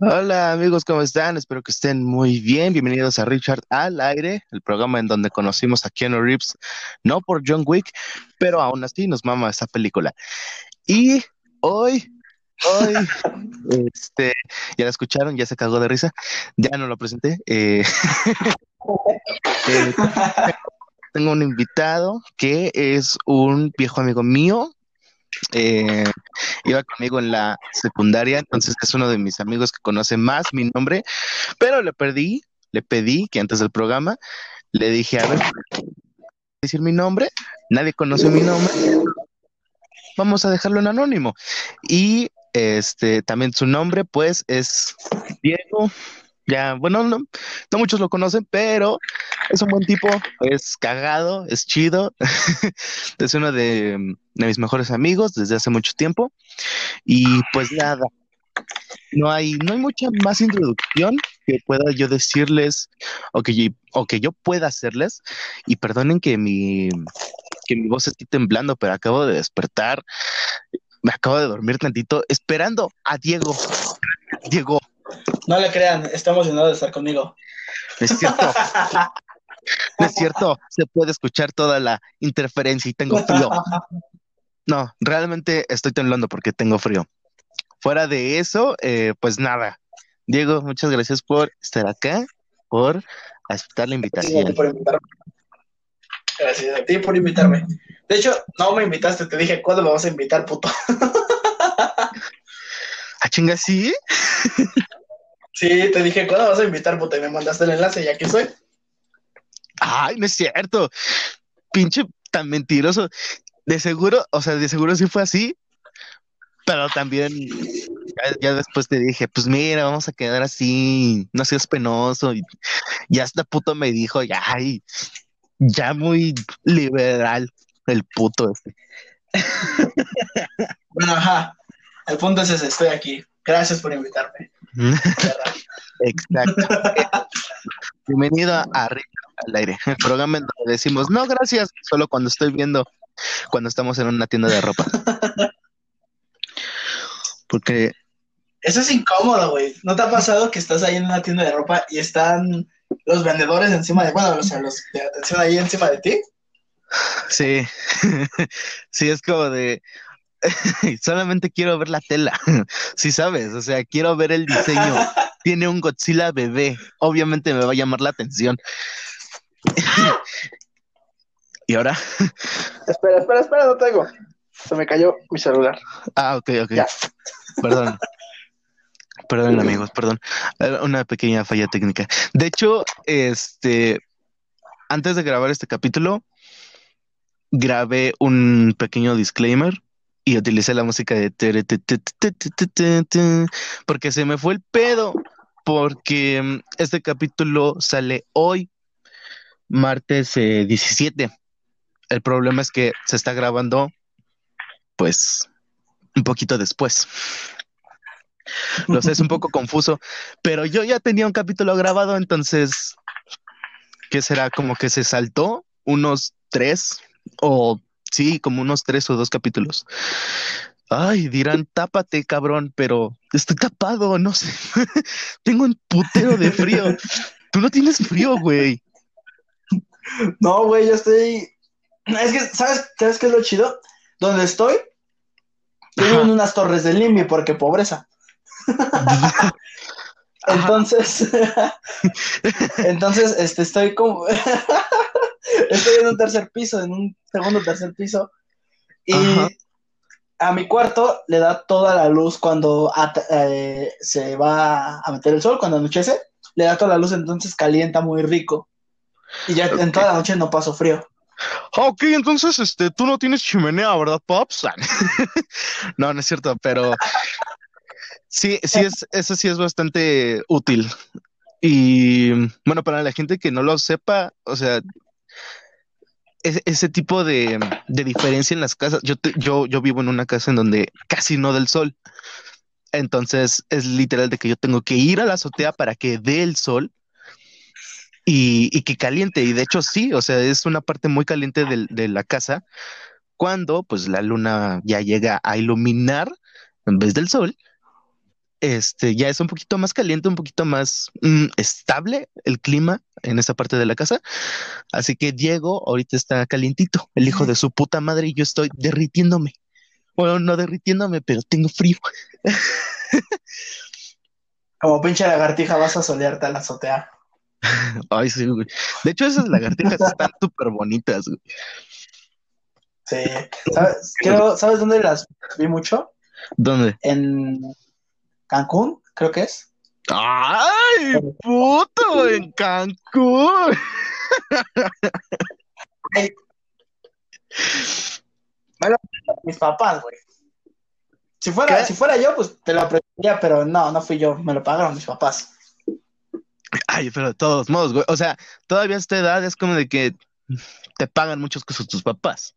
Hola amigos, ¿cómo están? Espero que estén muy bien. Bienvenidos a Richard al aire, el programa en donde conocimos a Keanu Reeves, no por John Wick, pero aún así nos mama esa película. Y hoy, hoy, este, ya la escucharon, ya se cagó de risa, ya no lo presenté. Eh, eh, tengo un invitado que es un viejo amigo mío, eh, iba conmigo en la secundaria, entonces es uno de mis amigos que conoce más mi nombre, pero le perdí, le pedí que antes del programa le dije, a ver, decir mi nombre, nadie conoce mi nombre, vamos a dejarlo en anónimo. Y este también su nombre, pues, es Diego. Ya, bueno, no, no muchos lo conocen, pero es un buen tipo, es cagado, es chido, es uno de, mis mejores amigos desde hace mucho tiempo. Y pues nada, no hay, no hay mucha más introducción que pueda yo decirles o que, yo- o que yo pueda hacerles. Y perdonen que mi, que mi voz esté temblando, pero acabo de despertar, me acabo de dormir tantito, esperando a Diego. Diego, No le crean, está emocionado de estar conmigo. no es cierto, no es cierto, se puede escuchar toda la interferencia y tengo frío. No, realmente estoy temblando porque tengo frío. Fuera de eso, eh, pues nada. Diego, muchas gracias por estar acá, por aceptar la Gracias a ti invitación. por invitarme. Gracias a ti por invitarme. De hecho, no me invitaste, te dije, ¿cuándo me vas a invitar, puto? ¿Ah, chinga, sí? Sí, te dije, ¿cuándo vas a invitar, puto? Y me mandaste el enlace y aquí estoy. Ay, no es cierto. Pinche tan mentiroso. De seguro, o sea, de seguro sí fue así, pero también ya, ya después te dije, pues mira, vamos a quedar así, no seas penoso. Y ya hasta puto me dijo, ya, ay, ya muy liberal el puto este. Bueno, ajá. El punto es ese, estoy aquí. Gracias por invitarme. Exacto. Bienvenido a Arriba al aire, el programa en donde decimos no gracias, solo cuando estoy viendo, cuando estamos en una tienda de ropa. Porque Eso es incómodo, güey. ¿No te ha pasado que estás ahí en una tienda de ropa y están los vendedores encima de, bueno, o sea, los de atención ahí encima de ti? sí, sí es como de solamente quiero ver la tela, sí sabes, o sea, quiero ver el diseño. Tiene un Godzilla bebé, obviamente me va a llamar la atención. y ahora, Espera, espera, espera, no tengo. Se me cayó mi celular. ah, ok, ok. Ya. Perdón. Perdón, amigos, perdón. Era Una pequeña falla técnica. De hecho, este, antes de grabar este capítulo, grabé un pequeño disclaimer y utilicé la música de porque se me fue el pedo, porque mm, este capítulo sale hoy, martes eh, 17. El problema es que se está grabando, pues, un poquito después. Lo sé, es un poco confuso, pero yo ya tenía un capítulo grabado, entonces, ¿qué será? Como que se saltó unos tres o sí, como unos tres o dos capítulos. Ay, dirán, tápate, cabrón, pero estoy tapado, no sé. Tengo un putero de frío. Tú no tienes frío, güey. No, güey, yo estoy. Es que, ¿sabes, ¿sabes qué es lo chido? Donde estoy, vivo en unas torres del Limbi porque pobreza. Entonces, entonces, este, estoy como. Estoy en un tercer piso, en un segundo tercer piso. Y Ajá. a mi cuarto le da toda la luz cuando eh, se va a meter el sol, cuando anochece, le da toda la luz, entonces calienta muy rico. Y ya en toda la noche no paso frío. Ok, entonces, este, tú no tienes chimenea, ¿verdad, Pops? No, no es cierto, pero sí, sí es, eso sí es bastante útil. Y bueno, para la gente que no lo sepa, o sea, ese, tipo de, de diferencia en las casas, yo, yo, yo vivo en una casa en donde casi no da el sol. Entonces es literal de que yo tengo que ir a la azotea para que dé el sol y, y que caliente. Y de hecho sí, o sea, es una parte muy caliente del- de, la casa cuando pues la luna ya llega a iluminar en vez del sol este, ya es un poquito más caliente, un poquito más mm, estable el clima en esa parte de la casa. Así que Diego ahorita está calientito, el hijo de su puta madre, y yo estoy derritiéndome. Bueno, no derritiéndome, pero tengo frío. Como pinche lagartija vas a solearte a la azotea. Ay, sí, güey. De hecho, esas lagartijas están súper bonitas, güey. Sí. ¿Sabes, creo, ¿Sabes dónde las vi mucho? ¿Dónde? En Cancún, creo que es. ¡Ay, puto! En Cancún. Ay. Me lo mis papás, güey. Si fuera, ¿Qué? si fuera yo, pues te lo apreciaría, pero no, no fui yo, me lo pagaron mis papás. Ay, pero de todos modos, güey. O sea, todavía a esta edad es como de que te pagan muchas cosas tus papás.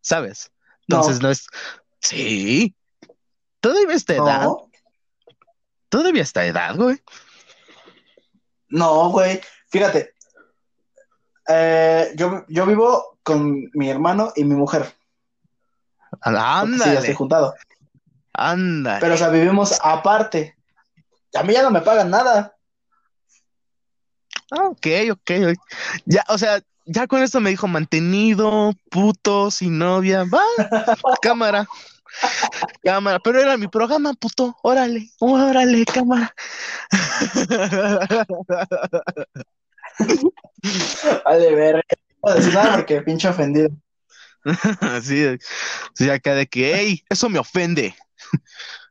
¿Sabes? Entonces no, es. Sí. Todavía a esta edad. No, Todavía a esta edad, güey. no, güey. Fíjate. Eh, yo, yo vivo con mi hermano y mi mujer. porque sí, ya estoy Ándale, juntado. ándale. Pero, o sea, vivimos aparte. A mí ya no me pagan nada. Ah, ok, ok. ok. Ya, o sea, ya con esto me dijo mantenido, puto, sin novia. Va, cámara. Cámara, pero era mi programa, puto. Órale, órale, cámara. Vale, ver. No decir nada porque pinche ofendido. Así, sí, acá de que, hey, eso me ofende.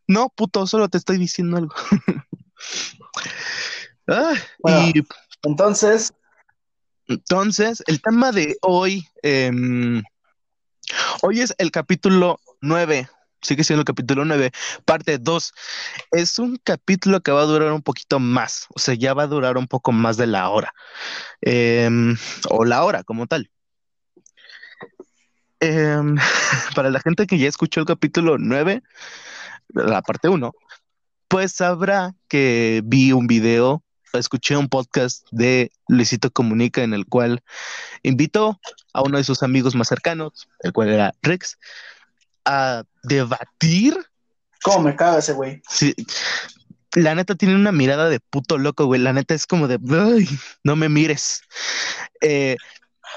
No, puto, solo te estoy diciendo algo. Ah, Bueno. y Entonces, entonces, el tema de hoy, em, hoy es el capítulo 9, sigue siendo el capítulo 9, parte 2. Es un capítulo que va a durar un poquito más, o sea, ya va a durar un poco más de la hora, em, o la hora como tal. Em, para la gente que ya escuchó el capítulo 9, la parte 1, pues sabrá que vi un video, escuché un podcast de Luisito Comunica en el cual invitó a uno de sus amigos más cercanos, el cual era Rex, a debatir. ¿cómo me caga ese güey? Sí, la neta tiene una mirada de puto loco, güey. La neta es como de, "Ay, no me mires. Eh,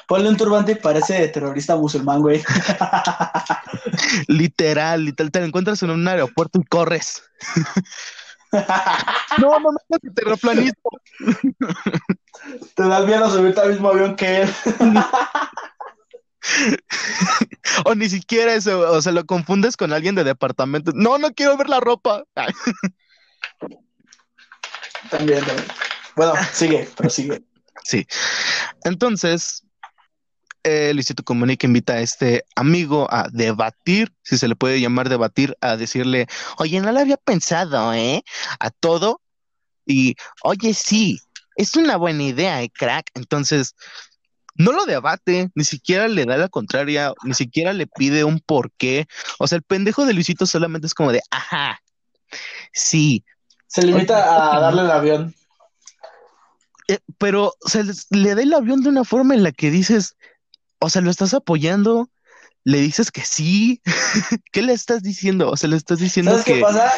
Ponle un turbante y parece terrorista musulmán, güey. literal, literal, te lo encuentras en un aeropuerto y corres. No, no, no, no, terraplanismo. Te das miedo subirte al mismo avión que él. O ni siquiera eso, o sea, lo confundes con alguien de departamento. No, no quiero ver la ropa. También, también. Bueno, sigue, pero sigue. Sí. Entonces, eh, Luisito Comunica invita a este amigo a debatir, si se le puede llamar debatir, a decirle, oye, no lo había pensado, ¿eh? A todo. Y, oye, sí, es una buena idea, ¿eh, crack? Entonces, no lo debate, ni siquiera le da la contraria, ni siquiera le pide un porqué. O sea, el pendejo de Luisito solamente es como de, ajá, sí, Se limita a darle el avión. Eh, pero se les- le da el avión de una forma en la que dices, o sea, lo estás apoyando, le dices que sí, ¿qué le estás diciendo? O sea, le estás diciendo ¿Sabes qué que, pasa?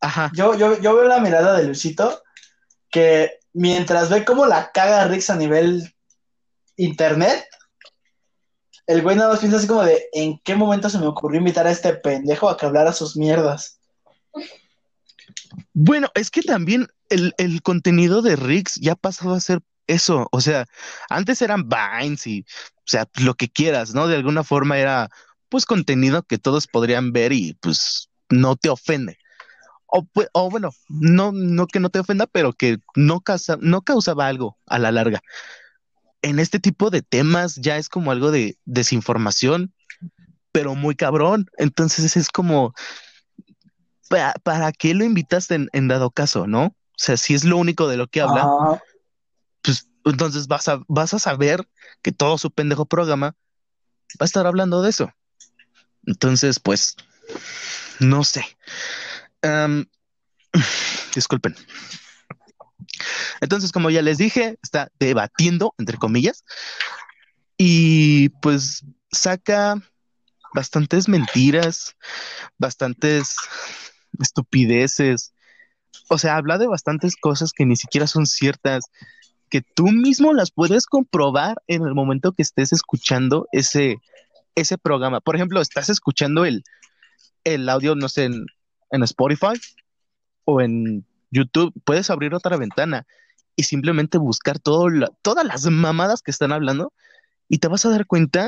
ajá, Yo, yo, yo veo la mirada de Luisito que mientras ve cómo la caga Rix a nivel internet, el güey nada más piensa así como de ¿en qué momento se me ocurrió invitar a este pendejo a que hablara sus mierdas? Bueno, es que también el, el contenido de Rix ya ha pasado a ser eso, o sea, antes eran Vines y, o sea, lo que quieras, ¿no? De alguna forma era, pues, contenido que todos podrían ver y, pues, no te ofende. O, pue- o bueno, no, no que no te ofenda, pero que no, causa, no causaba algo a la larga. En este tipo de temas ya es como algo de desinformación, pero muy cabrón. Entonces es como, ¿para, para qué lo invitaste en, en dado caso, no? O sea, si es lo único de lo que habla, pues entonces vas a, vas a saber que todo su pendejo programa va a estar hablando de eso. Entonces, pues, no sé. Disculpen. Entonces, como ya les dije, está debatiendo, entre comillas, y pues saca bastantes mentiras, bastantes estupideces. O sea, habla de bastantes cosas que ni siquiera son ciertas, que tú mismo las puedes comprobar en el momento que estés escuchando ese, ese programa. Por ejemplo, estás escuchando el, el audio, no sé, en, en Spotify o en YouTube, puedes abrir otra ventana y simplemente buscar todo todas las mamadas que están hablando y te vas a dar cuenta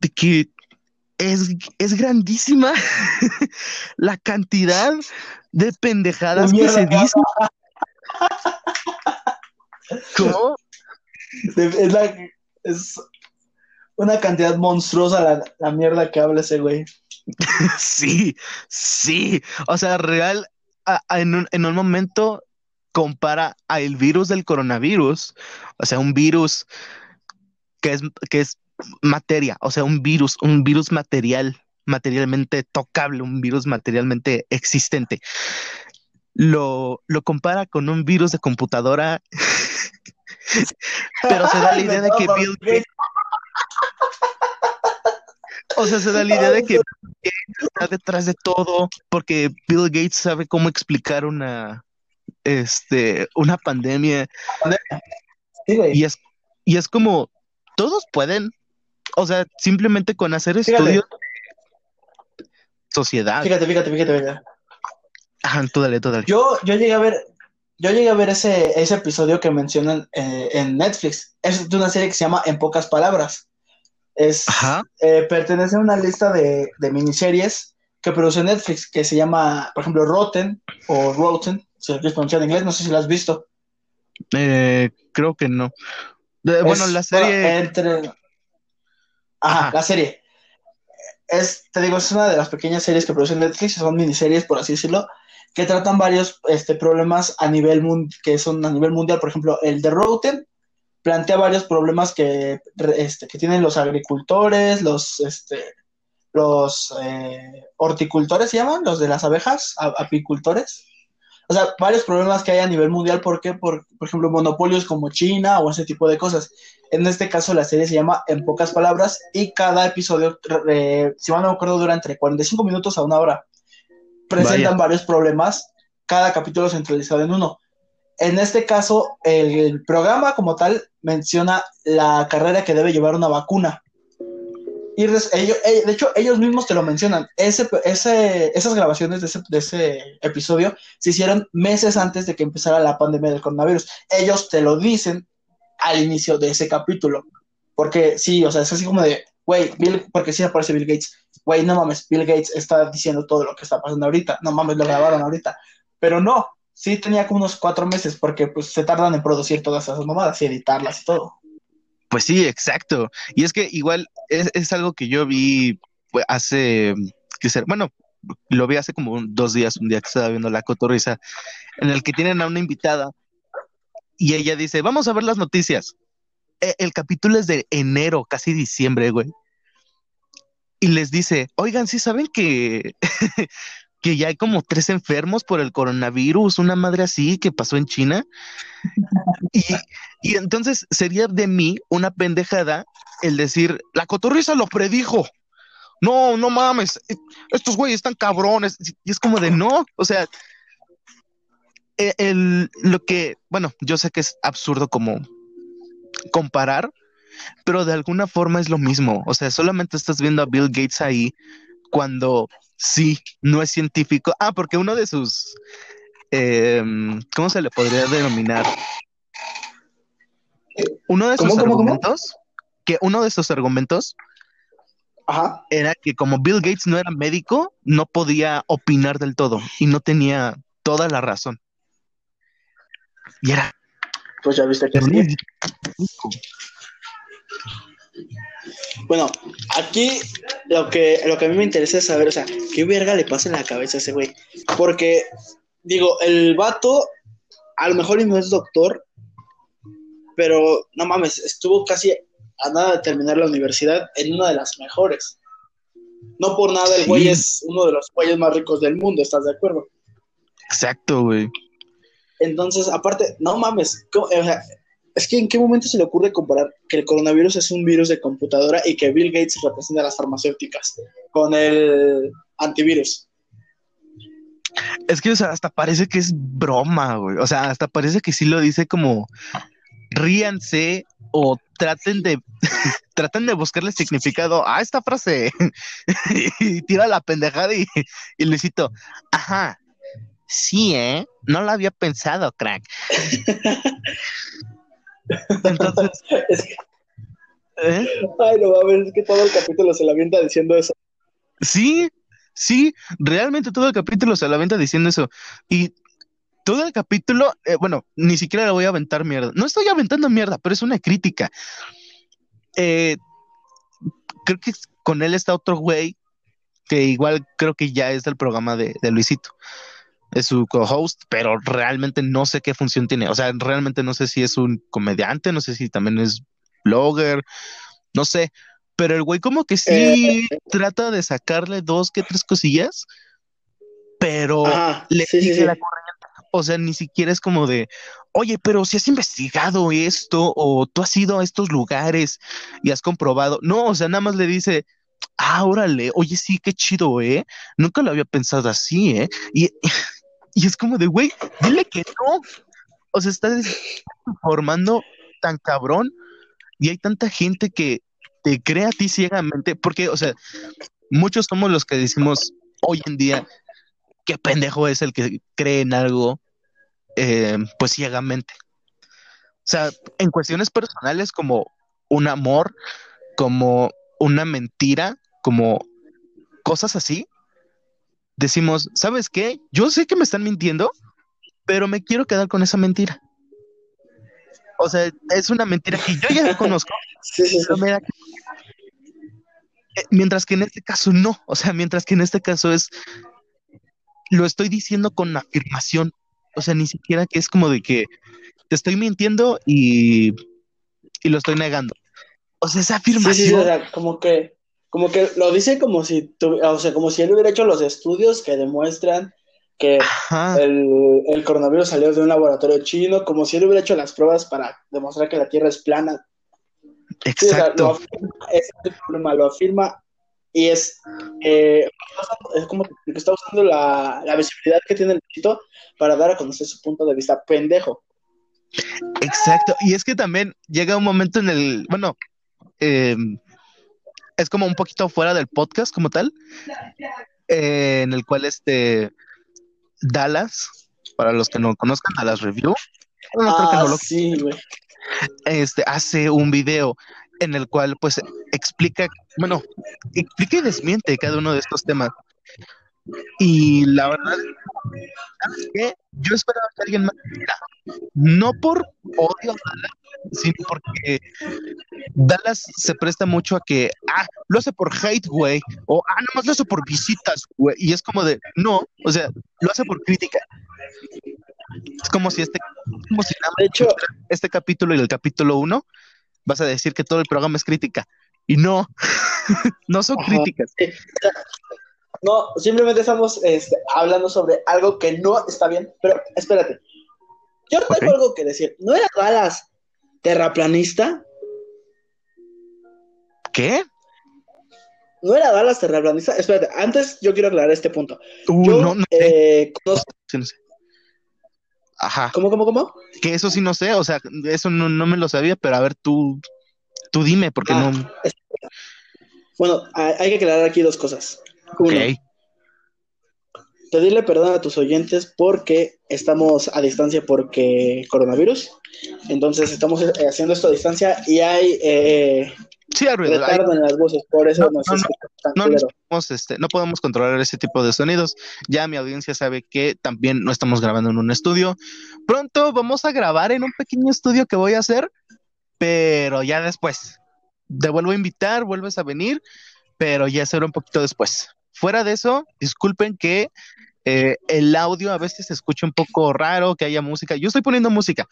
de que es, es grandísima la cantidad de pendejadas que se dicen. ¿Cómo? Es, la, es una cantidad monstruosa la, la mierda que habla ese güey. sí, sí. O sea, real, en, un, en un momento compara al virus del coronavirus, o sea, un virus que es, que es materia, o sea, un virus, un virus material, materialmente tocable, un virus materialmente existente. Lo, lo compara con un virus de computadora, pero se da la idea de que Bill Gates... O sea, se da la idea de que está detrás de todo, porque Bill Gates sabe cómo explicar una, este, una pandemia. y, es, y es como, todos pueden, o sea, simplemente con hacer estudios. Sociedad. Fíjate, fíjate, fíjate, fíjate. Ajá, tú dale, tú dale. Yo, yo llegué a ver, yo llegué a ver ese, ese episodio que mencionan eh, en Netflix. Es de una serie que se llama En pocas palabras. Es, eh, pertenece a una lista de, de, miniseries que produce Netflix, que se llama, por ejemplo, Rotten o Rotten, si lo quieres pronunciar en inglés, no sé si lo has visto. Eh, creo que no. bueno, la serie. entre... Ajá, la serie. Es, te digo, es una de las pequeñas series que produce Netflix, son miniseries, por así decirlo, que tratan varios este, problemas a nivel que son a nivel mundial. Por ejemplo, el de Rotten plantea varios problemas que, este, que tienen los agricultores, los, este, los eh, horticultores se llaman, los de las abejas, apicultores. O sea, varios problemas que hay a nivel mundial, ¿por qué? Por, por ejemplo, monopolios como China o ese tipo de cosas. En este caso, la serie se llama En pocas palabras y cada episodio, eh, si mal no me acuerdo, dura entre 45 minutos a una hora. Presentan varios problemas, cada capítulo centralizado en uno. En este caso, el, programa como tal menciona la carrera que debe llevar una vacuna. Y eh, de hecho, ellos mismos te lo mencionan. Ese, esas grabaciones de ese, de ese, episodio se hicieron meses antes de que empezara la pandemia del coronavirus. Ellos te lo dicen al inicio de ese capítulo. Porque sí, o sea, es así como de, güey, porque sí aparece Bill Gates. Güey, no mames, Bill Gates está diciendo todo lo que está pasando ahorita. No mames, lo grabaron ahorita. Pero no, sí tenía como unos cuatro meses porque pues se tardan en producir todas esas mamadas y editarlas y todo. Pues sí, exacto. Y es que igual es, algo que yo vi pues, hace, que ser, bueno, lo vi hace como dos días, un día que estaba viendo la cotorriza, en el que tienen a una invitada y ella dice, vamos a ver las noticias. E, el capítulo es de enero, casi diciembre, güey. Y les dice, oigan, ¿sí saben que que ya hay como tres enfermos por el coronavirus, una madre así que pasó en China. Y, entonces sería de mí una pendejada el decir, la cotorriza lo predijo. No, no mames, estos güeyes están cabrones. Y es como de no, o sea, e, el, lo que, bueno, yo sé que es absurdo como comparar, pero de alguna forma es lo mismo. O sea, solamente estás viendo a Bill Gates ahí cuando Sí, no es científico. Ah, porque uno de sus, em, ¿cómo se le podría denominar? Uno de sus argumentos, que uno de sus argumentos era que como Bill Gates no era médico, no podía opinar del todo y no tenía toda la razón. Y era. Pues ya viste que bueno, aquí lo que, lo que a mí me interesa es saber, o sea, qué verga le pasa en la cabeza a ese güey. Porque, digo, el vato, a lo mejor no es doctor, pero no mames, estuvo casi a nada de terminar la universidad en una de las mejores. No por nada el güey es uno de los güeyes más ricos del mundo, ¿estás de acuerdo? Exacto, güey. Entonces, aparte, no mames, o sea, es que en qué momento se le ocurre comparar que el coronavirus es un virus de computadora y que Bill Gates representa a las farmacéuticas con el antivirus. Es que, o sea, hasta parece que es broma, güey. O sea, hasta parece que sí lo dice como ríanse o traten de traten de buscarle significado a esta frase y tira la pendejada y, y Luisito, ajá, sí, ¿eh? No lo había pensado, crack. Entonces, ¿eh? Ay, no ver, es que todo el capítulo se la avienta diciendo eso. Sí, sí, realmente todo el capítulo se la avienta diciendo eso. Y todo el capítulo, eh, bueno, ni siquiera le voy a aventar mierda. No estoy aventando mierda, pero es una crítica. Eh, creo que con él está otro güey que igual creo que ya es del programa de, de Luisito. Es su co-host, pero realmente no sé qué función tiene. O sea, realmente no sé si es un comediante, no sé si también es blogger, no sé. Pero el güey como que sí eh, trata de sacarle dos que tres cosillas, pero le sigue la corriente. O sea, ni siquiera es como de, oye, pero si has investigado esto o tú has ido a estos lugares y has comprobado. No, o sea, nada más le dice, ah, órale, oye, sí, qué chido, ¿eh? Nunca lo había pensado así, ¿eh? Y, y es como de, güey, dile que no. O sea, estás informando tan cabrón y hay tanta gente que te cree a ti ciegamente, porque, o sea, muchos somos los que decimos hoy en día, qué pendejo es el que cree en algo, eh, pues ciegamente. O sea, en cuestiones personales como un amor, como una mentira, como cosas así, decimos, ¿sabes qué? Yo sé que me están mintiendo, pero me quiero quedar con esa mentira. O sea, es una mentira que yo ya conozco. Mientras que en este caso no. O sea, mientras que en este caso es. Lo estoy diciendo con afirmación. O sea, ni siquiera que es como de que te estoy mintiendo y, y lo estoy negando. O sea, esa afirmación. Sí, o sea, como que, como que lo dice como si, o sea, como si él hubiera hecho los estudios que demuestran que el, coronavirus salió de un laboratorio chino, como si él hubiera hecho las pruebas para demostrar que la Tierra es plana. Exacto. lo afirma, es el problema, lo afirma y es, eh, es como que está usando la, visibilidad que tiene el chito para dar a conocer su punto de vista pendejo. Exacto, y es que también llega un momento en el, bueno, em, es como un poquito fuera del podcast como tal, eh, en el cual este Dallas, para los que no conozcan, Dallas Review. ah, sí, Este hace un video en el cual pues explica, bueno, explica y desmiente cada uno de estos temas. Y la verdad, ¿sabes qué? Yo esperaba que alguien más no por odio a Dallas, sino porque Dallas se presta mucho a que, ah, lo hace por hate, güey, o ah, nada más lo hace por visitas, güey, y es como de, no, o sea, lo hace por crítica. Es como si este, como si nada de hecho, este capítulo y el capítulo uno vas a decir que todo el programa es crítica. Y no, no son críticas. No, simplemente estamos este, hablando sobre algo que no está bien, pero espérate. Yo tengo algo que decir. ¿No era Dallas terraplanista? ¿Qué? ¿No era Dallas terraplanista? Espérate, antes yo quiero aclarar este punto. Uh, yo, no, no, eh, Ajá. ¿Cómo, cómo, cómo? Que eso sí no sé, o sea, eso no, no me lo sabía, pero a ver, tú, tú dime, porque ah, no. Bueno, hay que aclarar aquí dos cosas. Uno, pedirle perdón a tus oyentes porque estamos a distancia porque coronavirus. Entonces estamos eh, haciendo esto a distancia y hay eh, sí, retardo en las voces, por eso no, nos este, no podemos controlar ese tipo de sonidos. Ya mi audiencia sabe que también no estamos grabando en un estudio. Pronto vamos a grabar en un pequeño estudio que voy a hacer, pero ya después. Te vuelvo a invitar, vuelves a venir, pero ya será un poquito después. Fuera de eso, disculpen que eh, el audio a veces se escucha un poco raro, que haya música. Yo estoy poniendo música,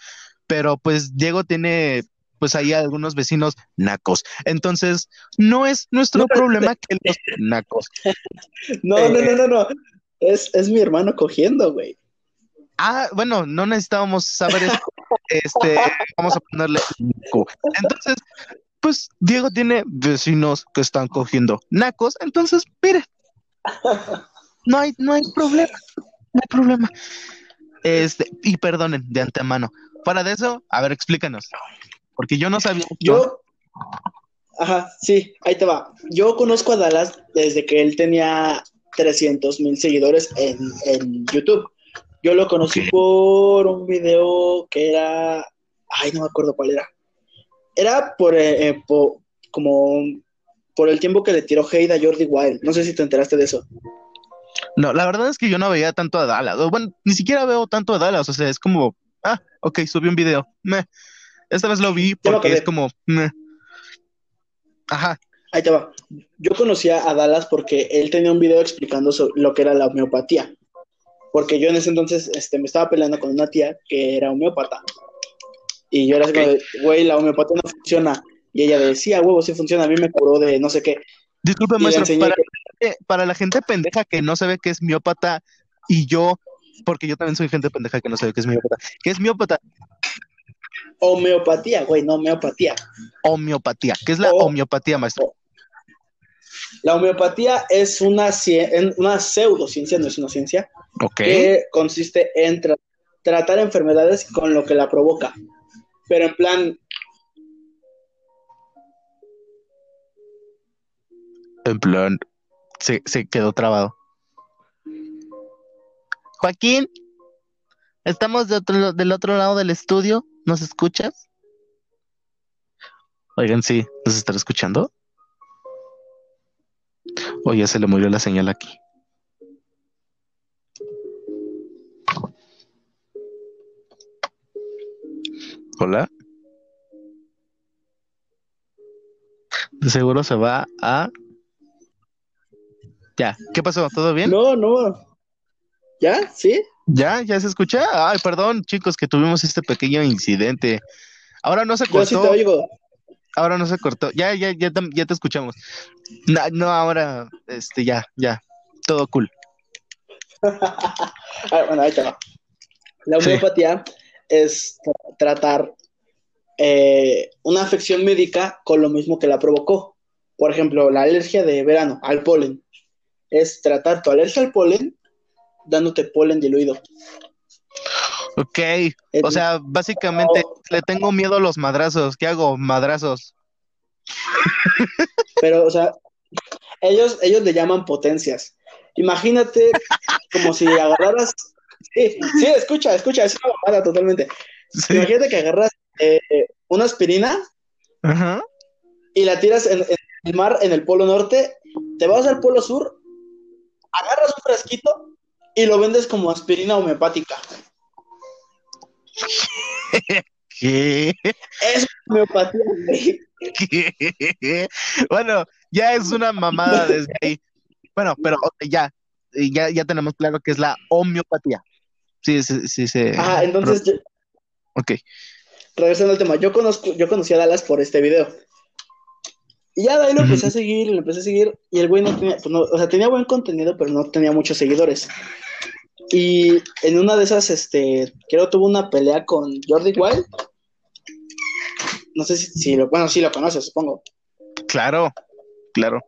pero pues Diego tiene pues ahí algunos vecinos nacos. Entonces, no es nuestro problema que los nacos. no, no, no, no, no. Es, es mi hermano cogiendo, güey. Ah, bueno, no necesitábamos saber eso. este, vamos a ponerle Entonces, pues Diego tiene vecinos que están cogiendo nacos, entonces, miren, no hay, no hay problema. no hay problema. Este, y perdonen de antemano. Para de eso, a ver, explícanos. Porque yo no sabía. Yo, ajá, sí, ahí te va. Yo conozco a Dallas desde que él tenía 300 mil seguidores en, en, YouTube. Yo lo conocí por un video que era, ay, no me acuerdo cuál era. Era por, eh, eh, po- como por el tiempo que le tiró hate a Jordi Wild. No sé si te enteraste de eso. No, la verdad es que yo no veía tanto a Dallas. Bueno, ni siquiera veo tanto a Dallas. O sea, es como, ah, ok, subí un video. Meh. Esta vez lo vi porque es como, meh. Ajá, Ahí te va. Yo conocía a Dallas porque él tenía un video explicando sobre lo que era la homeopatía. Porque yo en ese entonces este, me estaba peleando con una tía que era homeópata. Y yo era así como güey, la homeopatía no funciona. Y ella decía, huevo, sí funciona. A mí me curó de no sé qué. disculpe, le maestro, para, que- para la gente pendeja que no sabe que es miópata y yo, porque yo también soy gente pendeja que no sabe que es miópata. ¿Qué es miópata? homeopatía, güey, no homeopatía. Homeopatía. ¿Qué es la homeopatía, maestro? La homeopatía es una, una pseudociencia, no es una ciencia, que consiste en tra- tratar enfermedades con lo que la provoca. Pero en plan, En plan, se, se quedó trabado. Joaquín, estamos de otro- del otro lado del estudio. ¿Nos escuchas? Oigan, sí, ¿nos están escuchando? O ya se le murió la señal aquí. Hola. De seguro se va a. Ya, ¿qué pasó? ¿Todo bien? no, no. ¿Ya? ¿Sí? ¿Ya? ¿Ya se escucha? Ay, perdón, chicos, que tuvimos este pequeño incidente. Ahora no se Yo sí te cortó, oigo. ahora no se cortó. Ya, ya, ya, te- ya te escuchamos. No, no, ahora, este, ya, ya. Todo cool. Ah, bueno, ahí te va. La Sí. homeopatía es tra- tratar eh, una afección médica con lo mismo que la provocó. Por ejemplo, la alergia de verano al polen. Es tratar tu alergia al polen dándote polen diluido. Ok, o sea, básicamente le tengo miedo a los madrazos. ¿Qué hago? Madrazos. Pero, o sea, ellos, ellos le llaman potencias. Imagínate como si agarraras. Sí, sí, escucha, escucha, es una mamada totalmente. Sí. Imagínate que agarras eh, una aspirina Ajá. y la tiras en, en el mar en el polo norte, te vas al polo sur, agarras un frasquito y lo vendes como aspirina homeopática. ¿Qué? Es homeopatía, güey. ¿Qué? Bueno, ya es una mamada desde ahí. Bueno, pero ya, ya, ya tenemos claro que es la homeopatía. Sí, sí, sí, sí. Ajá, entonces, yo- Ok. regresando al tema, yo conozco, yo conocí a Dallas por este video. Y ya de ahí lo empecé a seguir, lo empecé a seguir, y el güey no tenía, pues no, o sea, tenía buen contenido, pero no tenía muchos seguidores. Y en una de esas, este, creo tuvo una pelea con Jordi Wild. No sé si, si lo, bueno, sí lo conoces, supongo. Claro, claro.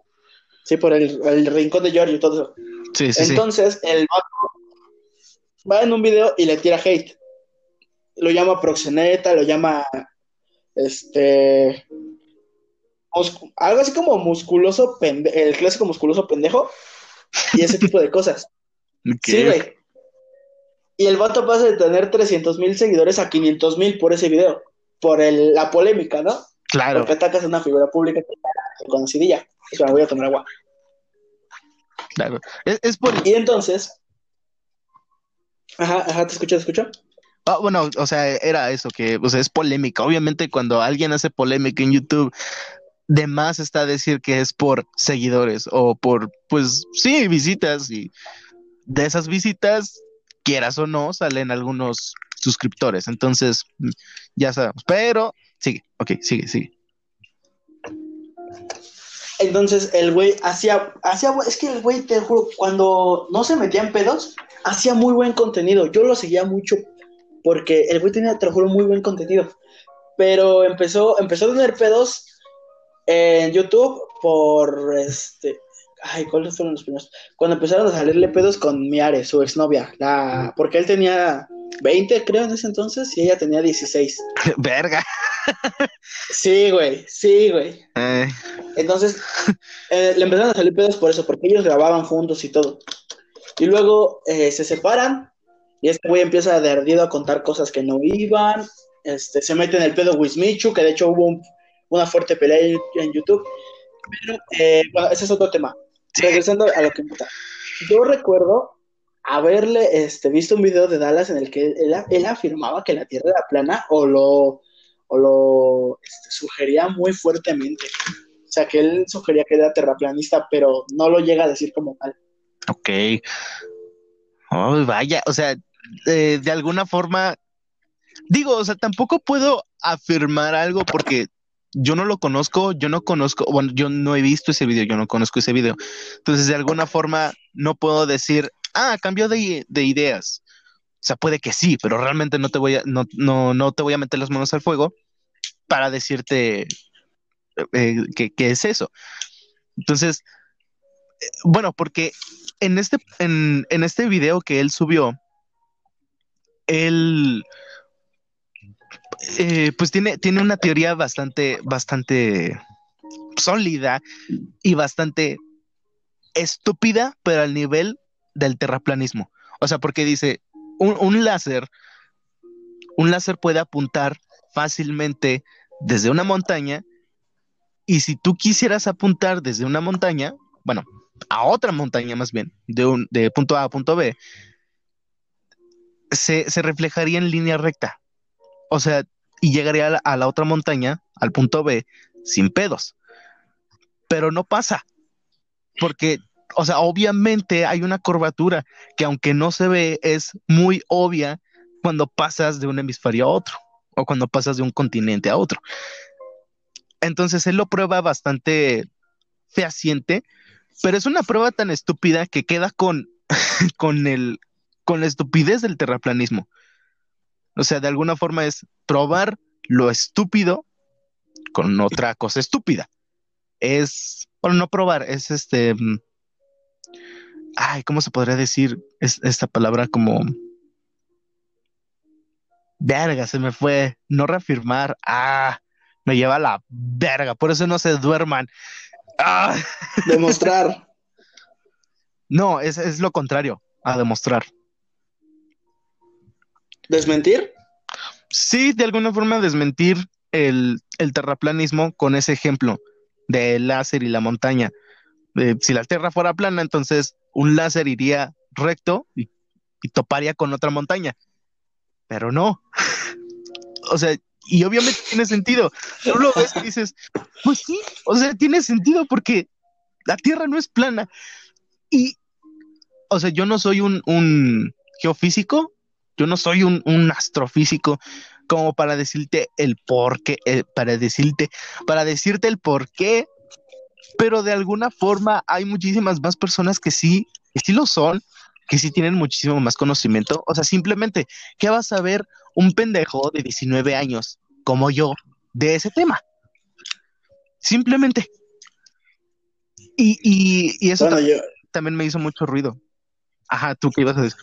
Sí, por el, el rincón de Jordi y todo eso. Sí, sí, sí. Entonces, el vato va en un video y le tira hate. Lo llama proxeneta, lo llama este algo así como musculoso pende- el clásico musculoso pendejo y ese tipo de cosas. Ok. Sí, güey. Y el vato pasa de tener 300 mil seguidores a 500 mil por ese video, por el- la polémica, ¿no? Claro. Porque atacas a una figura pública conocidilla. Espera, voy a tomar agua. Claro. Es, es por. Y entonces, ajá, ajá, te escucho, te escucho. Ah, bueno, o sea, era eso, que o sea, es polémica. Obviamente, cuando alguien hace polémica en YouTube, de más está decir que es por seguidores o por, pues sí, visitas. Y de esas visitas, quieras o no, salen algunos suscriptores. Entonces, mm, ya sabemos. Pero, sigue, ok, sigue, sigue. Entonces el güey hacía, hacía, es que el güey, te juro, cuando no se metía en pedos, hacía muy buen contenido. Yo lo seguía mucho porque el güey tenía, te juro, muy buen contenido. Pero empezó, empezó a tener pedos en YouTube por este. Ay, ¿cuáles fueron los primeros? Cuando empezaron a salirle pedos con Miare, su exnovia, la... porque él tenía 20, creo, en ese entonces, y ella tenía 16. Verga. Sí, güey, sí, güey. Eh, Entonces, eh, le empezaron a salir pedos por eso, porque ellos grababan juntos y todo. Y luego eh, se separan, y este güey empieza de ardido a contar cosas que no iban. Este, se mete en el pedo Wismichu, que de hecho hubo un- una fuerte pelea en, YouTube. Pero, eh, bueno, ese es otro tema. Regresando a lo que importa. Yo recuerdo haberle este, visto un video de Dallas en el que él, él afirmaba que la Tierra era plana o lo, o lo este, sugería muy fuertemente. O sea, que él sugería que era terraplanista, pero no lo llega a decir como tal. ok. Oh, vaya, o sea, eh, de alguna forma, digo, o sea, tampoco puedo afirmar algo porque yo no lo conozco, yo no conozco, bueno, yo no he visto ese video, yo no conozco ese video. Entonces, de alguna forma, no puedo decir, ah, cambió de, de ideas. O sea, puede que sí, pero realmente no te voy a, no, no, no te voy a meter las manos al fuego para decirte eh, que, que es eso. Entonces, eh, bueno, porque en este, en, en este video que él subió, él eh, pues tiene, tiene una teoría bastante, bastante sólida y bastante estúpida, pero al nivel del terraplanismo. O sea, porque dice, un, un láser, un láser puede apuntar fácilmente desde una montaña y si tú quisieras apuntar desde una montaña, bueno, a otra montaña más bien, de, un, de punto A a punto B, se, se reflejaría en línea recta. O sea, y llegaría a la, otra montaña, al punto B, sin pedos. Pero no pasa, porque, o sea, obviamente hay una curvatura que aunque no se ve, es muy obvia cuando pasas de un hemisferio a otro, o cuando pasas de un continente a otro. Entonces él lo prueba bastante fehaciente, pero es una prueba tan estúpida que queda con, con, el, con la estupidez del terraplanismo. O sea, de alguna forma es probar lo estúpido con otra cosa estúpida. Es, bueno, no probar, es este, mm, ay, ¿cómo se podría decir es, esta palabra como, verga, se me fue, no reafirmar, ah, me lleva a la verga, por eso no se duerman. Ah, Demostrar. no, es, es lo contrario a demostrar. Desmentir. Sí, de alguna forma desmentir el, el terraplanismo con ese ejemplo del láser y la montaña. Eh, si la Tierra fuera plana, entonces un láser iría recto y, toparía con otra montaña. Pero no. o sea, y obviamente tiene sentido. Tú lo ves y dices, pues sí, o sea, tiene sentido porque la Tierra no es plana. Y, o sea, yo no soy un, un geofísico, yo no soy un, un astrofísico como para decirte el por qué, eh, para decirte, para decirte el por qué, pero de alguna forma hay muchísimas más personas que sí, que sí lo son, que sí tienen muchísimo más conocimiento. O sea, simplemente, ¿qué vas a ver un pendejo de 19 años como yo de ese tema? Simplemente. Y, y, y eso Bueno, también, yo, también me hizo mucho ruido. Ajá, ¿tú qué ibas a decir?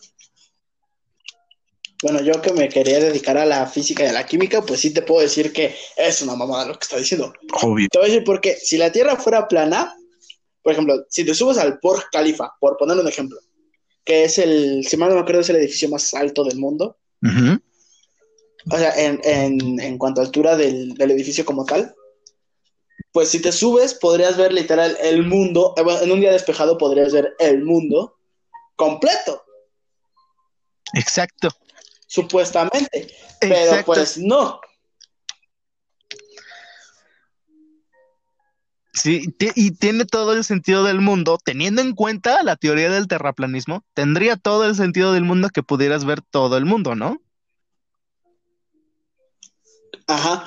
Bueno, yo que me quería dedicar a la física y a la química, pues sí te puedo decir que es una mamada lo que está diciendo. Obvio. Te voy a decir por qué. Si la Tierra fuera plana, por ejemplo, si te subes al Burj Khalifa, por poner un ejemplo, que es el, si mal no me acuerdo, es el edificio más alto del mundo, o sea, en, en, en cuanto a altura del, del edificio como tal, pues si te subes podrías ver literal el mundo, eh, bueno, en un día despejado podrías ver el mundo completo, Exacto. Supuestamente, pero Exacto. pues no. Sí, y tiene todo el sentido del mundo, teniendo en cuenta la teoría del terraplanismo, tendría todo el sentido del mundo que pudieras ver todo el mundo, ¿no? Ajá,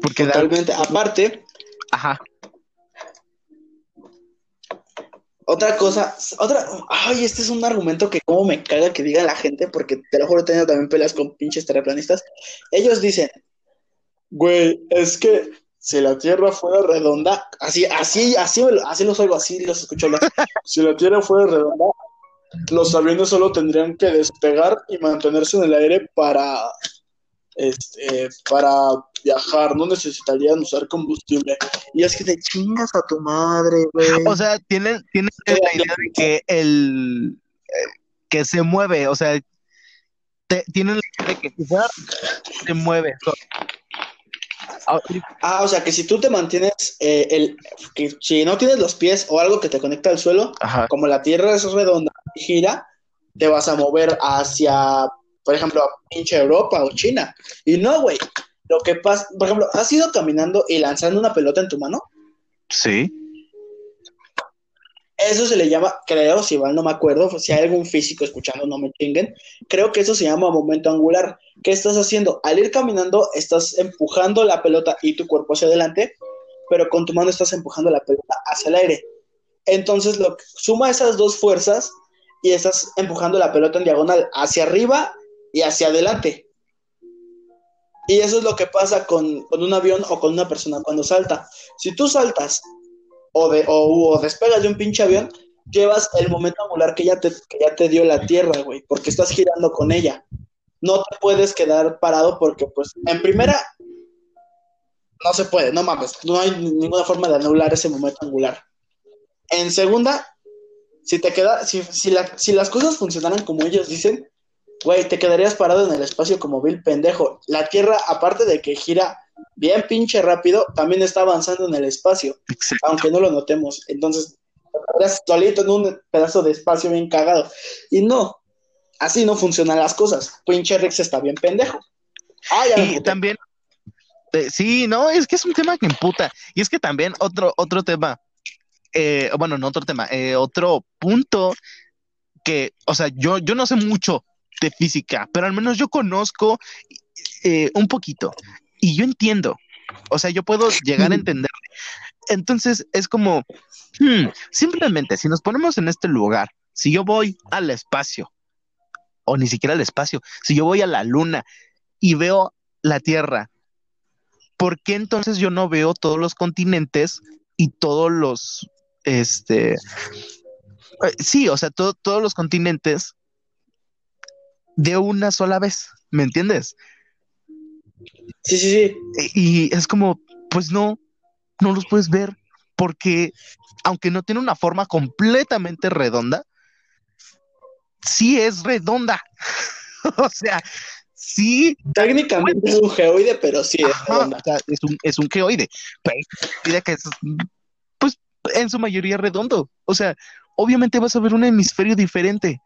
Porque totalmente. Aparte, ajá, Otra cosa, otra, ay, este es un argumento que como me caga que diga la gente, porque te lo juro, he tenido también peleas con pinches terraplanistas. Ellos dicen, güey, es que si la Tierra fuera redonda, así, así, así, así los oigo, así los escucho Si la Tierra fuera redonda, los aviones solo tendrían que despegar y mantenerse en el aire para, este, para viajar, no necesitarían usar combustible. Y es que te chingas a tu madre, güey. O sea, tienen, tienen la idea de que el eh, que se mueve, o sea, tienen la idea de que si se mueve. Ah, o sea, que si tú te mantienes, eh, el, que si no tienes los pies o algo que te conecta al suelo, como la tierra es redonda y gira, te vas a mover hacia, por ejemplo, a pinche Europa o China. Y no, güey. Lo que pasa, por ejemplo, ¿has ido caminando y lanzando una pelota en tu mano? Sí. Eso se le llama, creo, si mal no me acuerdo, si hay algún físico escuchando, no me chinguen, creo que eso se llama momento angular. ¿Qué estás haciendo? Al ir caminando, estás empujando la pelota y tu cuerpo hacia adelante, pero con tu mano estás empujando la pelota hacia el aire. Entonces, lo suma esas dos fuerzas y estás empujando la pelota en diagonal hacia arriba y hacia adelante. Y eso es lo que pasa con, con un avión o con una persona cuando salta. Si tú saltas o, de, o, despegas de un pinche avión, llevas el momento angular que ya te, que ya te dio la Tierra, güey, porque estás girando con ella. No te puedes quedar parado porque, pues, en primera, no se puede, no mames, no hay ninguna forma de anular ese momento angular. En segunda, si te queda, si, si, si las cosas funcionaran como ellos dicen, güey, te quedarías parado en el espacio como Bill pendejo. La Tierra, aparte de que gira bien pinche rápido, también está avanzando en el espacio, aunque no lo notemos. Entonces, solito en un pedazo de espacio bien cagado. Y no, así no funcionan las cosas. Pinche Rex está bien pendejo. y también, eh, sí, no, es que es un tema que imputa. Y es que también otro, otro tema, eh, bueno, no otro tema, eh, otro punto que, o sea, yo, yo no sé mucho de física, pero al menos yo conozco un poquito. Y yo entiendo, o sea, yo puedo llegar a entender. Entonces es como, hmm, simplemente si nos ponemos en este lugar, si yo voy al espacio, o ni siquiera al espacio, si yo voy a la luna y veo la Tierra, ¿por qué entonces yo no veo todos los continentes y todos los, este, eh, sí, o sea, todos los continentes de una sola vez? ¿Me entiendes? Sí, sí, sí. Y es como, pues no, no los puedes ver porque aunque no tiene una forma completamente redonda, sí es redonda. o sea, sí. Técnicamente es un geoide, pero sí es redonda. es, un, es un geoide. Pero que es, pues en su mayoría redondo. O sea, obviamente vas a ver un hemisferio diferente.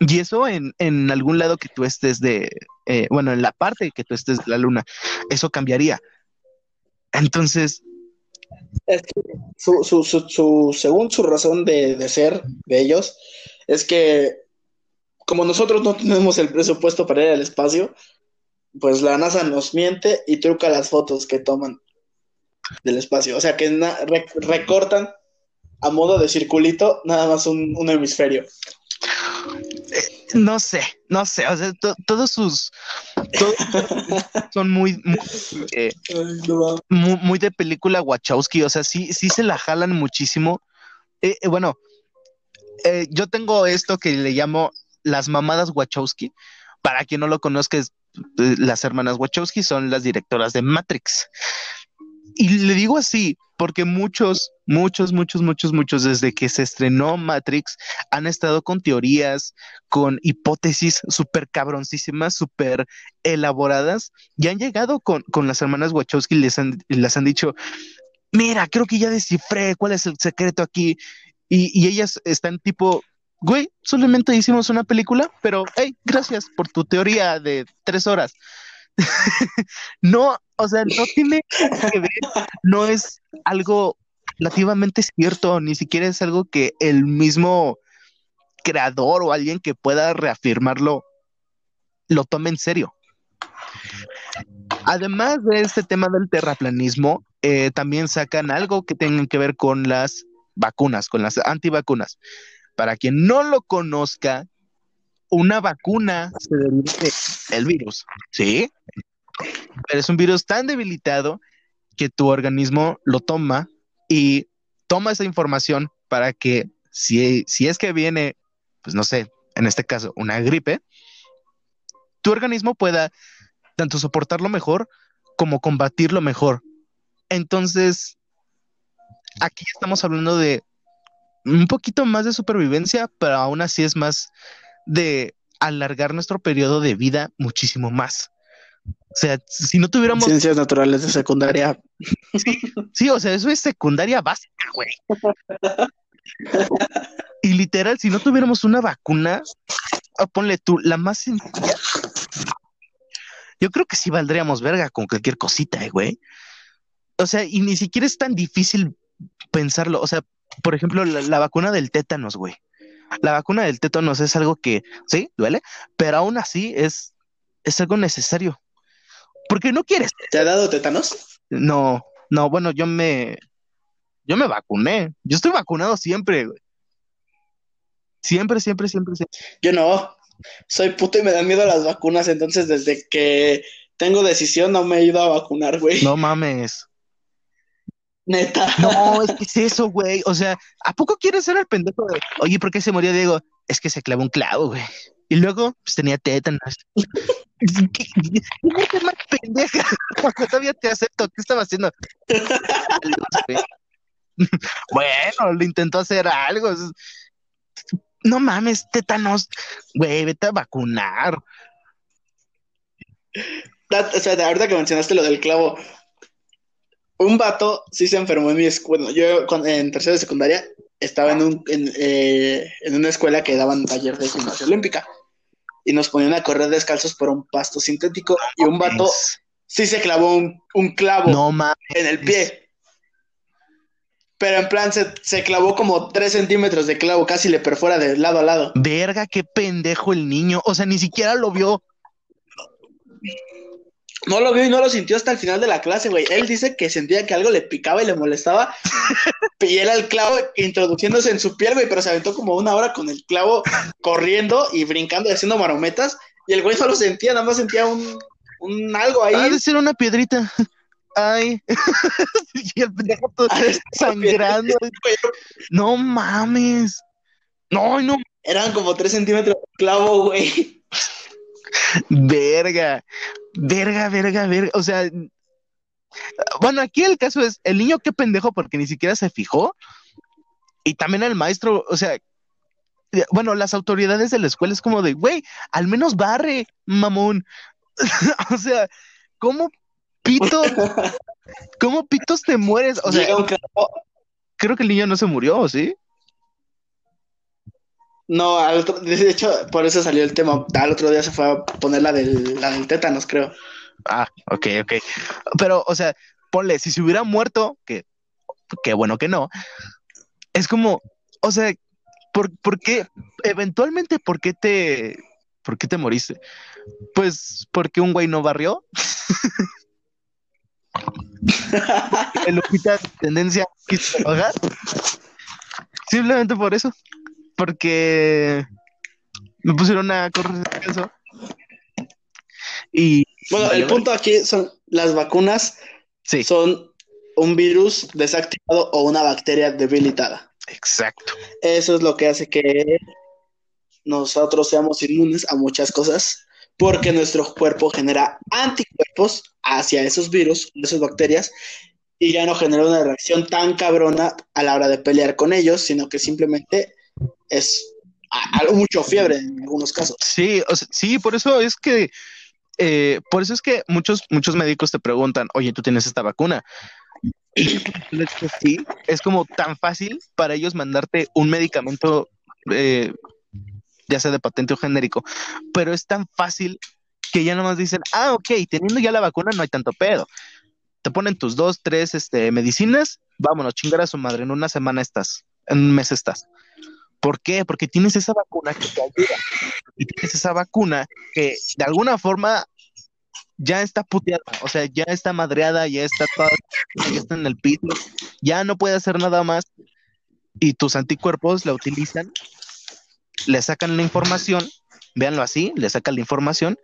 Y eso en, en algún lado que tú estés de, eh, bueno, en la parte que tú estés de la luna, eso cambiaría. Entonces... Es que su, su, su, según su razón de, de ser de ellos, es que como nosotros no tenemos el presupuesto para ir al espacio, pues la NASA nos miente y truca las fotos que toman del espacio. O sea que recortan a modo de circulito nada más un, un hemisferio. No sé, no sé, o sea, todos sus son muy eh, muy, muy, de película Wachowski, o sea, sí, sí se la jalan muchísimo. Eh, eh, bueno, yo tengo esto que le llamo las mamadas Wachowski. Para quien no lo conozca, las hermanas Wachowski son las directoras de Matrix. Y le digo así, porque muchos, muchos, muchos, muchos, muchos, desde que se estrenó Matrix, han estado con teorías, con hipótesis súper cabroncísimas, súper elaboradas, y han llegado con, las hermanas Wachowski y les han, les han dicho, mira, creo que ya descifré cuál es el secreto aquí, y, y ellas están tipo, güey, solamente hicimos una película, pero, hey, gracias por tu teoría de tres horas. no, o sea, no tiene que ver, no es algo relativamente cierto, ni siquiera es algo que el mismo creador o alguien que pueda reafirmarlo lo tome en serio. Además de este tema del terraplanismo, eh, también sacan algo que tenga que ver con las vacunas, con las antivacunas. Para quien no lo conozca, una vacuna se deriva del virus, ¿sí? Pero es un virus tan debilitado que tu organismo lo toma y toma esa información para que si, si es que viene, pues no sé, en este caso, una gripe, tu organismo pueda tanto soportarlo mejor como combatirlo mejor. Entonces, aquí estamos hablando de un poquito más de supervivencia, pero aún así es más de alargar nuestro periodo de vida muchísimo más. O sea, si no tuviéramos... Ciencias naturales de secundaria. Sí, o sea, eso es secundaria básica, güey. Y literal, si no tuviéramos una vacuna, ah, ponle tú, la más sencilla, yo creo que sí valdríamos verga con cualquier cosita, eh, güey. O sea, y ni siquiera es tan difícil pensarlo. O sea, por ejemplo, la, vacuna del tétanos, güey. La vacuna del tétanos es algo que, sí, duele, pero aún así es, es algo necesario. Porque no quieres. ¿Te ha dado tétanos? No, no, bueno, yo me, yo me vacuné. Yo estoy vacunado siempre, güey. Siempre, siempre, siempre, siempre. Yo no. Soy puto y me dan miedo las vacunas, entonces desde que tengo decisión no me he ido a vacunar, güey. No mames. Neta. No, es que es eso, güey. O sea, ¿a poco quieres ser el pendejo de, oye, ¿por qué se murió Diego? Es que se clavó un clavo, güey. Y luego, pues tenía tétanos. ¿Qué, qué, más pendeja? Todavía te acepto. ¿Qué estaba haciendo? bueno, le intentó hacer algo. No mames, tétanos. Güey, vete a vacunar. O sea, ahorita que mencionaste lo del clavo, un vato sí se enfermó en mi escuela. Yo en tercera de secundaria estaba en, un, eh, en, una escuela que daban taller de gimnasia olímpica y nos ponían a correr descalzos por un pasto sintético y un vato sí se clavó un, clavo en el pie. Pero en plan se, se, clavó como tres centímetros de clavo, casi le perfora de lado a lado. Verga, qué pendejo el niño. O sea, ni siquiera lo vio. No lo vio y no lo sintió hasta el final de la clase, güey. Él dice que sentía que algo le picaba y le molestaba. y él al clavo introduciéndose en su piel, güey, pero se aventó como una hora con el clavo corriendo y brincando y haciendo marometas. Y el güey no lo sentía, nada más sentía un, un algo ahí. Ha de ser una piedrita. Ay. y el pendejo todo sangrando. no mames. No, no. Eran como tres centímetros de clavo, güey. Verga, verga, verga, verga. O sea, bueno, aquí el caso es, el niño qué pendejo porque ni siquiera se fijó. Y también el maestro, o sea, bueno, las autoridades de la escuela es como de, güey, al menos barre, mamón. o sea, ¿cómo pitos, cómo pitos te mueres? O sea, creo que el niño no se murió, ¿sí? No, al otro, de hecho, por eso salió el tema. Al otro día se fue a poner la del, la del tétanos, creo. Ah, ok, ok. Pero, o sea, ponle, si se hubiera muerto, que, qué bueno que no, es como, o sea, ¿por, ¿por, qué? Eventualmente, ¿por qué te, por qué te moriste? Pues porque un güey no barrió. El de tendencia quiso Simplemente por eso porque me pusieron a correr eso. Y bueno, el punto aquí son las vacunas. Sí. Son un virus desactivado o una bacteria debilitada. Exacto. Eso es lo que hace que nosotros seamos inmunes a muchas cosas, porque nuestro cuerpo genera anticuerpos hacia esos virus, esas bacterias, y ya no genera una reacción tan cabrona a la hora de pelear con ellos, sino que simplemente es algo mucho fiebre en algunos casos. Sí, sí, por eso es que, eh, por eso es que muchos, muchos médicos te preguntan, oye, tú tienes esta vacuna. Sí, es como tan fácil para ellos mandarte un medicamento, eh, ya sea de patente o genérico, pero es tan fácil que ya nomás dicen, ah, ok, teniendo ya la vacuna no hay tanto pedo. Te ponen tus dos, tres este, medicinas, vámonos, chingar a su madre, en una semana estás, en un mes estás. ¿Por qué? Porque tienes esa vacuna que te ayuda. Y tienes esa vacuna que de alguna forma ya está puteada, o sea, ya está madreada, ya está toda, ya está en el piso, ya no puede hacer nada más. Y tus anticuerpos la utilizan, le sacan la información, véanlo así, le sacan la información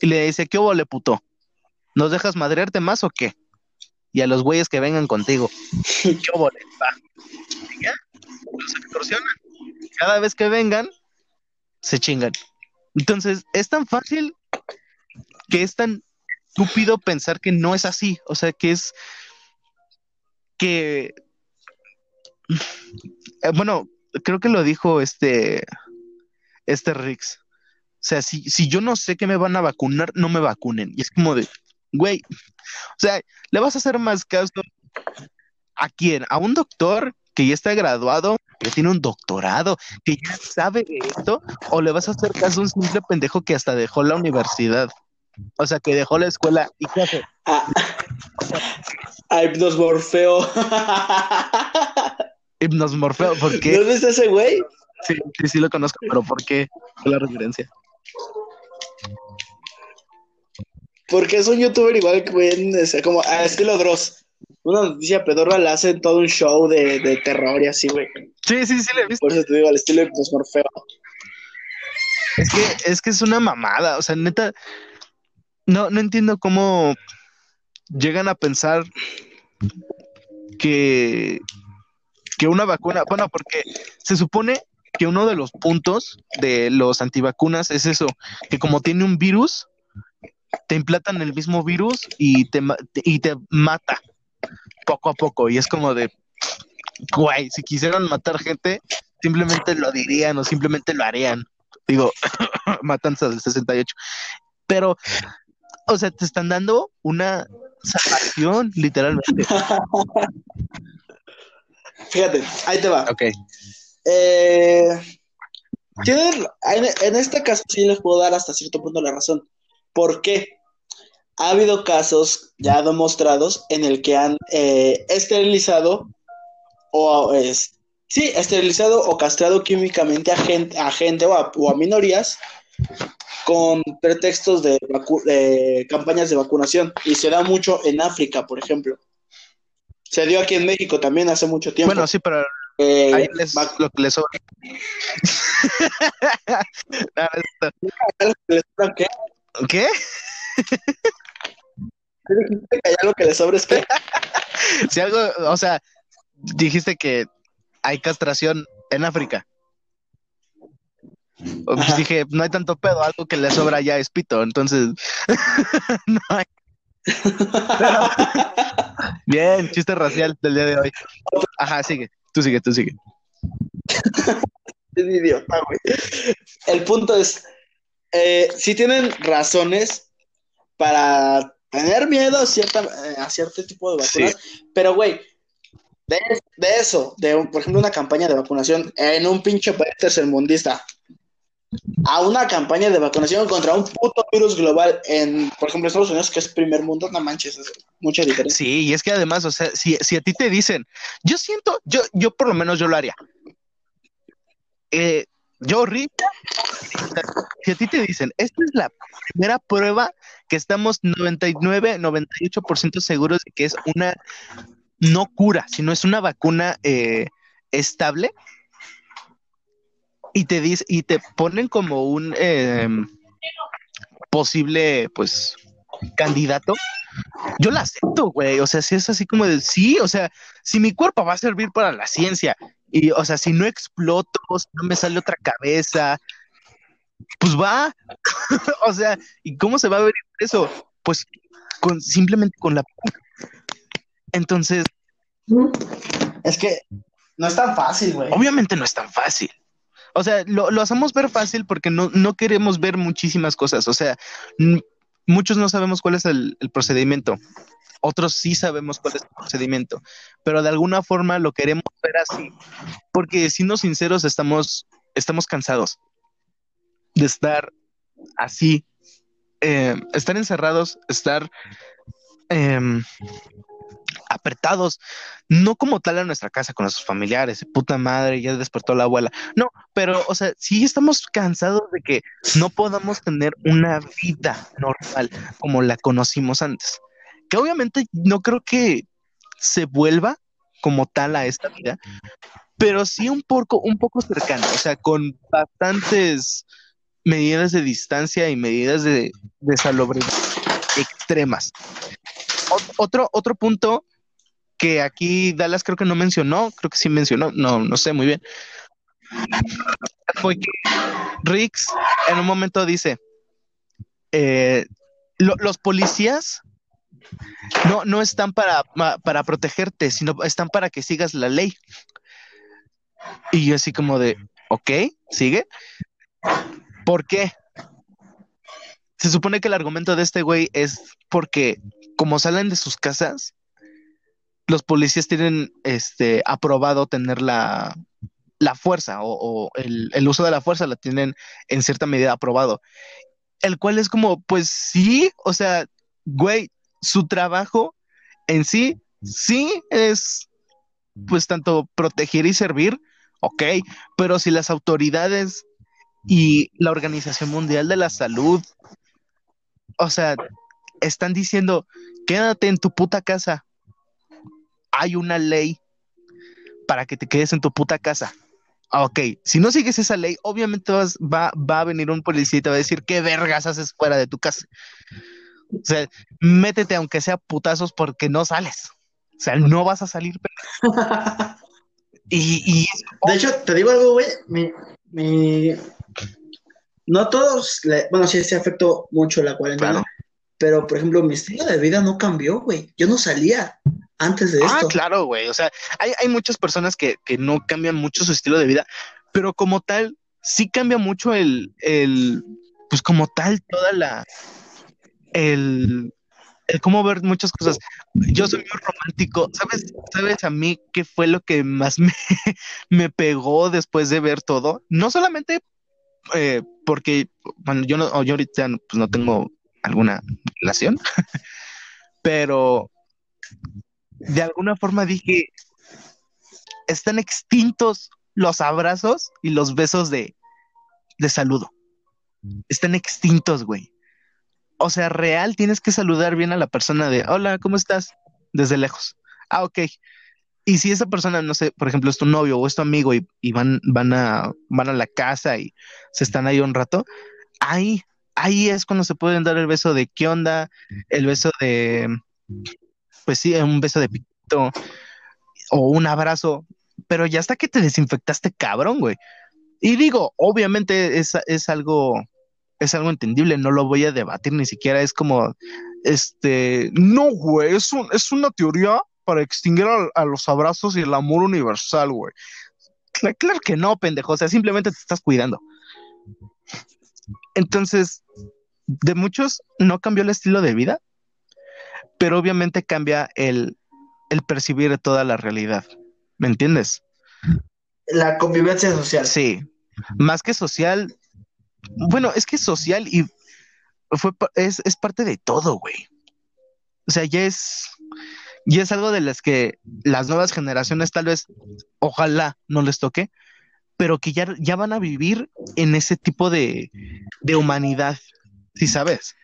y le dice, ¿qué hubo, le puto? ¿Nos dejas madrearte más o qué? y a los güeyes que vengan contigo. ¿Qué óvole? Va. Y ya, los extorsionan. Cada vez que vengan, se chingan. Entonces, es tan fácil que es tan estúpido pensar que no es así. O sea, que es que. Eh, bueno, creo que lo dijo este. Este Rix. O sea, si, si yo no sé que me van a vacunar, no me vacunen. Y es como de, güey, o sea, ¿le vas a hacer más caso a quién? ¿A un doctor que ya está graduado, que tiene un doctorado, que ya sabe esto? ¿O le vas a hacer caso a un simple pendejo que hasta dejó la universidad? O sea, que dejó la escuela y qué hace. Ah, a Hipnosmorfeo. Hipnosmorfeo, ¿por qué? ¿Dónde está ese güey? Sí, sí, sí lo conozco, pero ¿por qué? ¿Cuál la referencia? Porque es un youtuber igual que sea, como a estilo Dross. Una noticia pedorra le hacen todo un show de, de terror y así, güey. Sí, sí, sí, le he visto. Por eso te digo, al estilo Hipnosmorfeo. Es que, es que es una mamada, o sea, neta, no, no entiendo cómo llegan a pensar que, que una vacuna, bueno, porque se supone que uno de los puntos de los antivacunas es eso, que como tiene un virus, te implantan el mismo virus y te, y te mata poco a poco. Y es como de, güey, si quisieran matar gente, simplemente lo dirían o simplemente lo harían. Digo, matanza del 68. Pero, o sea, te están dando una salvación, literalmente. Fíjate, ahí te va. Ok. Eh, en, en este caso sí les puedo dar hasta cierto punto la razón. ¿Por qué? Ha habido casos ya demostrados en el que han eh, esterilizado o es, sí, esterilizado o castrado químicamente a gente, a gente o, a, o a minorías con pretextos de, de campañas de vacunación. Y se da mucho en África, por ejemplo. Se dio aquí en México también hace mucho tiempo. Bueno, sí, pero Eh, ahí les, lo que les sobra. No, ¿Qué? ¿Qué? ¿Qué dijiste que allá lo que le sobra es que Si algo, o sea, dijiste que hay castración en África. Pues dije, no hay tanto pedo, algo que le sobra ya es pito, entonces no hay. Pero- bien, chiste racial del día de hoy. Ajá, sigue, tú sigue, tú sigue. es idiota, güey. El punto es, eh, si tienen razones para tener miedo a, cierta, eh, a cierto tipo de vacunas, pero, güey, de, de eso, de, por ejemplo, una campaña de vacunación en un pinche país tercermundista, a una campaña de vacunación contra un puto virus global en, por ejemplo, Estados Unidos, que es primer mundo, no manches, es mucha diferencia. Sí, y es que además, o sea, si, si a ti te dicen, yo siento, yo, yo por lo menos yo lo haría. Eh, yo, Rick, si a ti te dicen, esta es la primera prueba que estamos 99, 98% seguros de que es una no cura, sino es una vacuna eh, estable, y te dice, y te ponen como un eh, posible, pues, candidato, yo la acepto, güey. O sea, si es así como de sí, o sea, si mi cuerpo va a servir para la ciencia, y o sea, si no exploto, si no me sale otra cabeza, pues va. o sea, ¿y cómo se va a ver eso? Pues con simplemente con la entonces, Es que no es tan fácil, güey. obviamente no es tan fácil. O sea, lo, lo hacemos ver fácil porque no, no queremos ver muchísimas cosas. O sea, muchos no sabemos cuál es el, el procedimiento. Otros sí sabemos cuál es el procedimiento. Pero de alguna forma lo queremos ver así. Porque siendo sinceros, estamos, estamos cansados de estar así. eh, estar encerrados, estar em, apretados, no como tal a nuestra casa con nuestros familiares, puta madre, ya despertó la abuela. No, pero, o sea, sí estamos cansados de que no podamos tener una vida normal como la conocimos antes. Que obviamente no creo que se vuelva como tal a esta vida, pero sí un poco, un poco cercano, o sea, con bastantes medidas de distancia y medidas de, de salubridad extremas. Otro, otro punto que aquí Dallas creo que no mencionó, creo que sí mencionó, no, no sé muy bien, fue que Riggs en un momento dice, eh, los policías no, no están para, para protegerte, sino están para que sigas la ley. Y yo así como de, ok, sigue. ¿Por qué? Se supone que el argumento de este güey es porque como salen de sus casas, los policías tienen este aprobado tener la, la fuerza o, el, el, uso de la fuerza la tienen en cierta medida aprobado. El cual es como, pues sí, o sea, güey, su trabajo en sí, sí es pues tanto proteger y servir, ok, pero si las autoridades y la Organización Mundial de la Salud, o sea, están diciendo, quédate en tu puta casa, hay una ley para que te quedes en tu puta casa. Ok, si no sigues esa ley, obviamente va, va a venir un policía y te va a decir qué vergas haces fuera de tu casa. O sea, métete aunque sea putazos porque no sales. O sea, no vas a salir. y, De hecho, te digo algo, güey. Mi, No todos, bueno, sí se afectó mucho la cuarentena. Pero, por ejemplo, mi estilo de vida no cambió, güey. Yo no salía antes de ah, esto. Ah, claro, güey. O sea, hay, hay muchas personas que, que, no cambian mucho su estilo de vida, pero como tal, sí cambia mucho el, el pues como tal, toda la, el, cómo ver muchas cosas. Yo soy muy romántico. ¿Sabes, ¿Sabes a mí qué fue lo que más me, me pegó después de ver todo? No solamente eh, porque, yo, no, yo ahorita pues, no tengo alguna relación, pero de alguna forma dije, están extintos los abrazos y los besos de, de saludo. Están extintos, güey o sea, real, tienes que saludar bien a la persona de, hola, ¿cómo estás? Desde lejos. Ah, ok. Y si esa persona, no sé, por ejemplo, es tu novio o es tu amigo y, van, van, a, van a la casa y se están ahí un rato, ahí, ahí es cuando se pueden dar el beso de qué onda, el beso de, pues sí, un beso de pito o un abrazo, pero ya hasta que te desinfectaste cabrón, güey. Y digo, obviamente es, es algo es algo entendible, no lo voy a debatir, ni siquiera es como, este, no, güey, es, es una teoría para extinguir a, los abrazos y el amor universal, güey. Claro, que no, pendejo, o sea, simplemente te estás cuidando. Entonces, de muchos no cambió el estilo de vida, pero obviamente cambia el, el percibir toda la realidad. ¿Me entiendes? La convivencia social. Sí. Más que social, bueno, es que social y fue, es, es parte de todo, güey. O sea, ya es, ya es algo de las que las nuevas generaciones tal vez, ojalá no les toque, pero que ya, ya van a vivir en ese tipo de, de humanidad, si sabes,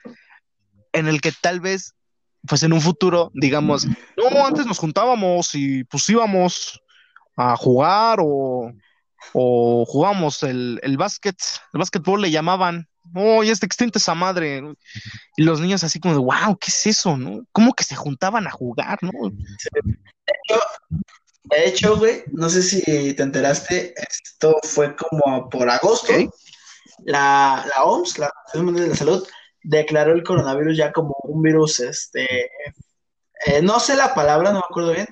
en el que tal vez, pues en un futuro, digamos, no, antes nos juntábamos y pues íbamos a jugar o o jugamos el, el básquet, el básquetbol le llamaban, oh, ya está extinta esa madre, y los niños así como de, wow, ¿qué es eso? ¿no? ¿Cómo que se juntaban a jugar? ¿no? De hecho, güey, no sé si te enteraste, esto fue como por agosto, la, la OMS, la Organización Mundial de la Salud, declaró el coronavirus ya como un virus, este, eh, no sé la palabra, no me acuerdo bien,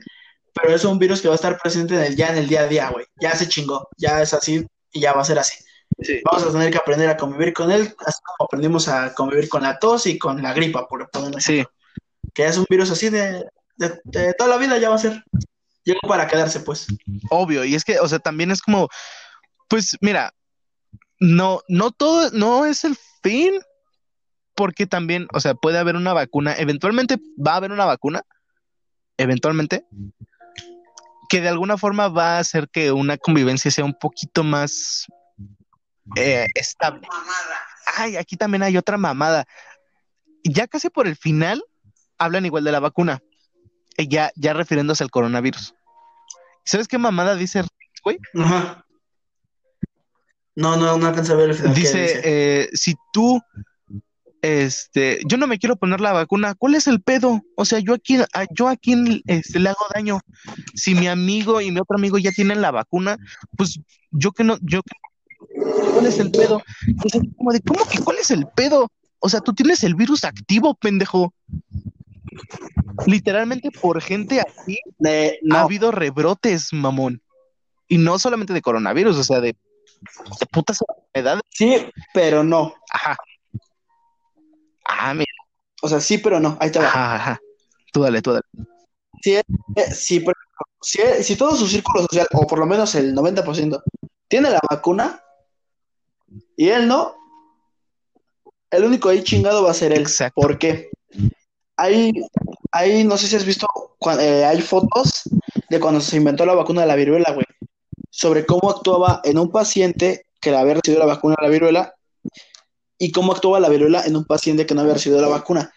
pero es un virus que va a estar presente en el, ya en el día a día, güey. Ya se chingó, ya es así y ya va a ser así. Vamos a tener que aprender a convivir con él, así como aprendimos a convivir con la tos y con la gripa, por ponerlo Sí. Que es un virus así de, de, toda la vida, ya va a ser. Llegó para quedarse, pues. Obvio, y es que, o sea, también es como, pues, mira, no, no todo, no es el fin, porque también, o sea, puede haber una vacuna, eventualmente va a haber una vacuna, eventualmente, que de alguna forma va a hacer que una convivencia sea un poquito más eh, estable. Ay, aquí también hay otra mamada. Ya casi por el final hablan igual de la vacuna, ya, ya refiriéndose al coronavirus. ¿Sabes qué mamada dice güey? No, no, no alcanza a ver el final. Dice, eh, si tú este, yo no me quiero poner la vacuna, ¿cuál es el pedo? O sea, yo aquí, a, yo a quién este, le hago daño. Si mi amigo y mi otro amigo ya tienen la vacuna, pues yo que no, yo ¿cuál es el pedo? como de, ¿cómo que cuál es el pedo? O sea, tú tienes el virus activo, pendejo. Literalmente por gente así ha habido rebrotes, mamón. Y no solamente de coronavirus, o sea, de, de putas enfermedades. Sí, pero no. Ajá. Ah, mira. O sea, sí, pero no. Ahí te va. Ajá, ajá. Tú dale, tú dale. Sí, eh, sí, pero si, si todo su círculo social, o por lo menos el 90%, tiene la vacuna y él no, el único ahí chingado va a ser él. Exacto. ¿Por qué? Hay, hay, no sé si has visto, eh, hay fotos de cuando se inventó la vacuna de la viruela, güey, sobre cómo actuaba en un paciente que había recibido la vacuna de la viruela y cómo actuaba la viruela en un paciente que no había recibido la vacuna.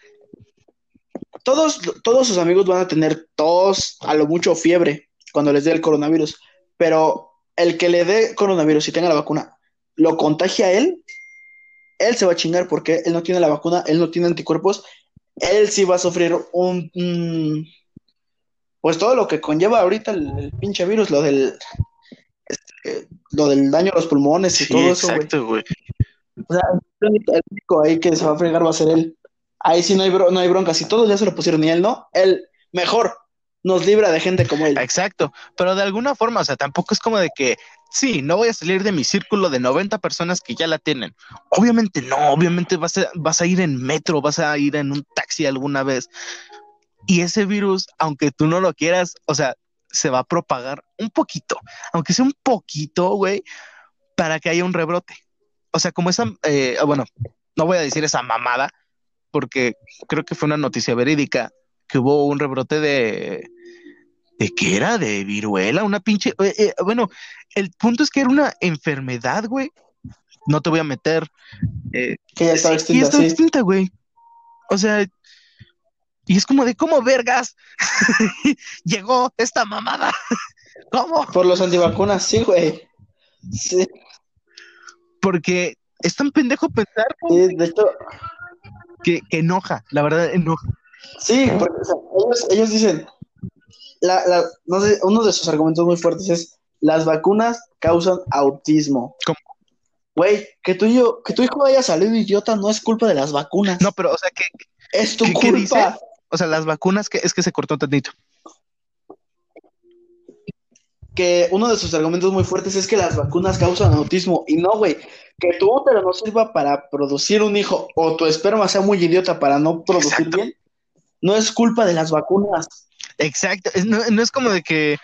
Todos, todos sus amigos van a tener tos, a lo mucho fiebre, cuando les dé el coronavirus, pero el que le dé coronavirus y tenga la vacuna, lo contagia a él, él se va a chingar porque él no tiene la vacuna, él no tiene anticuerpos, él sí va a sufrir un... pues todo lo que conlleva ahorita el, pinche virus, lo del... Este, lo del daño a los pulmones y todo eso, exacto, güey. O sea, el único ahí que se va a fregar va a ser él. Ahí sí no hay, no hay bronca. Si todos ya se lo pusieron y él no, él mejor nos libra de gente como él. Exacto, pero de alguna forma, o sea, tampoco es como de que, sí, no voy a salir de mi círculo de 90 personas que ya la tienen. Obviamente no, obviamente vas a, vas a ir en metro, vas a ir en un taxi alguna vez. Y ese virus, aunque tú no lo quieras, o sea, se va a propagar un poquito, aunque sea un poquito, güey, para que haya un rebrote. O sea, como esa, eh, bueno, no voy a decir esa mamada, porque creo que fue una noticia verídica, que hubo un rebrote de, ¿de qué era? De viruela, una pinche, eh, eh, bueno, el punto es que era una enfermedad, güey. No te voy a meter. que ya estaba extinta. está extinta, güey. O sea, y es como de, ¿cómo vergas? Llegó esta mamada. ¿Cómo? Por los antivacunas, sí, güey. Sí. Porque es tan pendejo pensar. Sí, de hecho. Que, enoja, la verdad, enoja. Sí, porque ellos, ellos, dicen, la, la, no sé, uno de sus argumentos muy fuertes es, las vacunas causan autismo. ¿Cómo? Güey, que tu, hijo, que tu hijo haya salido idiota no es culpa de las vacunas. No, pero, o sea, que... Es tu culpa. O sea, las vacunas, que es que se cortó tantito. Que uno de sus argumentos muy fuertes es que las vacunas causan autismo. Y no, güey, que tu útero no sirva para producir un hijo o tu esperma sea muy idiota para no producir bien, no es culpa de las vacunas. Exacto, no, es como de que,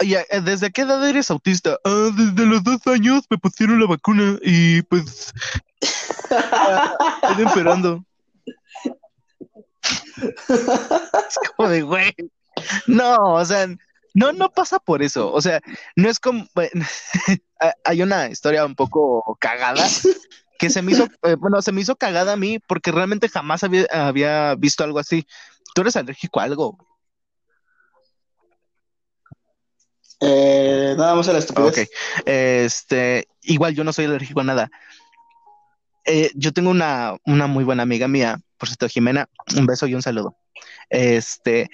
oye, ¿desde qué edad eres autista? Ah, desde los dos años me pusieron la vacuna y pues estoy esperando. es como de, güey, no, o sea, no, no pasa por eso. O sea, no es como. hay una historia un poco cagada que se me hizo, eh, bueno, se me hizo cagada a mí porque realmente jamás había, visto algo así. ¿Tú eres alérgico a algo? Eh, nada más a la estupidez. Ok. Este, igual yo no soy alérgico a nada. Eh, yo tengo una, una muy buena amiga mía, por cierto, Jimena, un beso y un saludo. Este,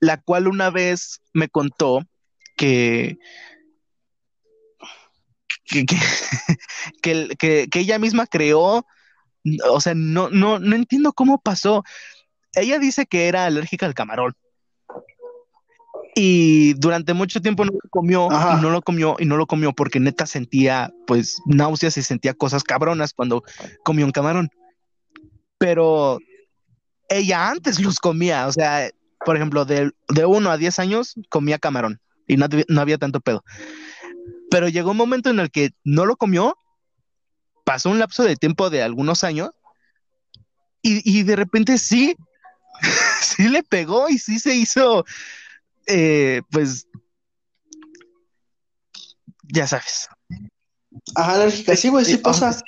la cual una vez me contó que, que, que, ella misma creó, o sea, no, no, no entiendo cómo pasó. Ella dice que era alérgica al camarón. Y durante mucho tiempo no lo comió, y no lo comió, y no lo comió porque neta sentía pues náuseas y sentía cosas cabronas cuando comió un camarón. Pero ella antes los comía, o sea, por ejemplo, de, de 1 a 10 años comía camarón y no, había tanto pedo. Pero llegó un momento en el que no lo comió, pasó un lapso de tiempo de algunos años y, de repente sí, sí le pegó y sí se hizo, eh, pues, ya sabes. Ajá, alérgica, sí, güey, sí, pasa.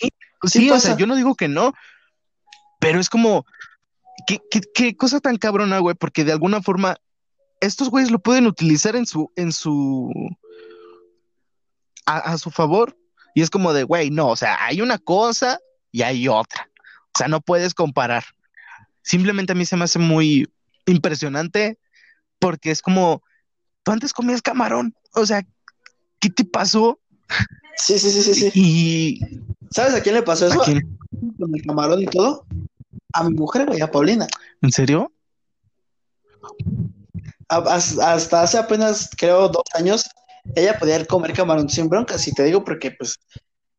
Sí, o sea, yo no digo que no, pero es como, ¿Qué, cosa tan cabrona, güey, porque de alguna forma estos güeyes lo pueden utilizar en su, en su, a, su favor. Y es como de, güey, no, o sea, hay una cosa y hay otra. O sea, no puedes comparar. Simplemente a mí se me hace muy impresionante porque es como, tú antes comías camarón, o sea, ¿qué te pasó? Sí, sí, sí, sí, sí. Y ¿Sabes a quién le pasó eso? ¿a quién? Con el camarón y todo. A mi mujer, güey, a Paulina. ¿En serio? A- hasta hace apenas, creo, dos años, ella podía comer camarón sin broncas, y te digo porque, pues,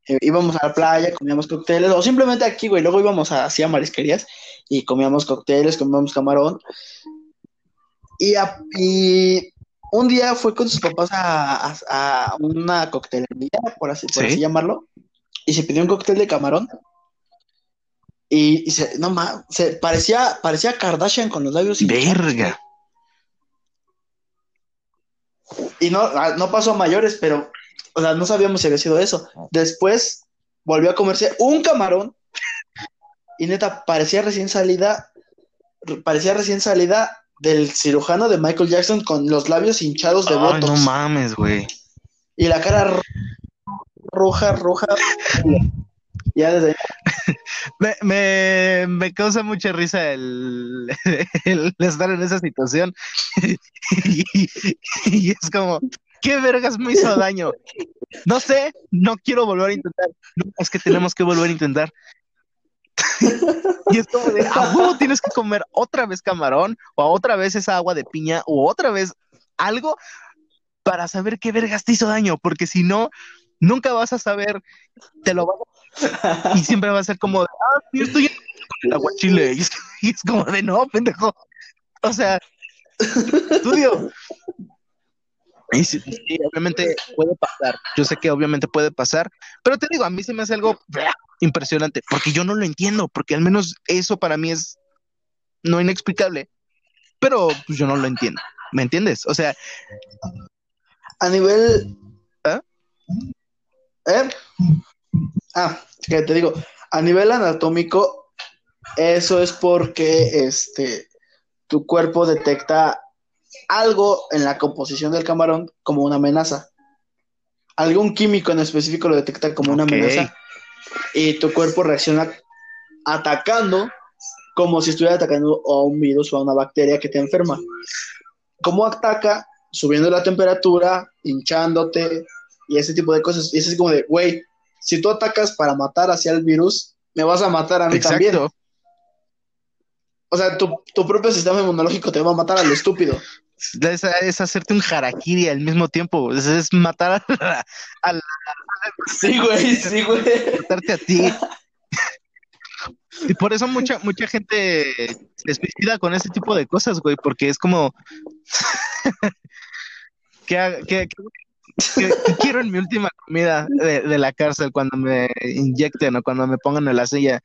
eh, íbamos a la playa, comíamos cócteles, o simplemente aquí, güey, luego íbamos a, así a marisquerías y comíamos cócteles, comíamos camarón. Y, a- y un día fue con sus papás a, a- a una coctelería, por así, por Sí. así llamarlo, y se pidió un cóctel de camarón. Y, y se, no más, se parecía, parecía Kardashian con los labios. Verga. Y no, ah, no pasó a mayores, pero, o sea, no sabíamos si había sido eso. Después volvió a comerse un camarón y neta, parecía recién salida, parecía recién salida del cirujano de Michael Jackson con los labios hinchados de Ay, botox no mames, güey. y la cara ro- roja, roja. Ya desde Me, me, me causa mucha risa el, estar en esa situación. y, es como, ¿qué vergas me hizo daño? No sé, no quiero volver a intentar. Es que tenemos que volver a intentar. y es como de, tienes que comer otra vez camarón, o otra vez esa agua de piña, o otra vez algo para saber qué vergas te hizo daño, porque si no, nunca vas a saber, te lo vas a y siempre va a ser como, de, ah, sí, estoy con el aguachile. Y es, y es como de, no, pendejo. O sea, estudio. Y sí, sí, obviamente puede pasar. Yo sé que obviamente puede pasar, pero te digo, a mí se me hace algo ¡blah! impresionante, porque yo no lo entiendo, porque al menos eso para mí es no inexplicable, pero pues, yo no lo entiendo. ¿Me entiendes? O sea, a nivel. ¿Eh? ¿Eh? Ah, que te digo, a nivel anatómico, eso es porque este tu cuerpo detecta algo en la composición del camarón como una amenaza. Algún químico en específico lo detecta como una amenaza y tu cuerpo reacciona atacando como si estuviera atacando a un virus o a una bacteria que te enferma. ¿Cómo ataca? Subiendo la temperatura, hinchándote y ese tipo de cosas. Y es como de, güey, si tú atacas para matar hacia el virus, me vas a matar a mí también. O sea, tu, tu propio sistema inmunológico te va a matar a lo estúpido. Es, es hacerte un harakiri al mismo tiempo. Es, es matar a, a, Sí, güey, sí, güey. matarte a ti. Y por eso mucha, mucha gente se suicida con ese tipo de cosas, güey, porque es como que, haga- que, que- que quiero en mi última comida de, de la cárcel cuando me inyecten o cuando me pongan en la silla.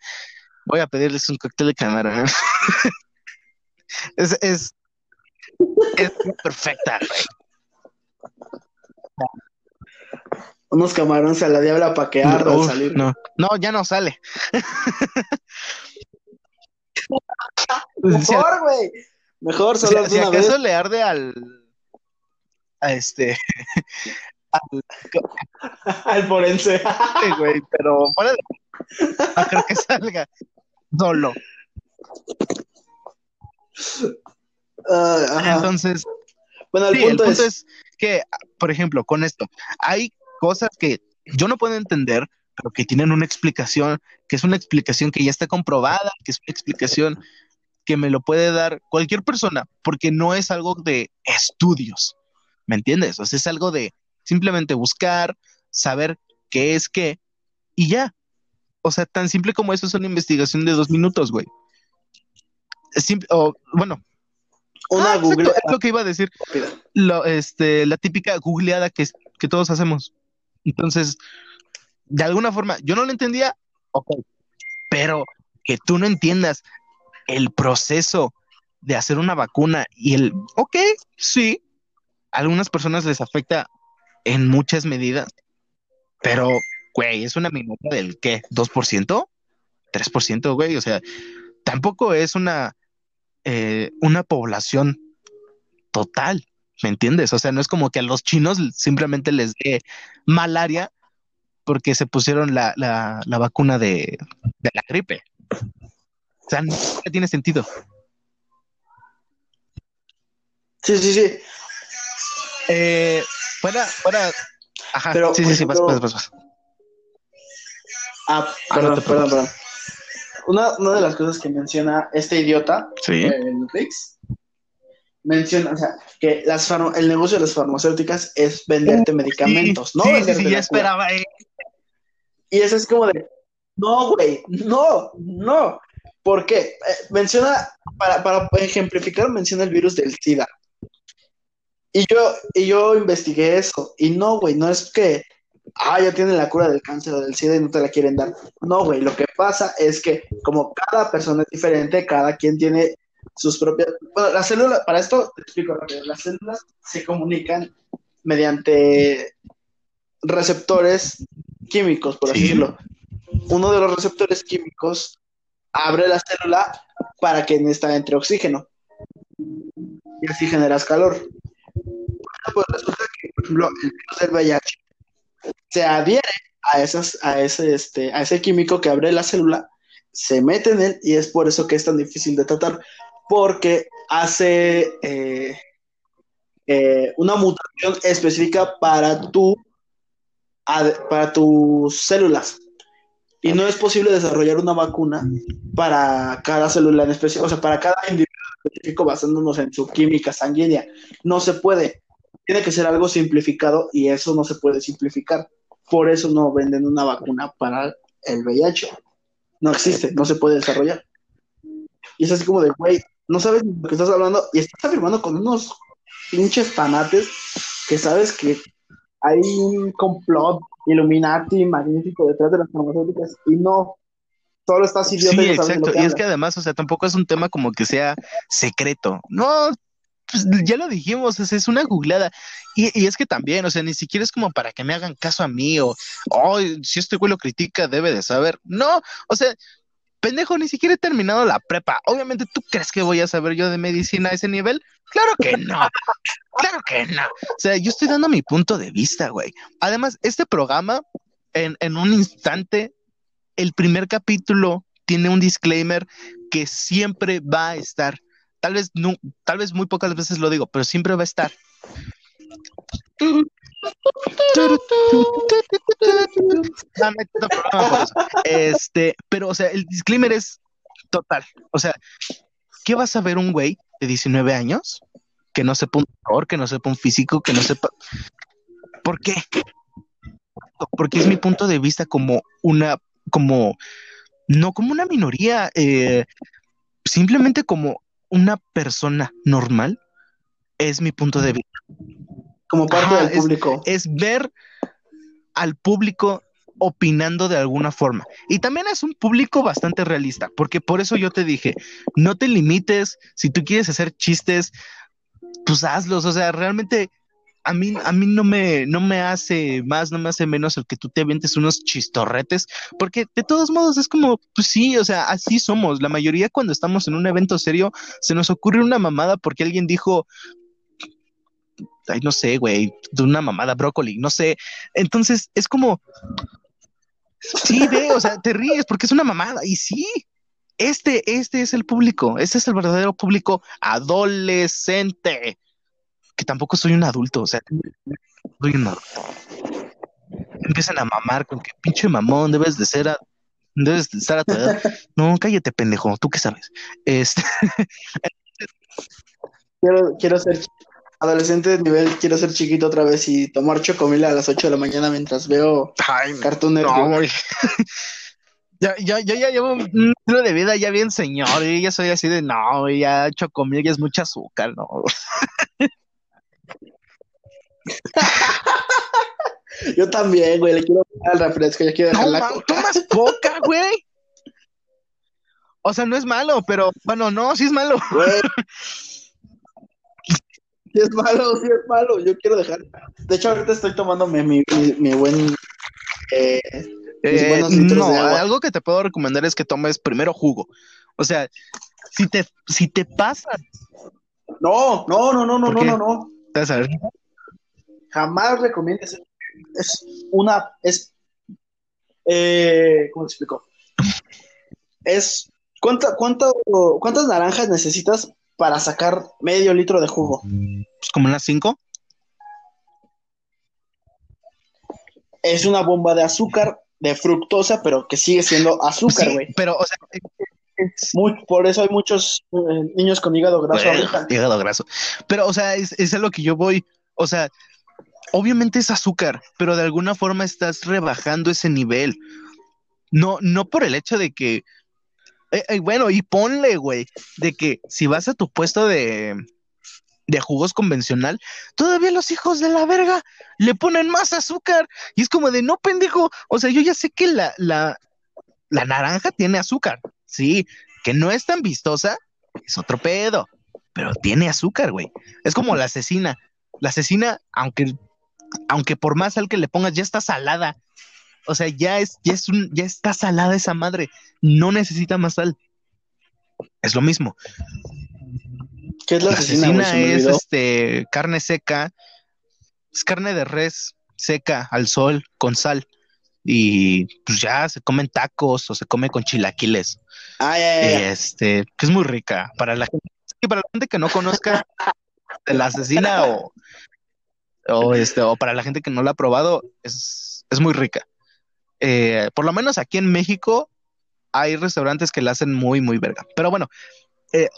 Voy a pedirles un cóctel de camarón. es, es, es perfecta, güey. Unos camarones a la diabla para que arda al salir. no, no, ya no sale. Si- Mejor, güey. Mejor Si, solo si una acaso vez. le arde al. A este. al Al forense. güey, pero fuera de. No creo que salga solo. Ah. Entonces, Bueno, el sí, el punto, punto es, es que, por ejemplo, con esto, hay cosas que yo no puedo entender, pero que tienen una explicación, que es una explicación que ya está comprobada, que es una explicación que me lo puede dar cualquier persona, porque no es algo de estudios, ¿me entiendes? O sea, es algo de simplemente buscar, saber qué es qué, y ya. O sea, tan simple como eso es una investigación de dos minutos, güey. Es simple, o, bueno, una ah, exacto, es lo que iba a decir lo, este, la típica googleada que, que todos hacemos. Entonces, de alguna forma, yo no lo entendía, ok, pero que tú no entiendas el proceso de hacer una vacuna y el, ok, sí, algunas personas les afecta en muchas medidas, pero, güey, es una minoría del qué, ¿2%? ¿3%, güey? O sea, tampoco es una, eh, una población total. ¿Me entiendes? O sea, no es como que a los chinos simplemente les dé malaria porque se pusieron la, la, la vacuna de, de la gripe. O sea, no tiene sentido. Sí, sí, sí. Eh, fuera, fuera. Ajá, Pero, sí, sí, sí, vas, vas, vas. Ah, Ah, perdón, no te perdón, perdón. Una, una de las cosas que menciona este idiota, Sí. el Rix, menciona, o sea, que las el negocio de las farmacéuticas es venderte medicamentos, no sí, sí, venderte sí, cura. esperaba. eh. Y eso es como de, no, güey, no, no. ¿Por qué? Eh, menciona, para, para ejemplificar, menciona el virus del SIDA. Y yo, y yo investigué eso. Y no, güey, no es que, ah, ya tienen la cura del cáncer o del SIDA y no te la quieren dar. No, güey, lo que pasa es que como cada persona es diferente, cada quien tiene sus propias... Bueno, las células, para esto te explico rápido, las células se comunican mediante receptores químicos, por así Sí. decirlo. Uno de los receptores químicos abre la célula para que en esta entre oxígeno. Y así generas calor. Pues resulta que, por ejemplo, el virus del VIH se adhiere a, esas, a, ese, este, a ese químico que abre la célula, se mete en él y es por eso que es tan difícil de tratar, porque hace eh, eh, una mutación específica para tu para tus células. Y no es posible desarrollar una vacuna para cada célula en específico, o sea, para cada individuo específico basándonos en su química sanguínea. No se puede. Tiene que ser algo simplificado y eso no se puede simplificar. Por eso no venden una vacuna para el VIH. No existe, no se puede desarrollar. Y es así como de, güey, no sabes de lo que estás hablando y estás afirmando con unos pinches fanates que sabes que hay un complot Illuminati magnífico detrás de las farmacéuticas y no, solo estás idiota Sí, y no sabes de lo exacto. que Y es que además, o sea, tampoco es un tema como que sea secreto. No, pues ya lo dijimos, es, es una googlada. Y, y es que también, o sea, ni siquiera es como para que me hagan caso a mí o, oh, si este güey lo critica, debe de saber. No, o sea, pendejo, ni siquiera he terminado la prepa. Obviamente, ¿tú crees que voy a saber yo de medicina a ese nivel? Claro que no. Claro que no. O sea, yo estoy dando mi punto de vista, güey. Además, este programa, en, en un instante, el primer capítulo tiene un disclaimer que siempre va a estar. Tal vez, tal vez muy pocas veces lo digo, pero siempre va a estar. Este, pero, o sea, el disclaimer es total. O sea, ¿qué vas a ver un güey de 19 años que no sepa un doctor, que no sepa un físico, que no sepa. ¿Por qué? Porque es mi punto de vista como una, como, no como una minoría, eh, simplemente como una persona normal. Es mi punto de vista. Como parte Ajá, del público. Es ver al público opinando de alguna forma. Y también es un público bastante realista, porque por eso yo te dije, no te limites, si tú quieres hacer chistes, pues hazlos, o sea, realmente a mí, a mí no, me, no me hace más, no me hace menos el que tú te avientes unos chistorretes, porque de todos modos es como, pues sí, o sea, así somos. La mayoría cuando estamos en un evento serio se nos ocurre una mamada porque alguien dijo, ay, no sé, güey, de una mamada brócoli, no sé. Entonces es como, sí, ve, o sea, te ríes porque es una mamada y sí. Este, este es el público, este es el verdadero público adolescente que tampoco soy un adulto, o sea, soy un adulto. Empiezan a mamar con que pinche mamón, debes de ser, a- debes de estar a tu edad. No, cállate, pendejo, tú qué sabes. Este, Quiero, quiero ser adolescente de nivel, quiero ser chiquito otra vez y tomar chocomil a las 8 de la mañana mientras veo ay, Cartoon no, Network. güey. Ya, ya, yo ya llevo un estilo de vida ya bien señor, y ya soy así de no, ya chocomil ya es mucha azúcar, no. Yo también, güey, le quiero dejar el refresco, ya quiero dejar No, la coca. tomas poca, güey. O sea, no es malo, pero bueno, no, sí es malo. Güey. Si es malo, si es malo, yo quiero dejar. De hecho, ahorita estoy tomándome mi, mi, mi buen. eh, Eh, no, algo que te puedo recomendar es que tomes primero jugo. O sea, si te, si te pasas, No, no, no, no, no, ¿Por no, no, no. te vas a ver, Jamás recomiendes. Es una. Es. Eh, ¿Cómo te explico? Es ¿Cuánta, cuánto, ¿Cuántas naranjas necesitas para sacar medio litro de jugo? Pues como unas cinco. Es una bomba de azúcar, de fructosa, pero que sigue siendo azúcar, Sí, güey. pero, o sea, Muy- por eso hay muchos eh, niños con hígado graso Bueno, hígado graso. Pero, o sea, es, es a lo que yo voy. O sea, obviamente es azúcar, pero de alguna forma estás rebajando ese nivel. No, no por el hecho de que. eh, eh, bueno, y ponle, güey, de que si vas a tu puesto de, de jugos convencional, todavía los hijos de la verga le ponen más azúcar. Y es como de no, pendejo. O sea, yo ya sé que la, la, la naranja tiene azúcar. Sí, que no es tan vistosa, es otro pedo, pero tiene azúcar, güey. Es como la asesina. La asesina, aunque, aunque por más sal que le pongas, ya está salada. O sea, ya es, ya es un, ya está salada esa madre. No necesita más sal. Es lo mismo. ¿Qué es la, La asesina, es este carne seca, es carne de res seca al sol con sal. Y pues ya se comen tacos o se come con chilaquiles. Ah, ya, ya, Y ya. este, que es muy rica. Para la para la gente que no conozca de la asesina o, o este, o para la gente que no la ha probado, es, es muy rica. Eh, por lo menos aquí en México hay restaurantes que la hacen muy, muy verga. Pero bueno, eh,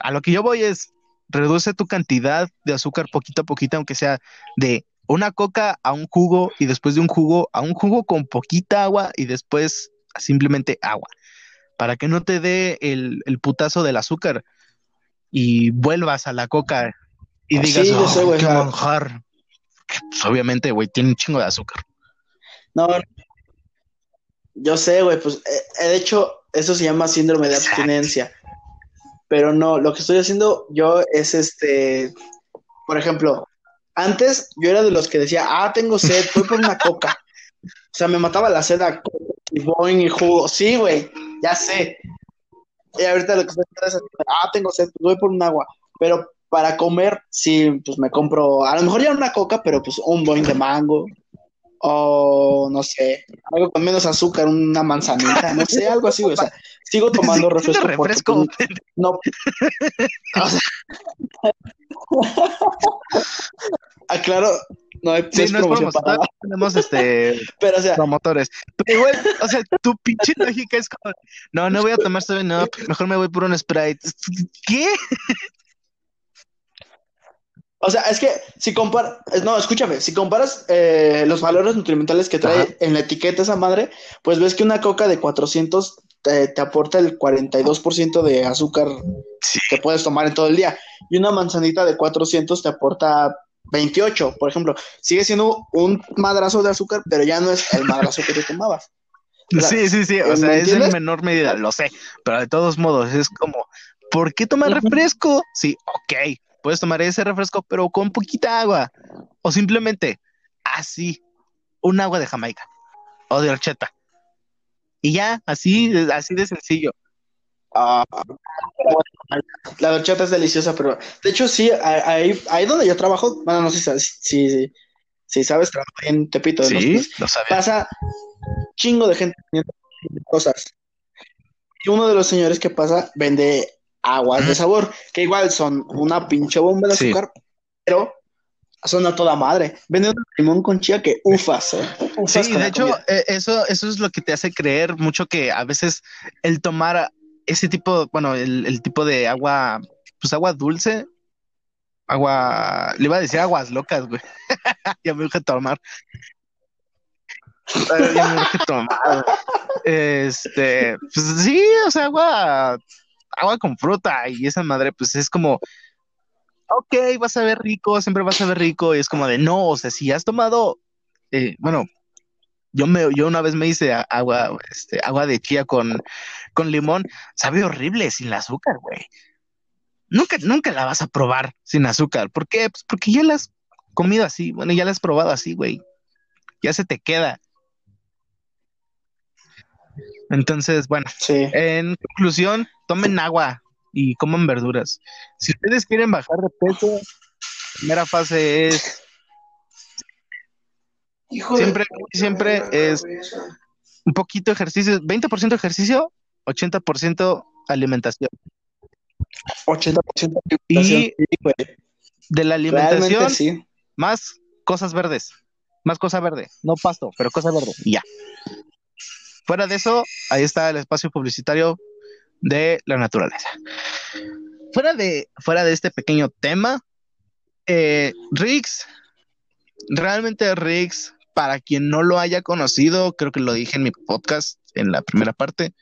a lo que yo voy es reduce tu cantidad de azúcar poquito a poquito, aunque sea de una coca a un jugo y después de un jugo a un jugo con poquita agua y después simplemente agua, para que no te dé el, el putazo del azúcar y vuelvas a la coca y Sí, digas, yo sé, "Oh, güey, qué o sea- manjar. Que, pues, obviamente, güey, tiene un chingo de azúcar. No, yo sé, güey, pues eh, de hecho eso se llama síndrome de Exacto. abstinencia. Pero no, lo que estoy haciendo yo es este, por ejemplo, antes yo era de los que decía, ah, tengo sed, voy por una coca. O sea, me mataba la sed a coca y boing y jugo. Sí, güey, ya sé. Y ahorita lo que estoy haciendo es, ah, tengo sed, voy por un agua. Pero para comer, sí, pues me compro, a lo mejor ya no una coca, pero pues un boing de mango. O no sé, algo con menos azúcar, una manzanita, no sé, algo así, güey. O sea, sigo tomando Sí, refresco. porque, refresco. no. O sea, aclaro, no hay Sí, no es no promoción para nada, tenemos este pero o sea, promotores. Pero igual, o sea, tu pinche lógica es como, no, no voy a tomar 7 Up, mejor me voy por un Sprite. ¿Qué? O sea, es que si comparas, no, escúchame, si comparas eh, los valores nutrimentales que trae Ajá. en la etiqueta esa madre, pues ves que una coca de 400 te, te aporta el 42% de azúcar Sí. que puedes tomar en todo el día. Y una manzanita de 400 te aporta 28, por ejemplo. Sigue siendo un madrazo de azúcar, pero ya no es el madrazo que te tomabas. O sea, Sí, sí, sí, o ¿me sea, es en menor medida, lo sé, pero de todos modos es como, ¿por qué tomar refresco? Sí, ok, puedes tomar ese refresco, pero con poquita agua, o simplemente así, un agua de Jamaica o de horchata. Y ya, así, así de sencillo. Ah, la horchata es deliciosa, pero de hecho sí, ahí, ahí donde yo trabajo, bueno, no sé si, sabes- si, si sabes, trabajo en Tepito. Sí, lo sabía. pasa chingo de gente vendiendo cosas. Y uno de los señores que pasa vende aguas de sabor, que igual son una pinche bomba de Sí. azúcar, pero son a toda madre. Vende un limón con chía que ufas, eh, ufas Sí, de hecho, comida. eh, eso, eso es lo que te hace creer mucho que a veces el tomar ese tipo, bueno, el, el tipo de agua, pues agua dulce, agua, le iba a decir aguas locas, güey. ya me urge tomar. Ya me urge tomar. Este, pues sí, o sea, agua, agua con fruta y esa madre, pues es como, ok, vas a ver rico, siempre vas a ver rico, y es como de no, o sea, si has tomado, eh, bueno, yo me, yo una vez me hice agua, este, agua de chía con, con limón, sabe horrible sin el azúcar, güey. Nunca, nunca la vas a probar sin azúcar. ¿Por qué? Pues porque ya la has comido así, bueno, ya la has probado así, güey. Ya se te queda. Entonces, bueno, Sí. en conclusión, tomen agua y coman verduras. Si ustedes quieren bajar de peso, la primera fase es Hijo siempre, siempre es un poquito de ejercicio, 20% de ejercicio 80% alimentación. 80% Y sí, güey. de la alimentación, sí. más cosas verdes. Más cosa verde. No pasto, pero cosa verde. Y ya. Fuera de eso, ahí está el espacio publicitario de la naturaleza. Fuera de, fuera de este pequeño tema, eh, Riggs, realmente Riggs, para quien no lo haya conocido, creo que lo dije en mi podcast en la primera parte,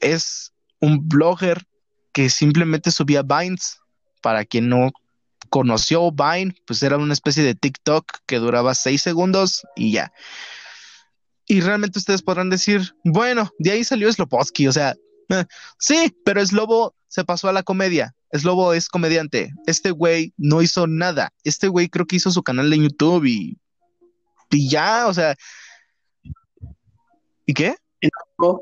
es un blogger que simplemente subía Vines. Para quien no conoció Vine, pues era una especie de TikTok que duraba seis segundos y ya. Y realmente ustedes podrán decir, bueno, de ahí salió Slopotsky, o sea, eh, sí, pero Slobo se pasó a la comedia. Slobo es comediante. Este güey no hizo nada. Este güey creo que hizo su canal de YouTube y, y ya, o sea. ¿Y qué? No,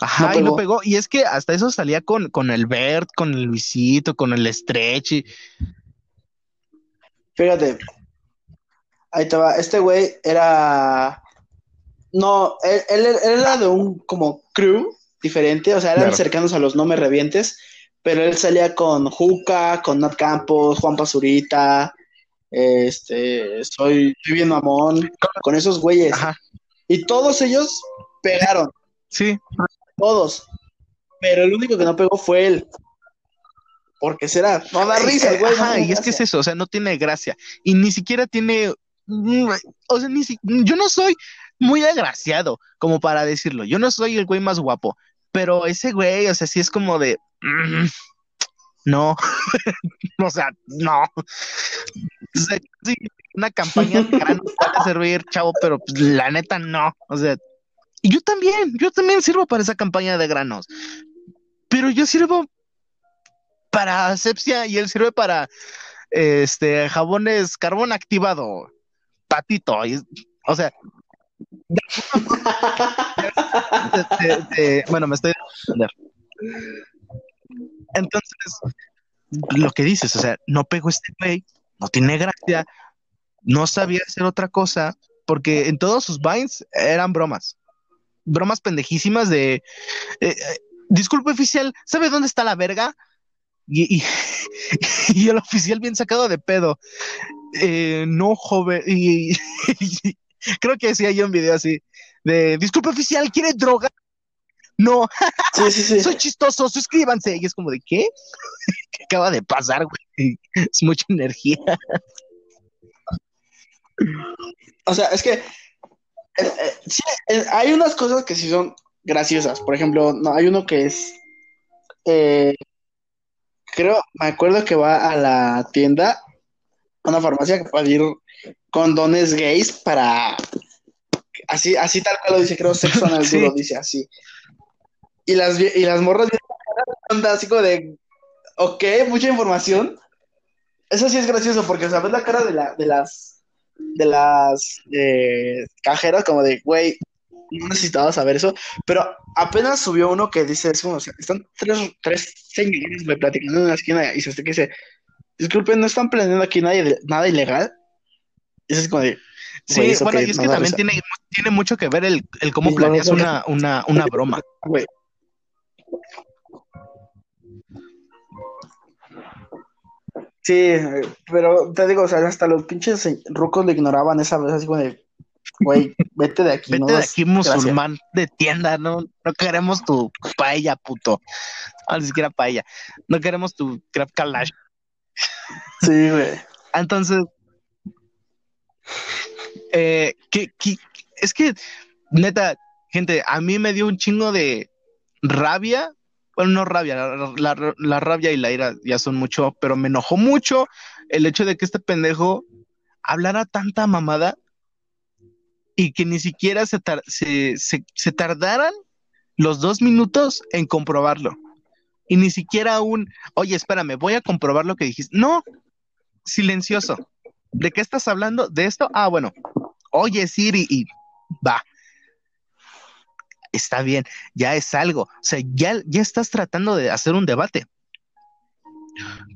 Ajá, No y no pegó. pegó. Y es que hasta eso salía con, con el Bert, con el Luisito, con el Stretch. y- Fíjate. Ahí te va. Este güey era. No, él, él- él era de un como crew diferente, o sea, eran Claro. cercanos a los No Me Revientes, pero él salía con Juca, con Nat Campos, Juan Pazurita, este, soy, soy bien mamón, con esos güeyes. Ajá, Y todos ellos pegaron, sí. todos. Pero el único que no pegó fue él. ¿Por qué será? No da risa, el güey. Ajá, y es que es eso, o sea, no tiene gracia. Y ni siquiera tiene. Mm, O sea, ni si- yo no soy muy agraciado como para decirlo. Yo no soy el güey más guapo. Pero ese güey, o sea, sí es como de. mm, no. o sea, no. Una campaña de grano puede servir, chavo, pero pues, la neta no. O sea, yo también, yo también sirvo para esa campaña de granos. Pero yo sirvo para asepsia y él sirve para este jabones carbón activado, patito. y- o sea, bueno, me estoy. Entonces, lo que dices, o sea, no pegó este güey, no tiene gracia, no sabía hacer otra cosa, porque en todos sus vines eran bromas, bromas pendejísimas de, eh, eh, disculpe oficial, ¿sabe dónde está la verga? Y, y, y el oficial bien sacado de pedo. Eh, no, joven. Y, y creo que hacía yo un video así de disculpe oficial, ¿quiere droga? No, Sí, sí, sí. soy chistoso, suscríbanse. Y es como de ¿qué? ¿Qué acaba de pasar, güey? Es mucha energía. O sea, es que eh, eh, sí, eh, hay unas cosas que sí son graciosas. Por ejemplo, no, hay uno que es, eh, creo, me acuerdo que va a la tienda, a una farmacia que pedir condones gays para, así, así tal cual lo dice, creo, sexo en el Sí. duro, dice así. Y las, y las morras así como de, ok, mucha información. Eso sí es gracioso porque, o ves la cara de, la, de las de las eh, cajeras como de, güey, no necesitaba saber eso, pero apenas subió uno que dice, es como, o sea, están tres, tres señores güey, platicando en una esquina y se que dice, disculpen, ¿no están planeando aquí nada, nada ilegal? Y eso es como de, Sí, güey, bueno, que y es que también tiene, tiene mucho que ver el, el cómo planeas una, una, una broma. Güey. Sí, pero te digo, o sea, hasta los pinches rucos le ignoraban esa vez, así como de, güey, vete de aquí, Vete no de aquí, gracia". musulmán de tienda, no, no queremos tu paella, puto. No, ni siquiera paella. No queremos tu crab kalash. Sí, güey. Entonces, eh, que, que- es que, neta, gente, a mí me dio un chingo de rabia. Bueno, no rabia, la, la- la rabia y la ira ya son mucho, pero me enojó mucho el hecho de que este pendejo hablara tanta mamada y que ni siquiera se, se tardaran los dos minutos en comprobarlo. Y ni siquiera un, oye, espérame, voy a comprobar lo que dijiste. No, silencioso. ¿De qué estás hablando? ¿De esto? Ah, bueno. Oye, Siri, y va. Está bien, ya es algo. O sea, ya, ya estás tratando de hacer un debate.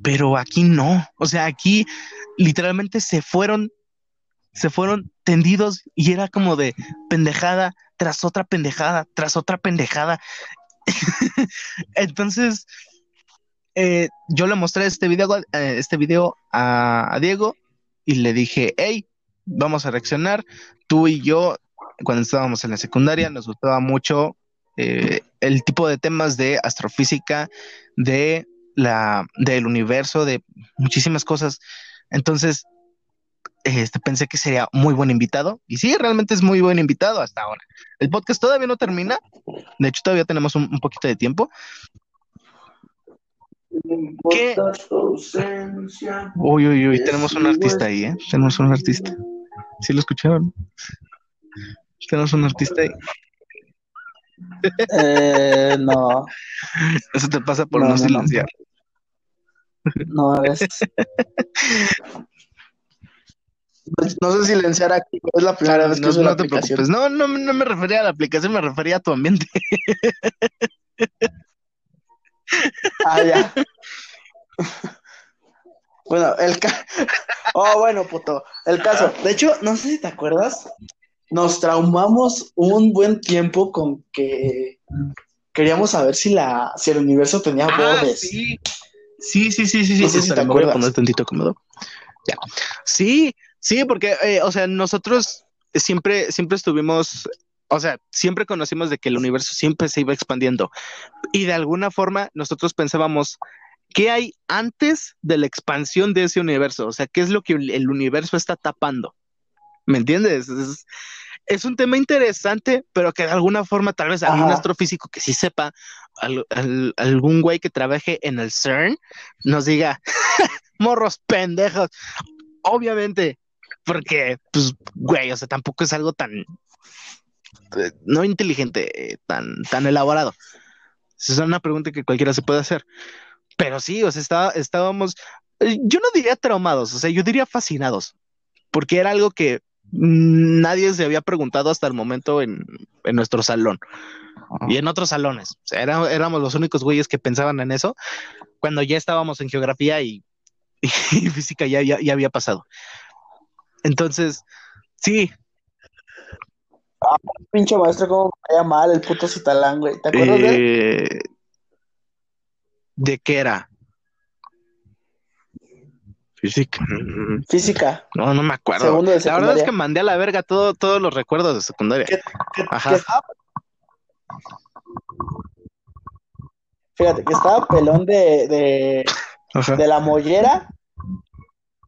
Pero aquí no. O sea, aquí literalmente se fueron se fueron tendidos y era como de pendejada tras otra pendejada, tras otra pendejada. Entonces, eh, yo le mostré este video, eh, este video a, Diego y le dije, hey, vamos a reaccionar. Tú y yo, cuando estábamos en la secundaria, nos gustaba mucho eh, el tipo de temas de astrofísica, de la, del universo, de muchísimas cosas. Entonces, este, pensé que sería muy buen invitado. Y sí, realmente es muy buen invitado hasta ahora. El podcast todavía no termina. De hecho, todavía tenemos un, poquito de tiempo. ¿Qué? Uy, uy, uy, tenemos un artista ahí, ¿eh? Tenemos un artista. ¿Sí lo escucharon? Tenemos un artista ahí. Eh, no. Eso te pasa por no, silenciar. No, es... No sé silenciar aquí, es la primera vez que no, no te preocupes. No, no, no me refería a la aplicación, me refería a tu ambiente. ah, ya. bueno, el caso. Oh, bueno, puto. El caso. De hecho, no sé si te acuerdas. Nos traumamos un buen tiempo con que queríamos saber si la si el universo tenía ah, bordes. Sí. Sí, sí, sí, sí, sí. sí, te voy a poner tantito cómodo. Ya. Sí, Sí, porque, eh, o sea, nosotros siempre, siempre estuvimos, o sea, siempre conocimos de que el universo siempre se iba expandiendo. Y de alguna forma nosotros pensábamos, ¿qué hay antes de la expansión de ese universo? O sea, ¿qué es lo que el universo está tapando? ¿Me entiendes? Es, un tema interesante, pero que de alguna forma tal vez algún astrofísico que sí sepa, algún güey que trabaje en el CERN, nos diga, morros pendejos. Obviamente, porque, pues, güey, o sea, tampoco es algo tan, eh, no inteligente, tan, tan elaborado. Es una pregunta que cualquiera se puede hacer. Pero sí, o sea, estábamos, eh, yo no diría traumados, o sea, yo diría fascinados, porque era algo que nadie se había preguntado hasta el momento en, nuestro salón y en otros salones. O sea, éramos los únicos güeyes que pensaban en eso cuando ya estábamos en geografía y, física ya, ya, había pasado. Entonces, sí. Ah, pinche maestro, cómo me caía mal el puto Citalán, güey. ¿Te acuerdas de él? Eh, ¿De qué era? Física. Física. No, no me acuerdo. la verdad es que mandé a la verga todo, todos los recuerdos de secundaria. Ajá. Fíjate, que estaba pelón de, de, de la mollera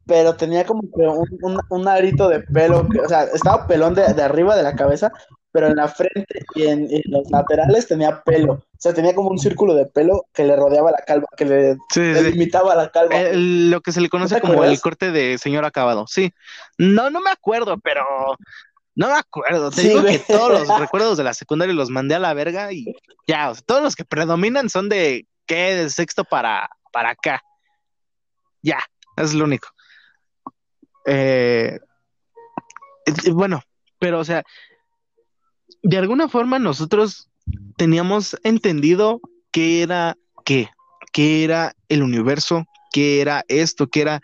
pero tenía como que un, un, arito de pelo, o sea, estaba pelón de, arriba de la cabeza, pero en la frente y en, los laterales tenía pelo. O sea, tenía como un círculo de pelo que le rodeaba la calva, que le, limitaba la calva. lo que se le conoce como el corte de señor acabado. Sí. No, no me acuerdo, pero no me acuerdo. Te digo que todos los recuerdos de la secundaria los mandé a la verga y ya, o sea, todos los que predominan son de qué, de sexto para, para acá. Ya, es lo único. Eh, bueno, pero o sea, de alguna forma nosotros teníamos entendido qué era qué, qué era el universo, qué era esto, qué era,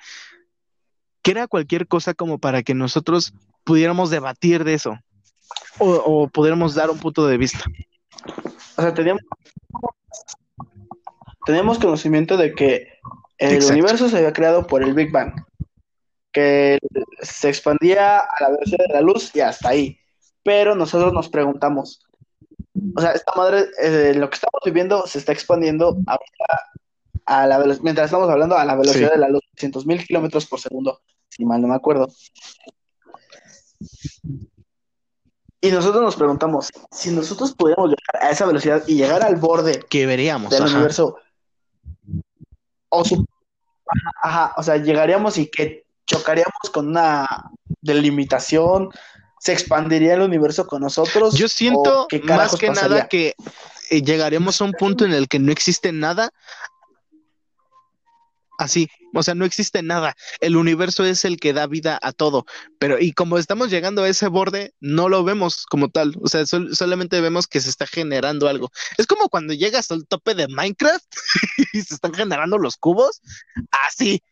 qué era cualquier cosa como para que nosotros pudiéramos debatir de eso o, o pudiéramos dar un punto de vista. O sea, teníamos, teníamos conocimiento de que el universo se había creado por el Big Bang que se expandía a la velocidad de la luz y hasta ahí. Pero nosotros nos preguntamos, o sea, esta madre, eh, lo que estamos viviendo se está expandiendo a la mientras estamos hablando a la velocidad de la luz, 200 mil kilómetros por segundo, si mal no me acuerdo. Y nosotros nos preguntamos, si nosotros pudiéramos llegar a esa velocidad y llegar al borde que veríamos del universo, o ajá, o sea, llegaríamos y que chocaríamos con una delimitación, se expandiría el universo con nosotros. Yo siento más que nada que eh, llegaremos a un punto en el que no existe nada así, o sea, no existe nada. El universo es el que da vida a todo, pero y como estamos llegando a ese borde, no lo vemos como tal, o sea, solamente vemos que se está generando algo. Es como cuando llegas al tope de Minecraft y se están generando los cubos, así,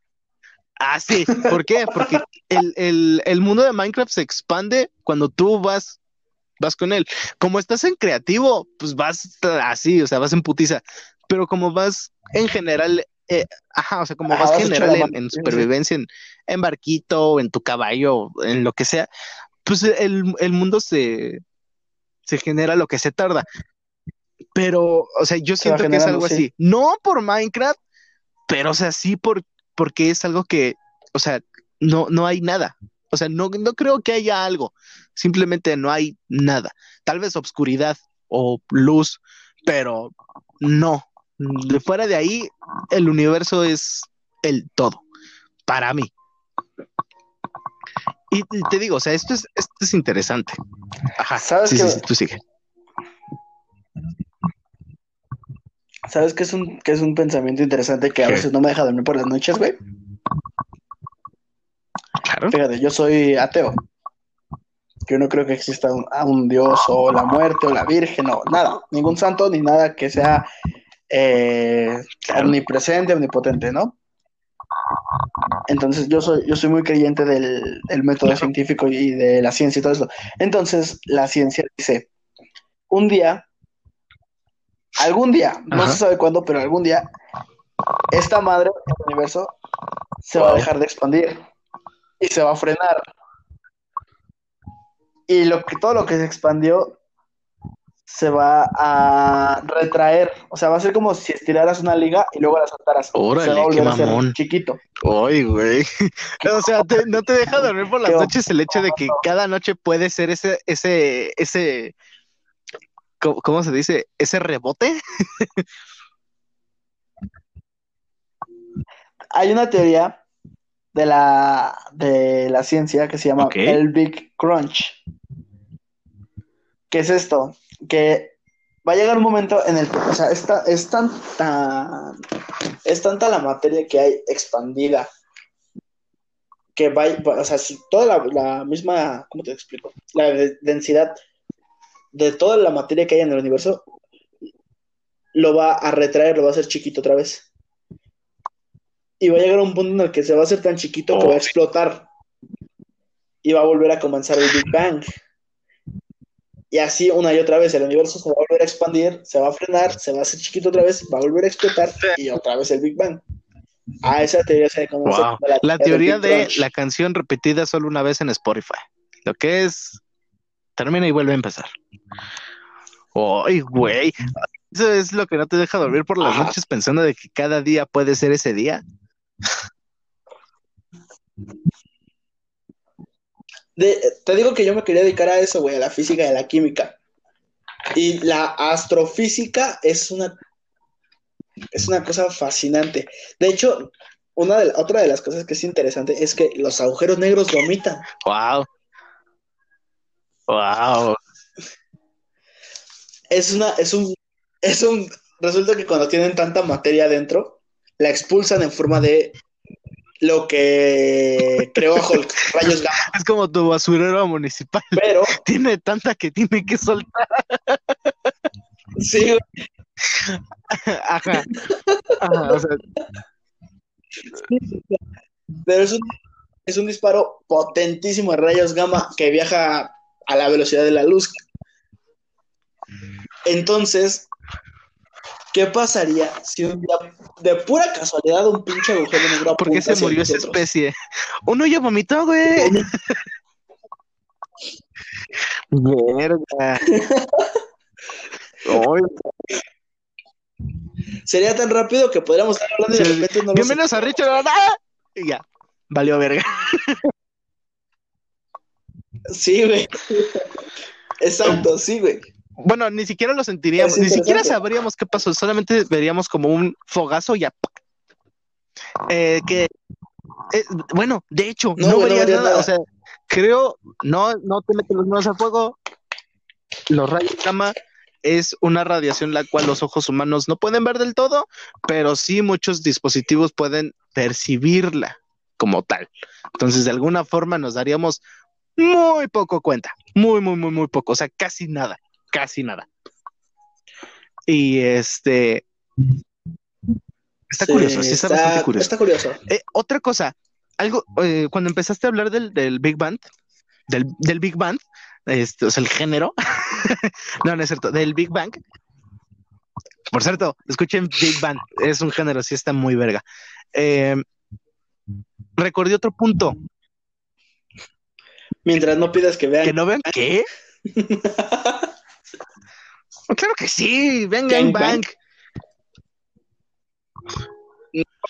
Ah, sí. ¿Por qué? Porque el, el, el mundo de Minecraft se expande cuando tú vas vas con él. Como estás en creativo, pues vas así, o sea, vas en putiza. Pero como vas en general, eh, ajá, o sea, como vas vas general en, supervivencia, en, en barquito, en tu caballo, en lo que sea, pues el, el mundo se, se genera lo que se tarda. Pero, o sea, yo siento que es algo sí. así. No por Minecraft, pero, o sea, sí por, porque es algo que, o sea, no, no hay nada. O sea, no, no creo que haya algo. Simplemente no hay nada. Tal vez obscuridad o luz, pero no. De fuera de ahí, el universo es el todo. Para mí. Y, te digo, o sea, esto es, esto es interesante. Ajá. ¿Sabes sí, sí, sí, tú sigue. ¿Sabes qué es un, qué es un pensamiento interesante que a ¿Qué? veces no me deja dormir por las noches, güey? Claro. Fíjate, yo soy ateo. Yo no creo que exista un, a un Dios o la muerte o la Virgen o nada, ningún santo ni nada que sea eh, omnipresente, omnipotente, ¿no? Entonces yo soy, yo soy muy creyente del, del método científico y de la ciencia y todo eso. Entonces la ciencia dice, un día, algún día, no Ajá. se sabe cuándo, pero algún día, esta madre, el universo, se va a dejar de expandir y se va a frenar. Y lo que, todo lo que se expandió se va a retraer. O sea, va a ser como si estiraras una liga y luego la soltaras. Órale, se va a volver qué mamón. chiquito. Ay, güey. O sea, te- no te deja dormir por las noches el hecho de que cada noche puede ser ese, ese, ese, ¿cómo, cómo se dice? Ese rebote. Hay una teoría de la, de la ciencia que se llama el Big Crunch. ¿Qué es esto? Que va a llegar un momento en el que, o sea, es, ta- es tanta, es tanta la materia que hay expandida que va, o sea, si toda la, la misma, ¿cómo te explico? La de- densidad de toda la materia que hay en el universo lo va a retraer, lo va a hacer chiquito otra vez. Y va a llegar a un punto en el que se va a hacer tan chiquito que va a Oh. explotar. Y va a volver a comenzar el Big Bang. Y así una y otra vez el universo se va a volver a expandir, se va a frenar, se va a hacer chiquito otra vez, va a volver a explotar y otra vez el Big Bang. A esa teoría se conoce Wow. como La teoría de la canción repetida solo una vez en Spotify. Lo que es, termina y vuelve a empezar. Ay, güey. Eso es lo que no te deja dormir por las noches pensando de que cada día puede ser ese día. De- te digo que yo me quería dedicar a eso, güey, a la física y a la química. Y la astrofísica es una, es una cosa fascinante. De hecho, una de, otra de las cosas que es interesante es que los agujeros negros vomitan. Wow. Wow. Es una, es un, es un, resulta que cuando tienen tanta materia adentro, la expulsan en forma de lo que creó Hulk, rayos gamma. Es como tu basurero municipal. Pero, Tiene tanta que tiene que soltar. sí, güey, Ajá. Ajá, o sea, pero es un, es un disparo potentísimo de rayos gamma que viaja a la velocidad de la luz. Entonces, ¿qué pasaría si un día, de pura casualidad, un pinche agujero negro ¿por qué se murió esa nosotros? especie? Uno ya vomitó, güey. Verga. Sería tan rápido que podríamos estar hablando y de repente no Bienvenidos a Richard. ¡Ah! Y ya. Valió verga. Sí, güey. Exacto, sí, güey. Bueno, ni siquiera lo sentiríamos, ni siquiera sabríamos qué pasó, solamente veríamos como un fogazo y ya. Eh, que, eh, bueno, de hecho, No, no, verías nada. nada. O sea, creo, no, no te metes las manos al fuego. Los rayos gamma es una radiación la cual los ojos humanos no pueden ver del todo, pero sí muchos dispositivos pueden percibirla como tal. Entonces, de alguna forma nos daríamos muy poco cuenta, muy, muy, muy, muy poco, o sea, casi nada, casi nada. Y este, está Sí, curioso, sí está, bastante curioso. Está curioso. Eh, otra cosa, algo, eh, cuando empezaste a hablar del, del Big Band, del, del Big Band, este, o sea, el género, no, no es cierto, del Big Bang. Por cierto, escuchen Big Bang, es un género, sí está muy verga. Eh, recordé otro punto. Mientras no pidas que vean. ¿Que no vean qué? claro que sí, vean Gang Bang.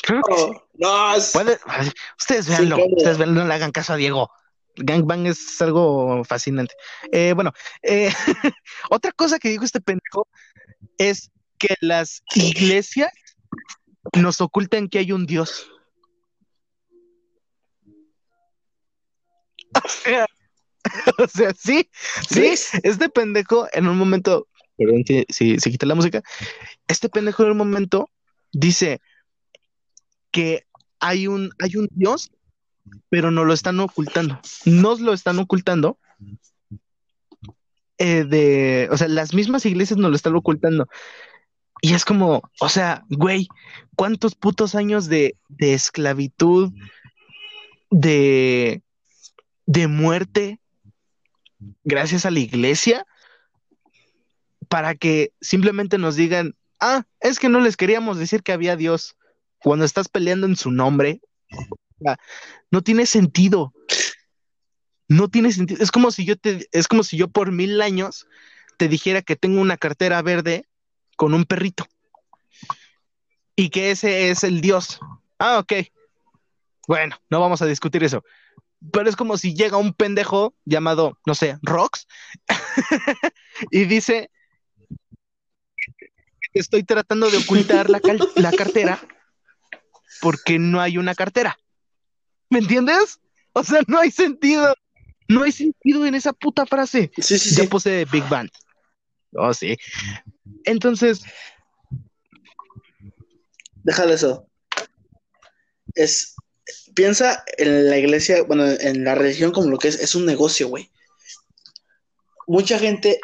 Claro que sí. No, es- ustedes Sí, veanlo, claro. ustedes veanlo, no le hagan caso a Diego. Gangbang es algo fascinante. Eh, bueno, eh, otra cosa que dijo este pendejo es que las iglesias nos ocultan que hay un Dios. O sea, o sea, sí, sí, este pendejo en un momento, perdón si, si, si quita la música, este pendejo en un momento dice que hay un, hay un Dios, pero no lo están ocultando. Nos lo están ocultando. eh, de, o sea, las mismas iglesias nos lo están ocultando. Y es como, o sea, güey, ¿cuántos putos años de, de esclavitud, de, de muerte, gracias a la iglesia, para que simplemente nos digan, ah, es que no les queríamos decir que había Dios cuando estás peleando en su nombre? No tiene sentido. No tiene sentido. Es como si yo te, es como si yo por mil años te dijera que tengo una cartera verde con un perrito y que ese es el Dios. Ah, ok. Bueno, no vamos a discutir eso. Pero es como si llega un pendejo llamado, no sé, Rox, y dice, estoy tratando de ocultar la, la cartera porque no hay una cartera. ¿Me entiendes? O sea, no hay sentido. No hay sentido en esa puta frase. Sí, sí, Ya sí. puse Big Bang. Oh, sí. Entonces, Deja de eso. Es. Piensa en la iglesia, bueno, en la religión como lo que es, es un negocio, güey. Mucha gente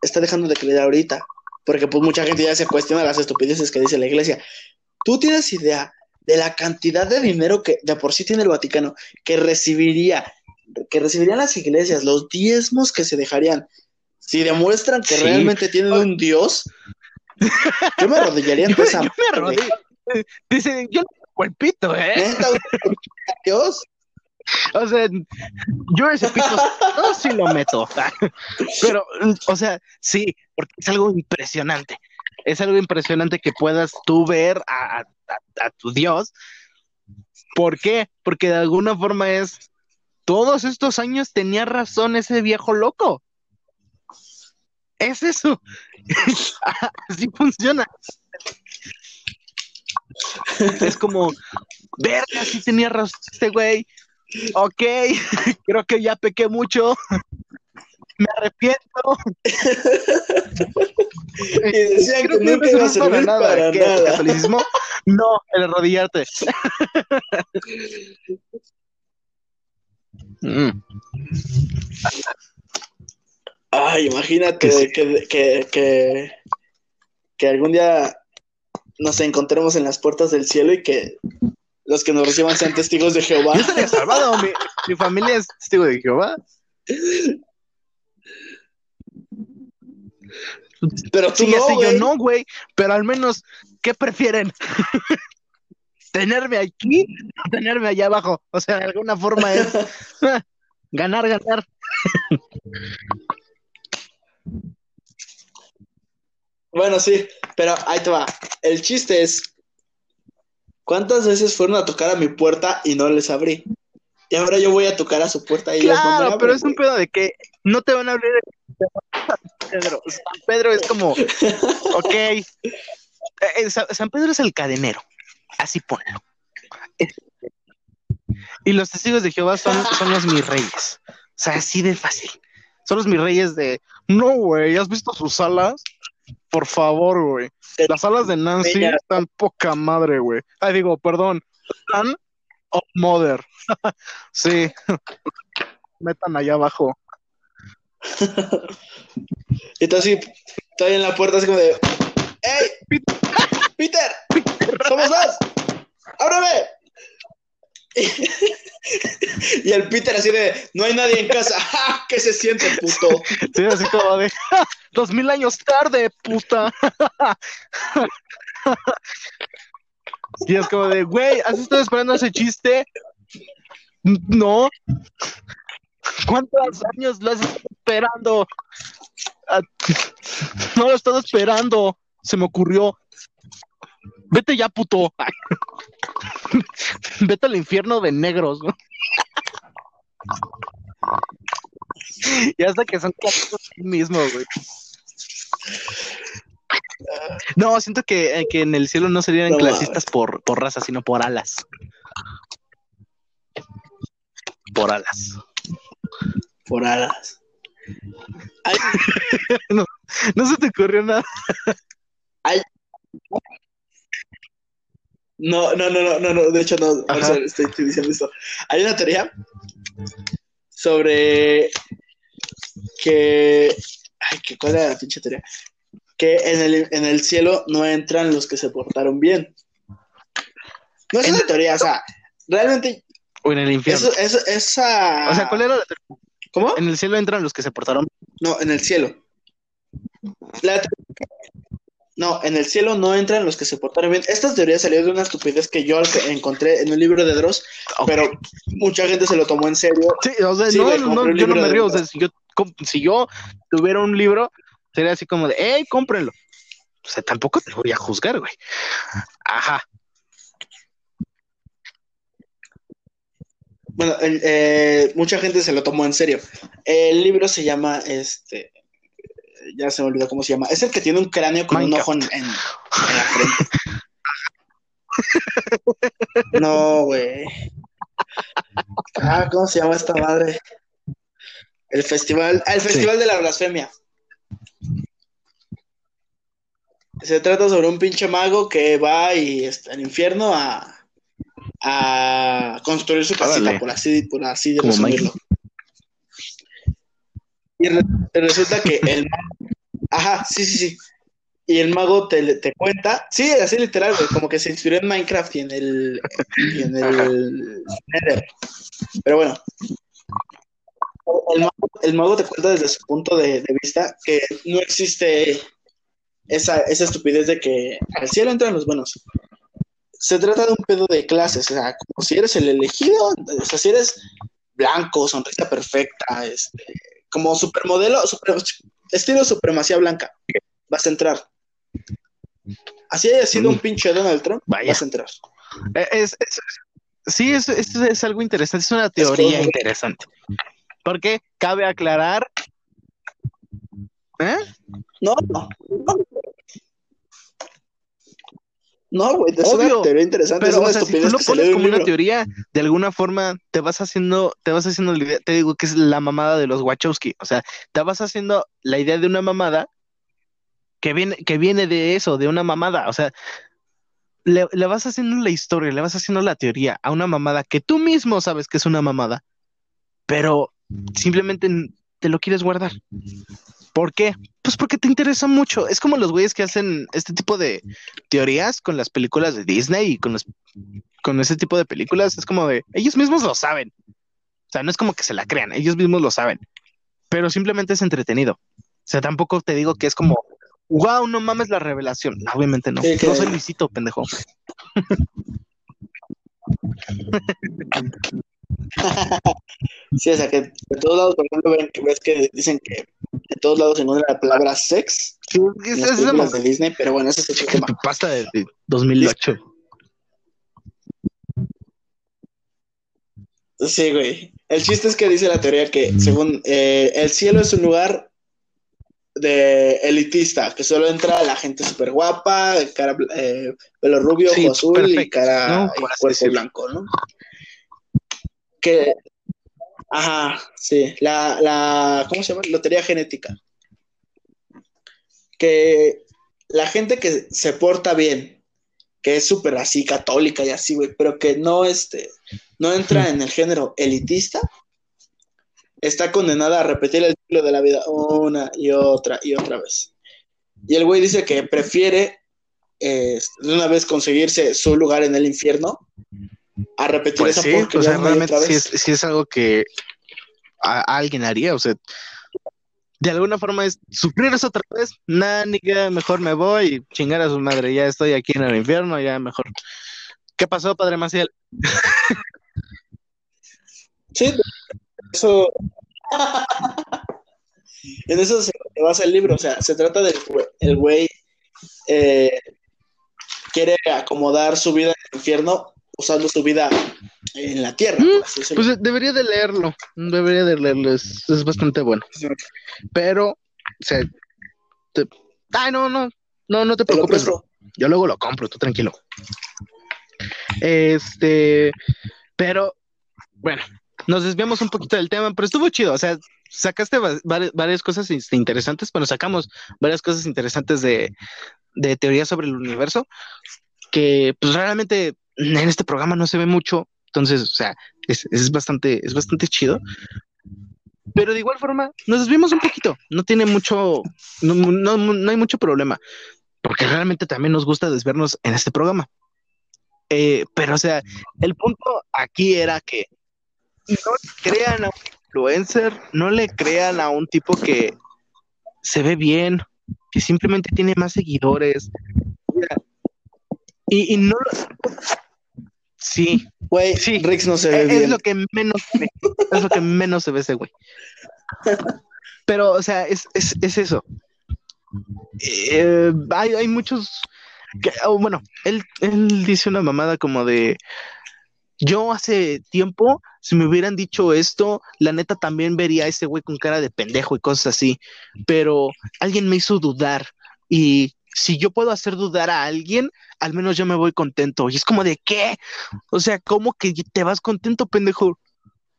está dejando de creer ahorita, porque pues mucha gente ya se cuestiona las estupideces que dice la iglesia. ¿Tú tienes idea de la cantidad de dinero que de por sí tiene el Vaticano, que recibiría, que recibirían las iglesias, los diezmos que se dejarían, si demuestran que Sí. realmente tienen un Dios? Yo me arrodillaría ante yo, esa yo me madre, güey. arrodillo. Dice, yo le toco el pito, ¿eh? Neta, Dios. O sea, yo ese pito no, sí lo meto. Pero, o sea, sí, porque es algo impresionante. Es algo impresionante que puedas tú ver a, a- a tu Dios. ¿Por qué? Porque de alguna forma es, todos estos años tenía razón ese viejo loco. Es eso. Así funciona. Es como, verga, sí tenía razón este güey. Ok, creo que ya pequé mucho. Me arrepiento. Y decían Creo que nunca iba a es para servir nada. para ¿Qué? ¿El nada. catolicismo? No, el arrodillarte. Mm. Ay, imagínate Que sí. que, que, que, que algún día nos encontremos en las puertas del cielo y que los que nos reciban sean testigos de Jehová. Yo estaría salvado. Mi, mi familia es testigo de Jehová. Pero tú Sí, no, yo no, güey. Pero al menos, ¿qué prefieren? ¿Tenerme aquí o tenerme allá abajo? O sea, de alguna forma es ganar, ganar. Bueno, sí, pero ahí te va. El chiste es, ¿cuántas veces fueron a tocar a mi puerta y no les abrí? Y ahora yo voy a tocar a su puerta y ellos no me Claro, abren, pero es un pedo de que no te van a abrir Pedro. San Pedro es como, ok. Eh, eh, Sa- San Pedro es el cadenero. Así ponlo. Y los testigos de Jehová son, son los mis reyes. O sea, así de fácil. Son los mis reyes de. No, güey, ¿has visto sus alas? Por favor, güey. Las alas de Nancy están poca madre, güey. Ay, digo, perdón. Están of mother. sí. Metan allá abajo. Y entonces sí, estoy en la puerta así como de, ¡Ey! ¡Peter! ¿Cómo estás? ¡Ábreme! Y el Peter así de, no hay nadie en casa. ¿Qué se siente, puto? Sí, así como de, dos mil años tarde, puta. Y es como de, güey, ¿has estado esperando ese chiste? No. ¿Cuántos años lo has estado esperando? Ah, No lo he estado esperando. Se me ocurrió. Vete ya, puto. Vete al infierno de negros. ¿no? Y hasta que son clásicos sí mismo, güey. No, siento que, eh, que en el cielo no serían No clasistas por, por raza, sino por alas. Por alas. Por alas. Ay, No se te ocurrió nada. No, no, no, no, no, no, de hecho no, Ajá. estoy, estoy diciendo esto. Hay una teoría sobre que, ay, que cuál era la pinche teoría, que en el, en el cielo no entran los que se portaron bien. No es una teoría, o sea, realmente O en el infierno. eso, eso, esa, O sea, ¿cuál era la teoría? ¿Cómo? En el cielo entran los que se portaron. No, en el cielo. La- No, en el cielo no entran los que se portaron bien. Esta teoría salió de una estupidez que yo encontré en un libro de Dross, pero mucha gente se lo tomó en serio. Sí, o sea, Sí, no, no, yo no me río. O sea, si yo, com- si yo tuviera un libro, sería así como de, hey, cómprenlo. O sea, tampoco te voy a juzgar, güey. Ajá. Bueno, el- eh, mucha gente se lo tomó en serio. El libro se llama, este, ya se me olvidó cómo se llama. Es el que tiene un cráneo con Minecraft. un ojo en, en- en la frente. No, güey. Ah, ¿cómo se llama esta madre? El festival, ah, el Sí. festival de la blasfemia. Se trata sobre un pinche mago que va y está al infierno a, a construir su casita, por así, por así resumirlo. Y re- resulta que el mago, ajá, sí, sí, sí. Y el mago te, te cuenta, sí, así literal, güey, como que se inspiró en Minecraft y en el, y en el. Pero bueno, el mago, el mago te cuenta desde su punto de, de vista que no existe esa, esa estupidez de que al cielo entran los buenos. Se trata de un pedo de clases, o sea, como si eres el elegido, o sea, si eres blanco, sonrisa perfecta, este, como supermodelo, super- estilo supremacía blanca, vas a entrar. Así haya sido un pinche Donald Trump, Vaya. vas a entrar. Eh, Es, es- sí, es, es, es algo interesante, es una teoría interesante. Porque cabe aclarar. ¿Eh? No, no. No, güey, es Obvio, una teoría interesante, es Pero, una o sea, si tú lo pones un como una teoría, de alguna forma te vas haciendo, te vas haciendo la idea, te digo que es la mamada de los Wachowski. O sea, te vas haciendo la idea de una mamada que viene, que viene de eso, de una mamada. O sea, le, le vas haciendo la historia, le vas haciendo la teoría a una mamada que tú mismo sabes que es una mamada, pero simplemente te lo quieres guardar. ¿Por qué? Pues porque te interesa mucho. Es como los güeyes que hacen este tipo de teorías con las películas de Disney y con los, con ese tipo de películas. Es como de, ellos mismos lo saben. O sea, no es como que se la crean, ellos mismos lo saben. Pero simplemente es entretenido. O sea, tampoco te digo que es como, wow, no mames la revelación. No, obviamente no. Sí, que- No soy Luisito, pendejo. Sí, o sea, que de todos lados, por ejemplo, ves que dicen que de todos lados se encuentra la palabra sex Sí, en es, las es películas la de Disney, pero bueno, ese es otro tema. pasta de, de 2008. Sí, güey. El chiste es que dice la teoría que, según eh, el cielo es un lugar de elitista, que solo entra la gente súper guapa, cara, eh, pelo rubio, Sí, ojo azul y cara ¿no? y cuerpo blanco, ¿no? Que, ajá, sí, la, la, ¿cómo se llama? Lotería genética. Que la gente que se porta bien, que es súper así católica y así, güey, pero que no, este, no entra en el género elitista, está condenada a repetir el ciclo de la vida una y otra y otra vez. Y el güey dice que prefiere eh, de una vez conseguirse su lugar en el infierno a repetir Pues esa sí, o sea, realmente sí vez. es, sí es algo que a- alguien haría, o sea, de alguna forma es sufrir eso otra vez, nada, ni que mejor me voy y chingar a su madre, ya estoy aquí en el infierno, ya mejor. ¿Qué pasó, padre Maciel? Sí, eso. en eso se basa el libro, o sea, se trata del güey- el güey eh, quiere acomodar su vida en el infierno usando su vida en la tierra. decirlo. Pues debería de leerlo, debería de leerlo, es, es bastante bueno. Pero, o sea, te- ay, no, no, no, no te preocupes. Yo luego lo compro, tú tranquilo. Este, pero, bueno, nos desviamos un poquito del tema, pero estuvo chido, o sea, sacaste va- vari- varias cosas interesantes, bueno, sacamos varias cosas interesantes de, de teoría sobre el universo, que pues realmente en este programa no se ve mucho, entonces, o sea, es, es bastante, es bastante chido. Pero de igual forma, nos desviamos un poquito, no tiene mucho, no, no, no hay mucho problema, porque realmente también nos gusta desvernos en este programa. Eh, pero, o sea, el punto aquí era que no crean a un influencer, no le crean a un tipo que se ve bien, que simplemente tiene más seguidores. Y, y no. Sí, Güey, Sí. Rix no se ve es, bien. es lo que menos se ve, es lo que menos se ve ese güey. Pero, o sea, es, es, es eso. Eh, hay, hay muchos. que- oh, bueno, él, él dice una mamada como de. Yo hace tiempo, si me hubieran dicho esto, la neta también vería a ese güey con cara de pendejo y cosas así. Pero alguien me hizo dudar. Y si yo puedo hacer dudar a alguien, al menos yo me voy contento. Y es como de qué? O sea, ¿cómo que te vas contento, pendejo?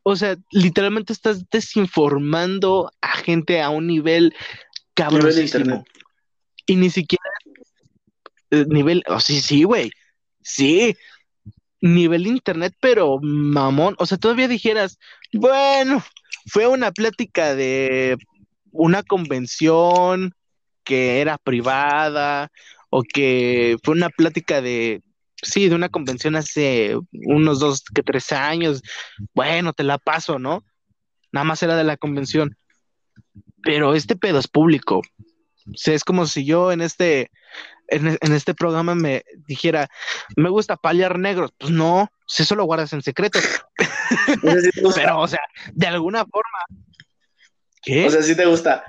O sea, literalmente estás desinformando a gente a un nivel internet. Y ni siquiera eh, nivel, oh, sí, sí, güey. Sí. Nivel internet, pero mamón. O sea, todavía dijeras, bueno, fue una plática de una convención que era privada o que fue una plática de, sí, de una convención hace unos dos que tres años. Bueno, te la paso, ¿no? Nada más era de la convención. Pero este pedo es público. O sea, es como si yo en este, en, en este programa me dijera, me gusta paliar negros. Pues no, si eso lo guardas en secreto. Pero, o sea, de alguna forma. ¿Qué? O sea, sí te gusta.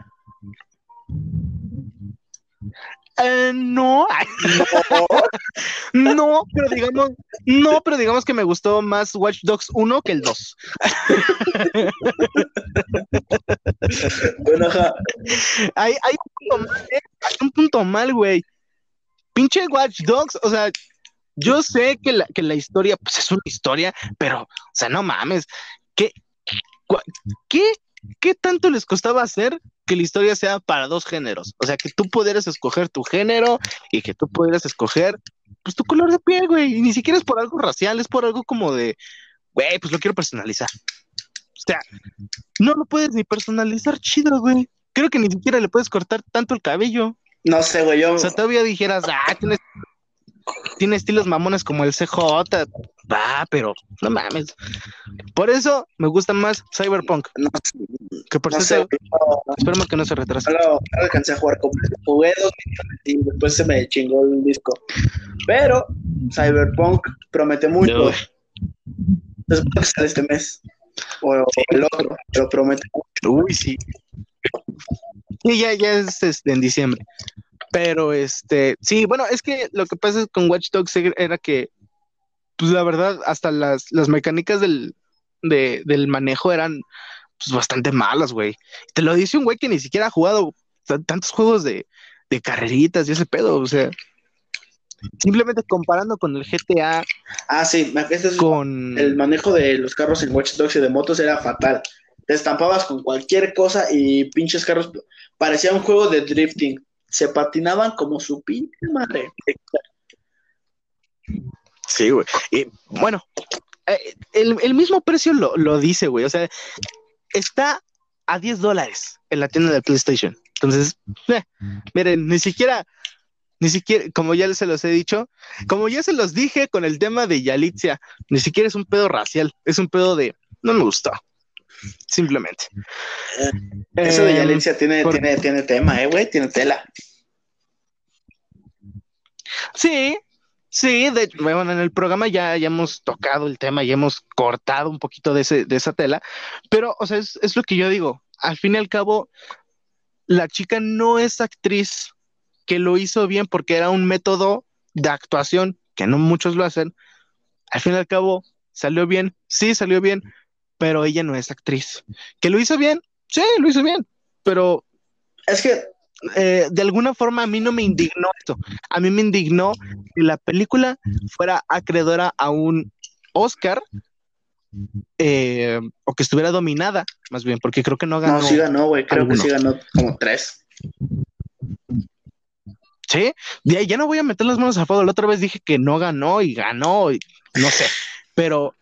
Eh, no, no, pero digamos, no, pero digamos que me gustó más Watch Dogs 1 que el 2. Bueno, ajá. Hay, hay un punto mal, ¿eh? Hay un punto mal, güey. Pinche Watch Dogs, o sea, yo sé que la, que la historia, pues es una historia, pero, o sea, no mames. ¿Qué, qué, qué tanto les costaba hacer que la historia sea para dos géneros? O sea, que tú pudieras escoger tu género y que tú pudieras escoger, pues, tu color de piel, güey. Y ni siquiera es por algo racial, es por algo como de, güey, pues lo quiero personalizar. O sea, no lo puedes ni personalizar chido, güey. Creo que ni siquiera le puedes cortar tanto el cabello. No sé, güey, yo. O sea, todavía dijeras, ah, tiene, tiene estilos mamones como el CJ. Va, pero no mames. Por eso me gusta más Cyberpunk. No, Que por no sé, cierto, esperemos que no se retrase. no lo, no lo alcancé a jugar completo. Jugué dos millones y después se me chingó el disco. Pero Cyberpunk promete mucho. Después que sale este mes. O el otro, pero promete mucho. Uy, sí. Y ya, ya es este, en diciembre. Pero este, sí, bueno, es que lo que pasa con Watch Dogs era que, pues la verdad, hasta las, las mecánicas del, de- del manejo eran pues, bastante malas, güey. Te lo dice un güey que ni siquiera ha jugado tantos juegos de, de carreritas y ese pedo, o sea, simplemente comparando con el GTA, Ah, sí, este es con... el manejo de los carros en Watch Dogs y de motos era fatal. Te estampabas con cualquier cosa y pinches carros parecía un juego de drifting. Se patinaban como su pinche madre. Sí, güey. Y bueno, eh, el, el mismo precio lo, lo dice, güey. O sea, está a 10 dólares en la tienda de PlayStation. Entonces, eh, miren, ni siquiera Ni siquiera, como ya se los he dicho, como ya se los dije con el tema de Yalitza, ni siquiera es un pedo racial, es un pedo de no me gustó. Simplemente. Eso de Yalitza tiene, tiene, tiene tema, eh, güey, tiene tela. Sí, sí, de, bueno, en el programa ya, ya hemos tocado el tema, y hemos cortado un poquito de, ese, de esa tela, pero, o sea, es, es lo que yo digo. Al fin y al cabo, la chica no es actriz que lo hizo bien porque era un método de actuación que no muchos lo hacen. Al fin y al cabo, salió bien, sí, salió bien, pero ella no es actriz. ¿Que lo hizo bien? Sí, lo hizo bien, pero es que eh, de alguna forma a mí no me indignó esto. A mí me indignó que la película fuera acreedora a un Oscar eh, o que estuviera dominada, más bien, porque creo que no ganó. No, sí ganó, güey, creo que sí ganó como tres. Sí, ya, ya no voy a meter las manos a fuego. La otra vez dije que no ganó y ganó, y no sé, pero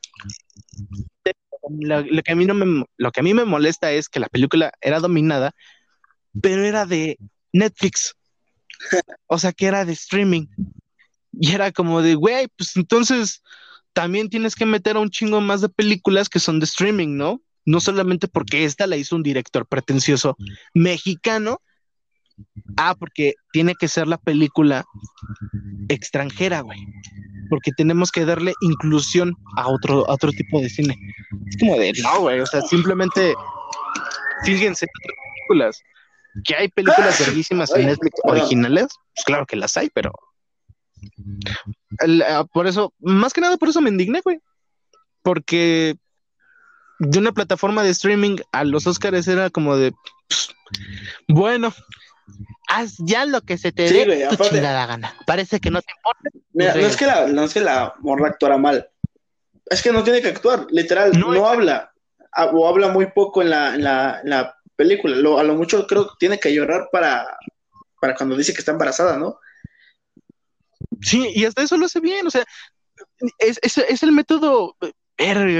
lo, que a mí no me, lo que a mí me molesta es que la película era dominada, pero era de Netflix. O sea, que era de streaming. Y era como de, güey, pues entonces también tienes que meter a un chingo más de películas que son de streaming, ¿no? No solamente porque esta la hizo un director pretencioso mexicano. Ah, porque tiene que ser la película extranjera, güey porque tenemos que darle inclusión a otro, otro tipo de cine. Es como de, no, güey, o sea, simplemente fíjense en otras películas. Que hay películas verguísimas en Netflix originales, pues claro que las hay, pero ah, por eso, más que nada por eso me indigné, güey. Porque de una plataforma de streaming a los Oscars era como de, pues, bueno, haz ya lo que se te dé tu chingada gana. Parece que no te importa. Mira, no es que la, no es que la morra actuara mal. Es que no tiene que actuar, literal, no, habla. O habla muy poco en la, en la, en la película. Lo, a lo mucho creo que tiene que llorar para, para cuando dice que está embarazada, ¿no? Sí, y hasta eso lo hace bien. O sea, es, es, es el método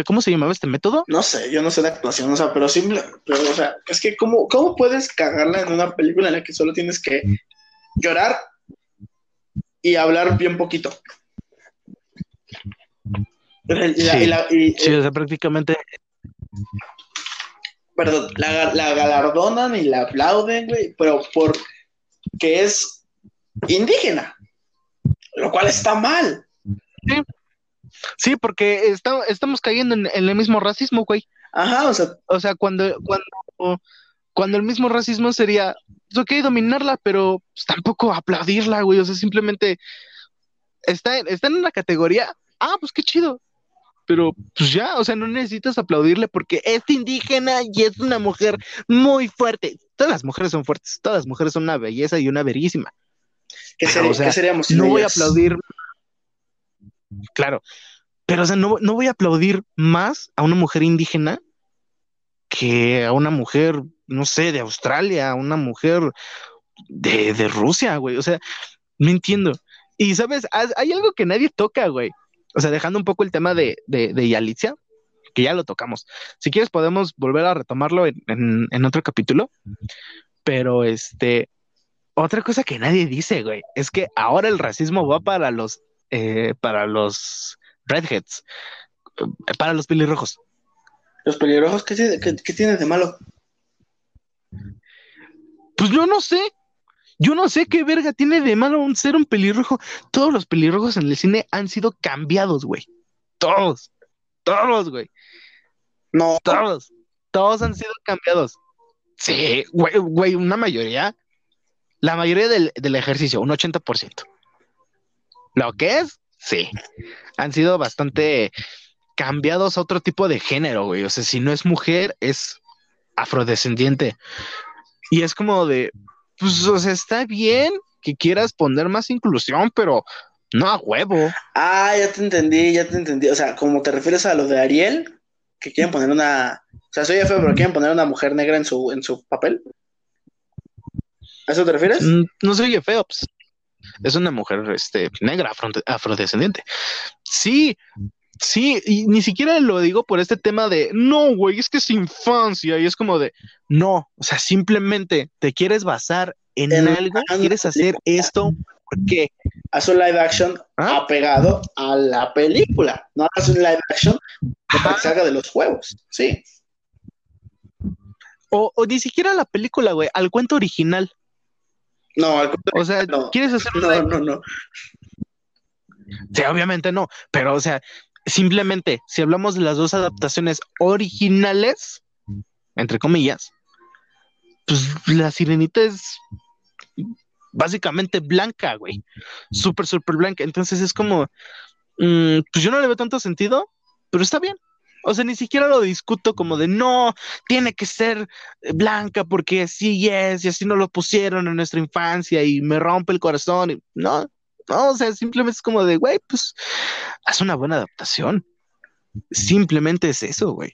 ¿cómo se llamaba este método? No sé, yo no sé de actuación, o sea, pero simple, pero, o sea, es que ¿cómo, cómo puedes cagarla en una película en la que solo tienes que llorar y hablar bien poquito? sí, o sea, prácticamente. Perdón, la, la galardonan y la aplauden, güey, pero por que es indígena, lo cual está mal. Sí. Sí, porque estamos cayendo en, el mismo racismo, güey. Ajá, o sea. O sea, cuando, cuando, cuando el mismo racismo sería, pues, ok, dominarla, pero pues, tampoco aplaudirla, güey. O sea, simplemente está, está en una categoría, ah, pues qué chido. Pero pues ya, o sea, no necesitas aplaudirle porque es indígena y es una mujer muy fuerte. Todas las mujeres son fuertes, todas las mujeres son una belleza y una verísima. ¿Qué, seríamos? no voy a aplaudir Claro, pero o sea, no, voy a aplaudir más a una mujer indígena que a una mujer, no sé, de Australia, a una mujer de, de Rusia, güey. O sea, no entiendo. Y sabes, hay algo que nadie toca, güey. O sea, dejando un poco el tema de, de, de que ya lo tocamos. Si quieres, podemos volver a retomarlo en, en otro capítulo. Pero este, otra cosa que nadie dice, güey, es que ahora el racismo va para los eh, para los redheads, eh, para los pelirrojos. ¿Los pelirrojos qué, qué, tienen de malo? Pues yo no sé. Yo no sé qué verga tiene de malo un ser un pelirrojo. Todos los pelirrojos en el cine han sido cambiados, güey. Todos. Todos, güey. No. Todos. Todos han sido cambiados. Sí, güey, güey, una mayoría. La mayoría del, del ejercicio, un 80%. Lo que es, sí. Han sido bastante cambiados a otro tipo de género, güey. O sea, si no es mujer, es afrodescendiente. Y es como de, pues, o sea, está bien que quieras poner más inclusión, pero no a huevo. Ah, ya te entendí, ya te entendí. O sea, como te refieres a lo de Ariel, que quieren poner una, o sea, soy feo, pero quieren poner una mujer negra en su, en su papel. ¿A eso te refieres? Mm, no soy feo, pues es una mujer este, negra, afrodescendiente. Sí, sí, y ni siquiera lo digo por este tema de, no, güey, es que es infancia, y es como de, no, o sea, simplemente te quieres basar en, algo, quieres hacer esto ¿Por qué? Haz un live action ¿Ah? apegado a la película. No hagas un live action que Ajá. salga de los juegos. Sí. O, o ni siquiera la película, güey, al cuento original. No, al contrario, O sea, No. ¿quieres hacer un no, no, no. Sí, obviamente no, pero o sea, simplemente, si hablamos de las dos adaptaciones originales, entre comillas, pues la sirenita es básicamente blanca, güey. Súper, súper blanca. Entonces es como, mm, pues yo no le veo tanto sentido, pero está bien. O sea, ni siquiera lo discuto como de no, tiene que ser blanca porque así es y así nos lo pusieron en nuestra infancia y me rompe el corazón. Y, no, no, o sea, simplemente es como de, güey, pues haz una buena adaptación. Simplemente es eso, güey.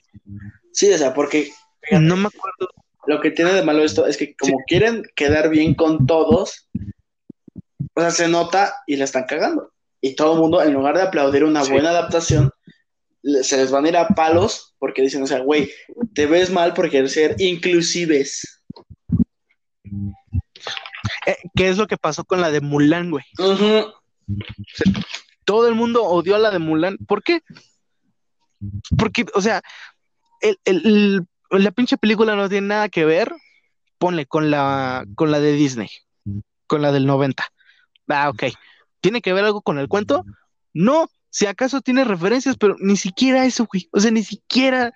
Sí, o sea, porque fíjate, No me acuerdo. lo que tiene de malo esto es que como quieren quedar bien con todos, o sea, se nota y la están cagando. Y todo el mundo, en lugar de aplaudir una Sí. buena adaptación, se les van a ir a palos porque dicen, o sea, güey, te ves mal por querer ser inclusives. Eh, ¿Qué es lo que pasó con la de Mulan, güey? Todo el mundo odió a la de Mulan. ¿Por qué? Porque, o sea, el, el- el- la pinche película no tiene nada que ver, ponle, con la, con la de Disney, con la del 90. Ah, ok. ¿Tiene que ver algo con el cuento? No, si acaso tiene referencias, pero ni siquiera eso, güey. O sea, ni siquiera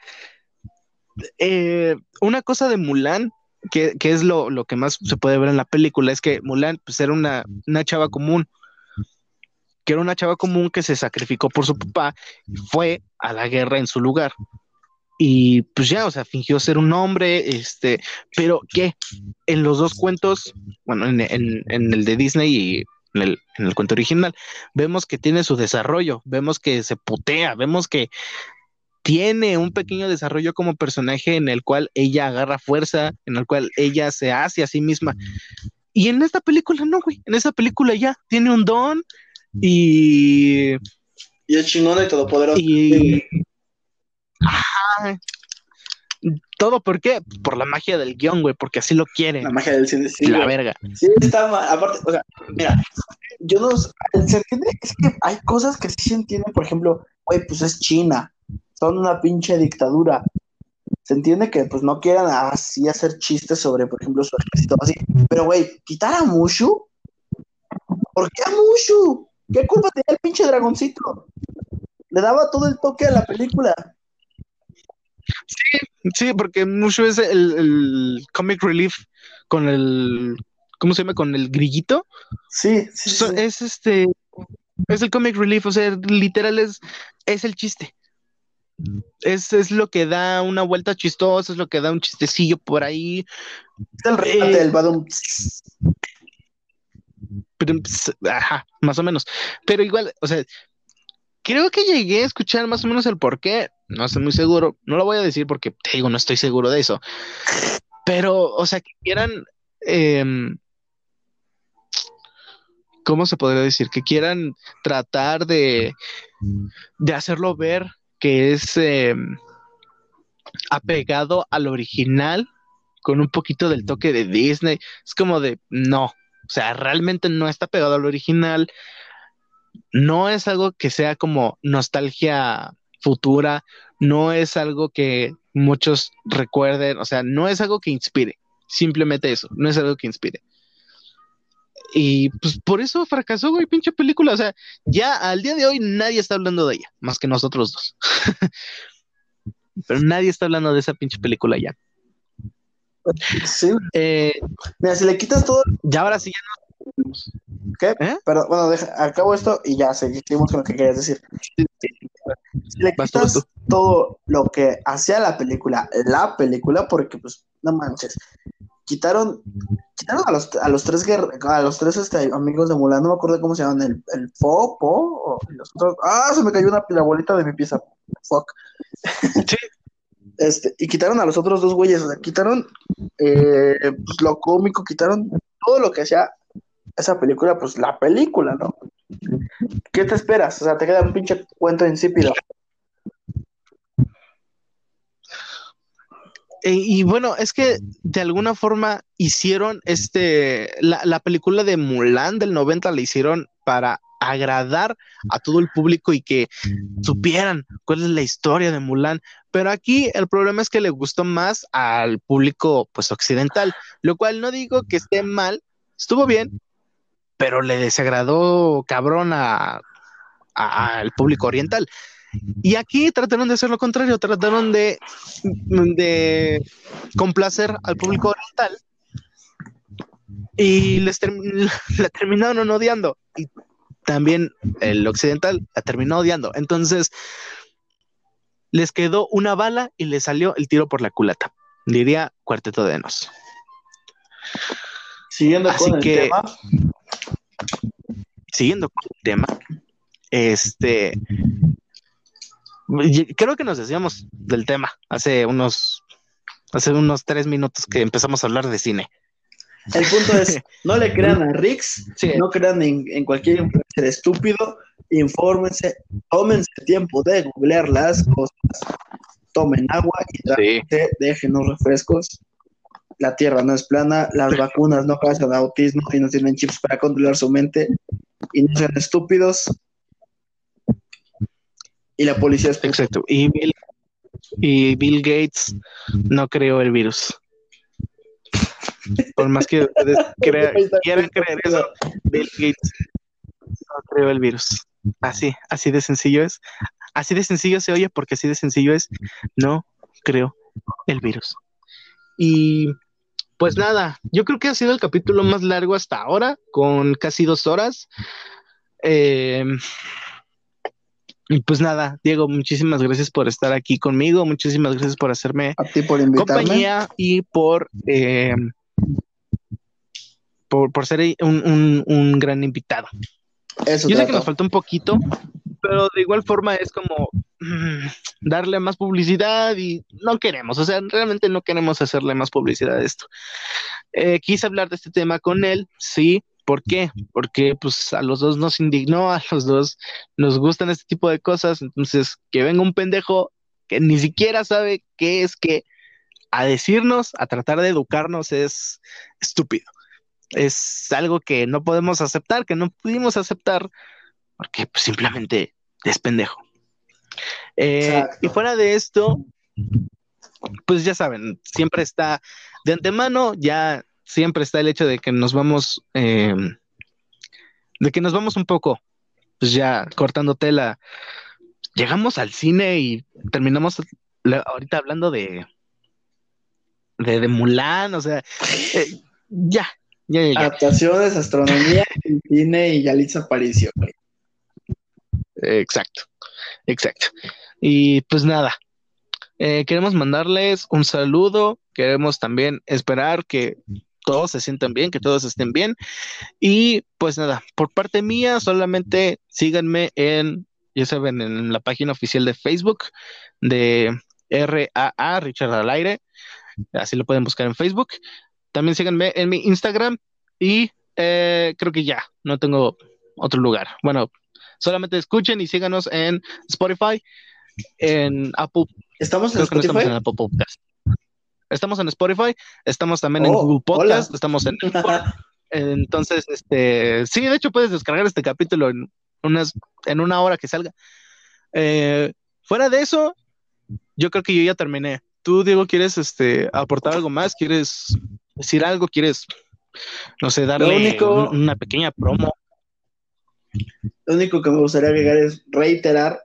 eh, una cosa de Mulan, que, que es lo, lo que más se puede ver en la película, es que Mulan pues, era una, una chava común, que era una chava común que se sacrificó por su papá y fue a la guerra en su lugar. Y pues ya, o sea, fingió ser un hombre, este, pero que en los dos cuentos, bueno, en, en- en el de Disney y en el, en el cuento original, vemos que tiene su desarrollo, vemos que se putea, vemos que tiene un pequeño desarrollo como personaje en el cual ella agarra fuerza, en el cual ella se hace a sí misma. Y en esta película no, güey, en esta película ya tiene un don y... Y es chingona y todopoderosa. y Ajá. Todo por qué? Por la magia del guion, güey, porque así lo quieren. La magia del cine. Sí, la güey. verga. Sí, está mal. Aparte, o sea, mira, yo no. ¿Se entiende? Es que hay cosas que sí se entienden. Por ejemplo, güey, pues es China. Son una pinche dictadura. Se entiende que, pues, no quieran así hacer chistes sobre, por ejemplo, su ejército así. Pero, güey, quitar a Mushu. ¿Por qué a Mushu? ¿Qué culpa tenía el pinche dragoncito? Le daba todo el toque a la película. Sí, porque mucho es el, el comic relief con el. ¿Cómo se llama? Con el grillito. Sí, sí, So- sí. Es este. Es el comic relief, o sea, literal es, es el chiste. Es, es lo que da una vuelta chistosa, es lo que da un chistecillo por ahí. Es el remate eh, del Badum. Ps, ajá, más o menos. Pero igual, o sea, creo que llegué a escuchar más o menos el por qué. No estoy muy seguro. No lo voy a decir porque te digo, no estoy seguro de eso. Pero, o sea, que quieran. em, ¿Cómo se podría decir? Que quieran tratar de, de hacerlo ver que es em, apegado al original con un poquito del toque de Disney. Es como de, no, o sea, realmente no está pegado al original. No es algo que sea como nostalgia futura, no es algo que muchos recuerden, o sea, no es algo que inspire, simplemente eso, no es algo que inspire. Y pues por eso fracasó, güey, pinche película. O sea, ya al día de hoy nadie está hablando de ella, más que nosotros dos. Pero nadie está hablando de esa pinche película ya. Sí. Eh, Mira, si le quitas todo ya ahora sí ya ¿Qué? ¿Eh? Pero bueno, deja, acabo esto y ya seguimos con lo que querías decir. Si le quitas todo lo que hacía la película, la película, porque pues, no manches, quitaron, quitaron a los, a los tres a los tres este, amigos de Mulan, no me acuerdo cómo se llaman, el, el Po, Po, o los otros, ah, se me cayó una la bolita de mi pieza, fuck. Sí. Este, y quitaron a los otros dos güeyes, o sea, quitaron eh, pues, lo cómico, quitaron todo lo que hacía esa película, pues la película, ¿no? ¿Qué te esperas? O sea, te queda un pinche cuento insípido. Eh, y bueno, es que de alguna forma hicieron este, la, la, película de Mulan del 90 la hicieron para agradar a todo el público y que supieran cuál es la historia de Mulan. Pero aquí el problema es que le gustó más al público pues occidental, lo cual no digo que esté mal, estuvo bien, pero le desagradó cabrón a, al público oriental. Y aquí trataron de hacer lo contrario, trataron de, de complacer al público oriental y les la terminaron odiando. Y también el occidental la terminó odiando. Entonces, les quedó una bala y le salió el tiro por la culata. Diría Cuarteto de Nos. Siguiendo con el tema. Siguiendo con el tema. Este. Creo que nos decíamos del tema hace unos. Hace unos tres minutos que empezamos a hablar de cine. El punto es, no le crean a Rix, no crean en, cualquier influencer estúpido, infórmense, tómense tiempo de googlear las cosas, tomen agua y dejen los refrescos. La tierra no es plana, las vacunas no causan autismo y no tienen chips para controlar su mente y no sean estúpidos. Y la policía es Exacto. Y Bill, y Bill Gates no creó el virus. Por más que ustedes quieran creer eso, Bill Gates no creó el virus. Así, así de sencillo es. Así de sencillo se oye porque así de sencillo es. No creo el virus. Y pues nada, yo creo que ha sido el capítulo más largo hasta ahora, con casi dos horas. Eh, y pues nada, Diego, muchísimas gracias por estar aquí conmigo, muchísimas gracias por hacerme compañía y por eh, por, ser un, gran invitado. Yo sé que nos falta un poquito, pero de igual forma es como darle más publicidad y no queremos, o sea, realmente no queremos hacerle más publicidad a esto. Eh, quise hablar de este tema con él, sí. ¿Por qué? Porque pues a los dos nos indignó, a los dos nos gustan este tipo de cosas, entonces que venga un pendejo que ni siquiera sabe qué es que a decirnos, a tratar de educarnos es estúpido es algo que no podemos aceptar, que no pudimos aceptar, porque pues, simplemente es pendejo. Eh, y fuera de esto, pues ya saben, siempre está de antemano, ya siempre está el hecho de que nos vamos, eh, de que nos vamos un poco, pues ya cortando tela. Llegamos al cine y terminamos ahorita hablando de, de, de Mulan, o sea, eh, ya, Adaptaciones, astronomía, cine y Yalitza apareció. Exacto, exacto. Y pues nada, eh, queremos mandarles un saludo, queremos también esperar que todos se sientan bien, que todos estén bien. Y pues nada, por parte mía, solamente síganme en, ya saben, en la página oficial de Facebook de RAA, Richard al aire. Así lo pueden buscar en Facebook. También síganme en mi Instagram y eh, creo que ya, no tengo otro lugar. Bueno, solamente escuchen y síganos en Spotify, en Apple. ¿Estamos en Spotify? estamos en Apple Podcast. Estamos en Spotify, estamos también en oh, Google Podcast, estamos en Entonces, este, sí, de hecho puedes descargar este capítulo en unas, en una hora que salga. Eh, fuera de eso, yo creo que yo ya terminé. Tú, Diego, ¿quieres este, aportar algo más? ¿Quieres decir algo? ¿Quieres, no sé, darle una pequeña promo? Lo único que me gustaría agregar es reiterar,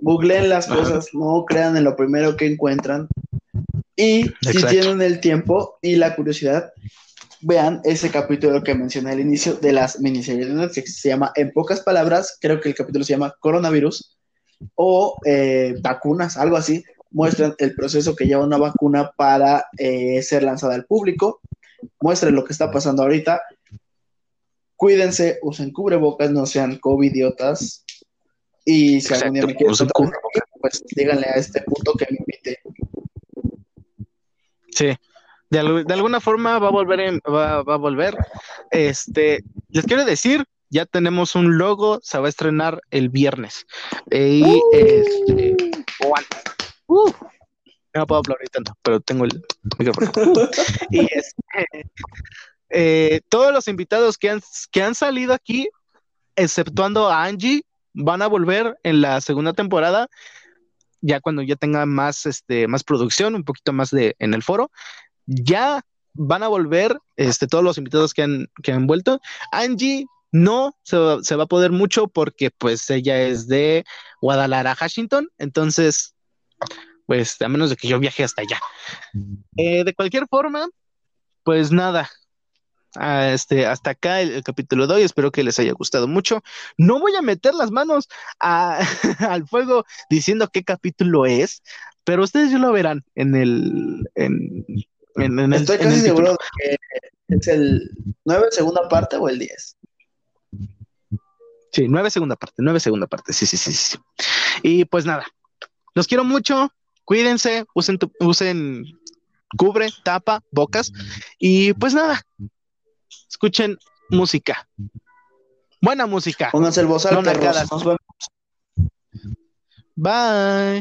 googleen las cosas, no crean en lo primero que encuentran. Y si tienen el tiempo y la curiosidad, vean ese capítulo que mencioné al inicio de las miniseries de Netflix. Se llama, en pocas palabras, creo que el capítulo se llama Coronavirus o eh, vacunas, algo así muestran el proceso que lleva una vacuna para eh, ser lanzada al público, muestren lo que está pasando ahorita, cuídense, usen cubrebocas, no sean covidiotas, y si algún día me quieren pues díganle a este punto que me invite. Sí, de, alguna forma va a volver, va, a volver. Este, les quiero decir, ya tenemos un logo, se va a estrenar el viernes. Y este, No puedo aplaudir tanto, pero tengo el micrófono. y este, eh, todos los invitados que han, que han salido aquí, exceptuando a Angie, van a volver en la segunda temporada, ya cuando ya tenga más, este, más producción, un poquito más de en el foro. Ya van a volver este, todos los invitados que han, que han vuelto. Angie no se va, se va, a poder mucho porque pues ella es de Guadalajara, Washington, entonces pues a menos de que yo viaje hasta allá. Eh, de cualquier forma, pues nada, este, hasta acá el, capítulo de hoy. Espero que les haya gustado mucho. No voy a meter las manos al fuego diciendo qué capítulo es, pero ustedes ya lo verán en el. En, en, Estoy casi seguro que es el 9 segunda parte o el 10. Sí, 9 segunda parte, 9 segunda parte. Sí, sí, sí, sí. Y pues nada, los quiero mucho. Cuídense, usen, usen cubre, tapa, bocas. Y pues nada, escuchen música. Buena música. Pónganse el bozal, no. Bye.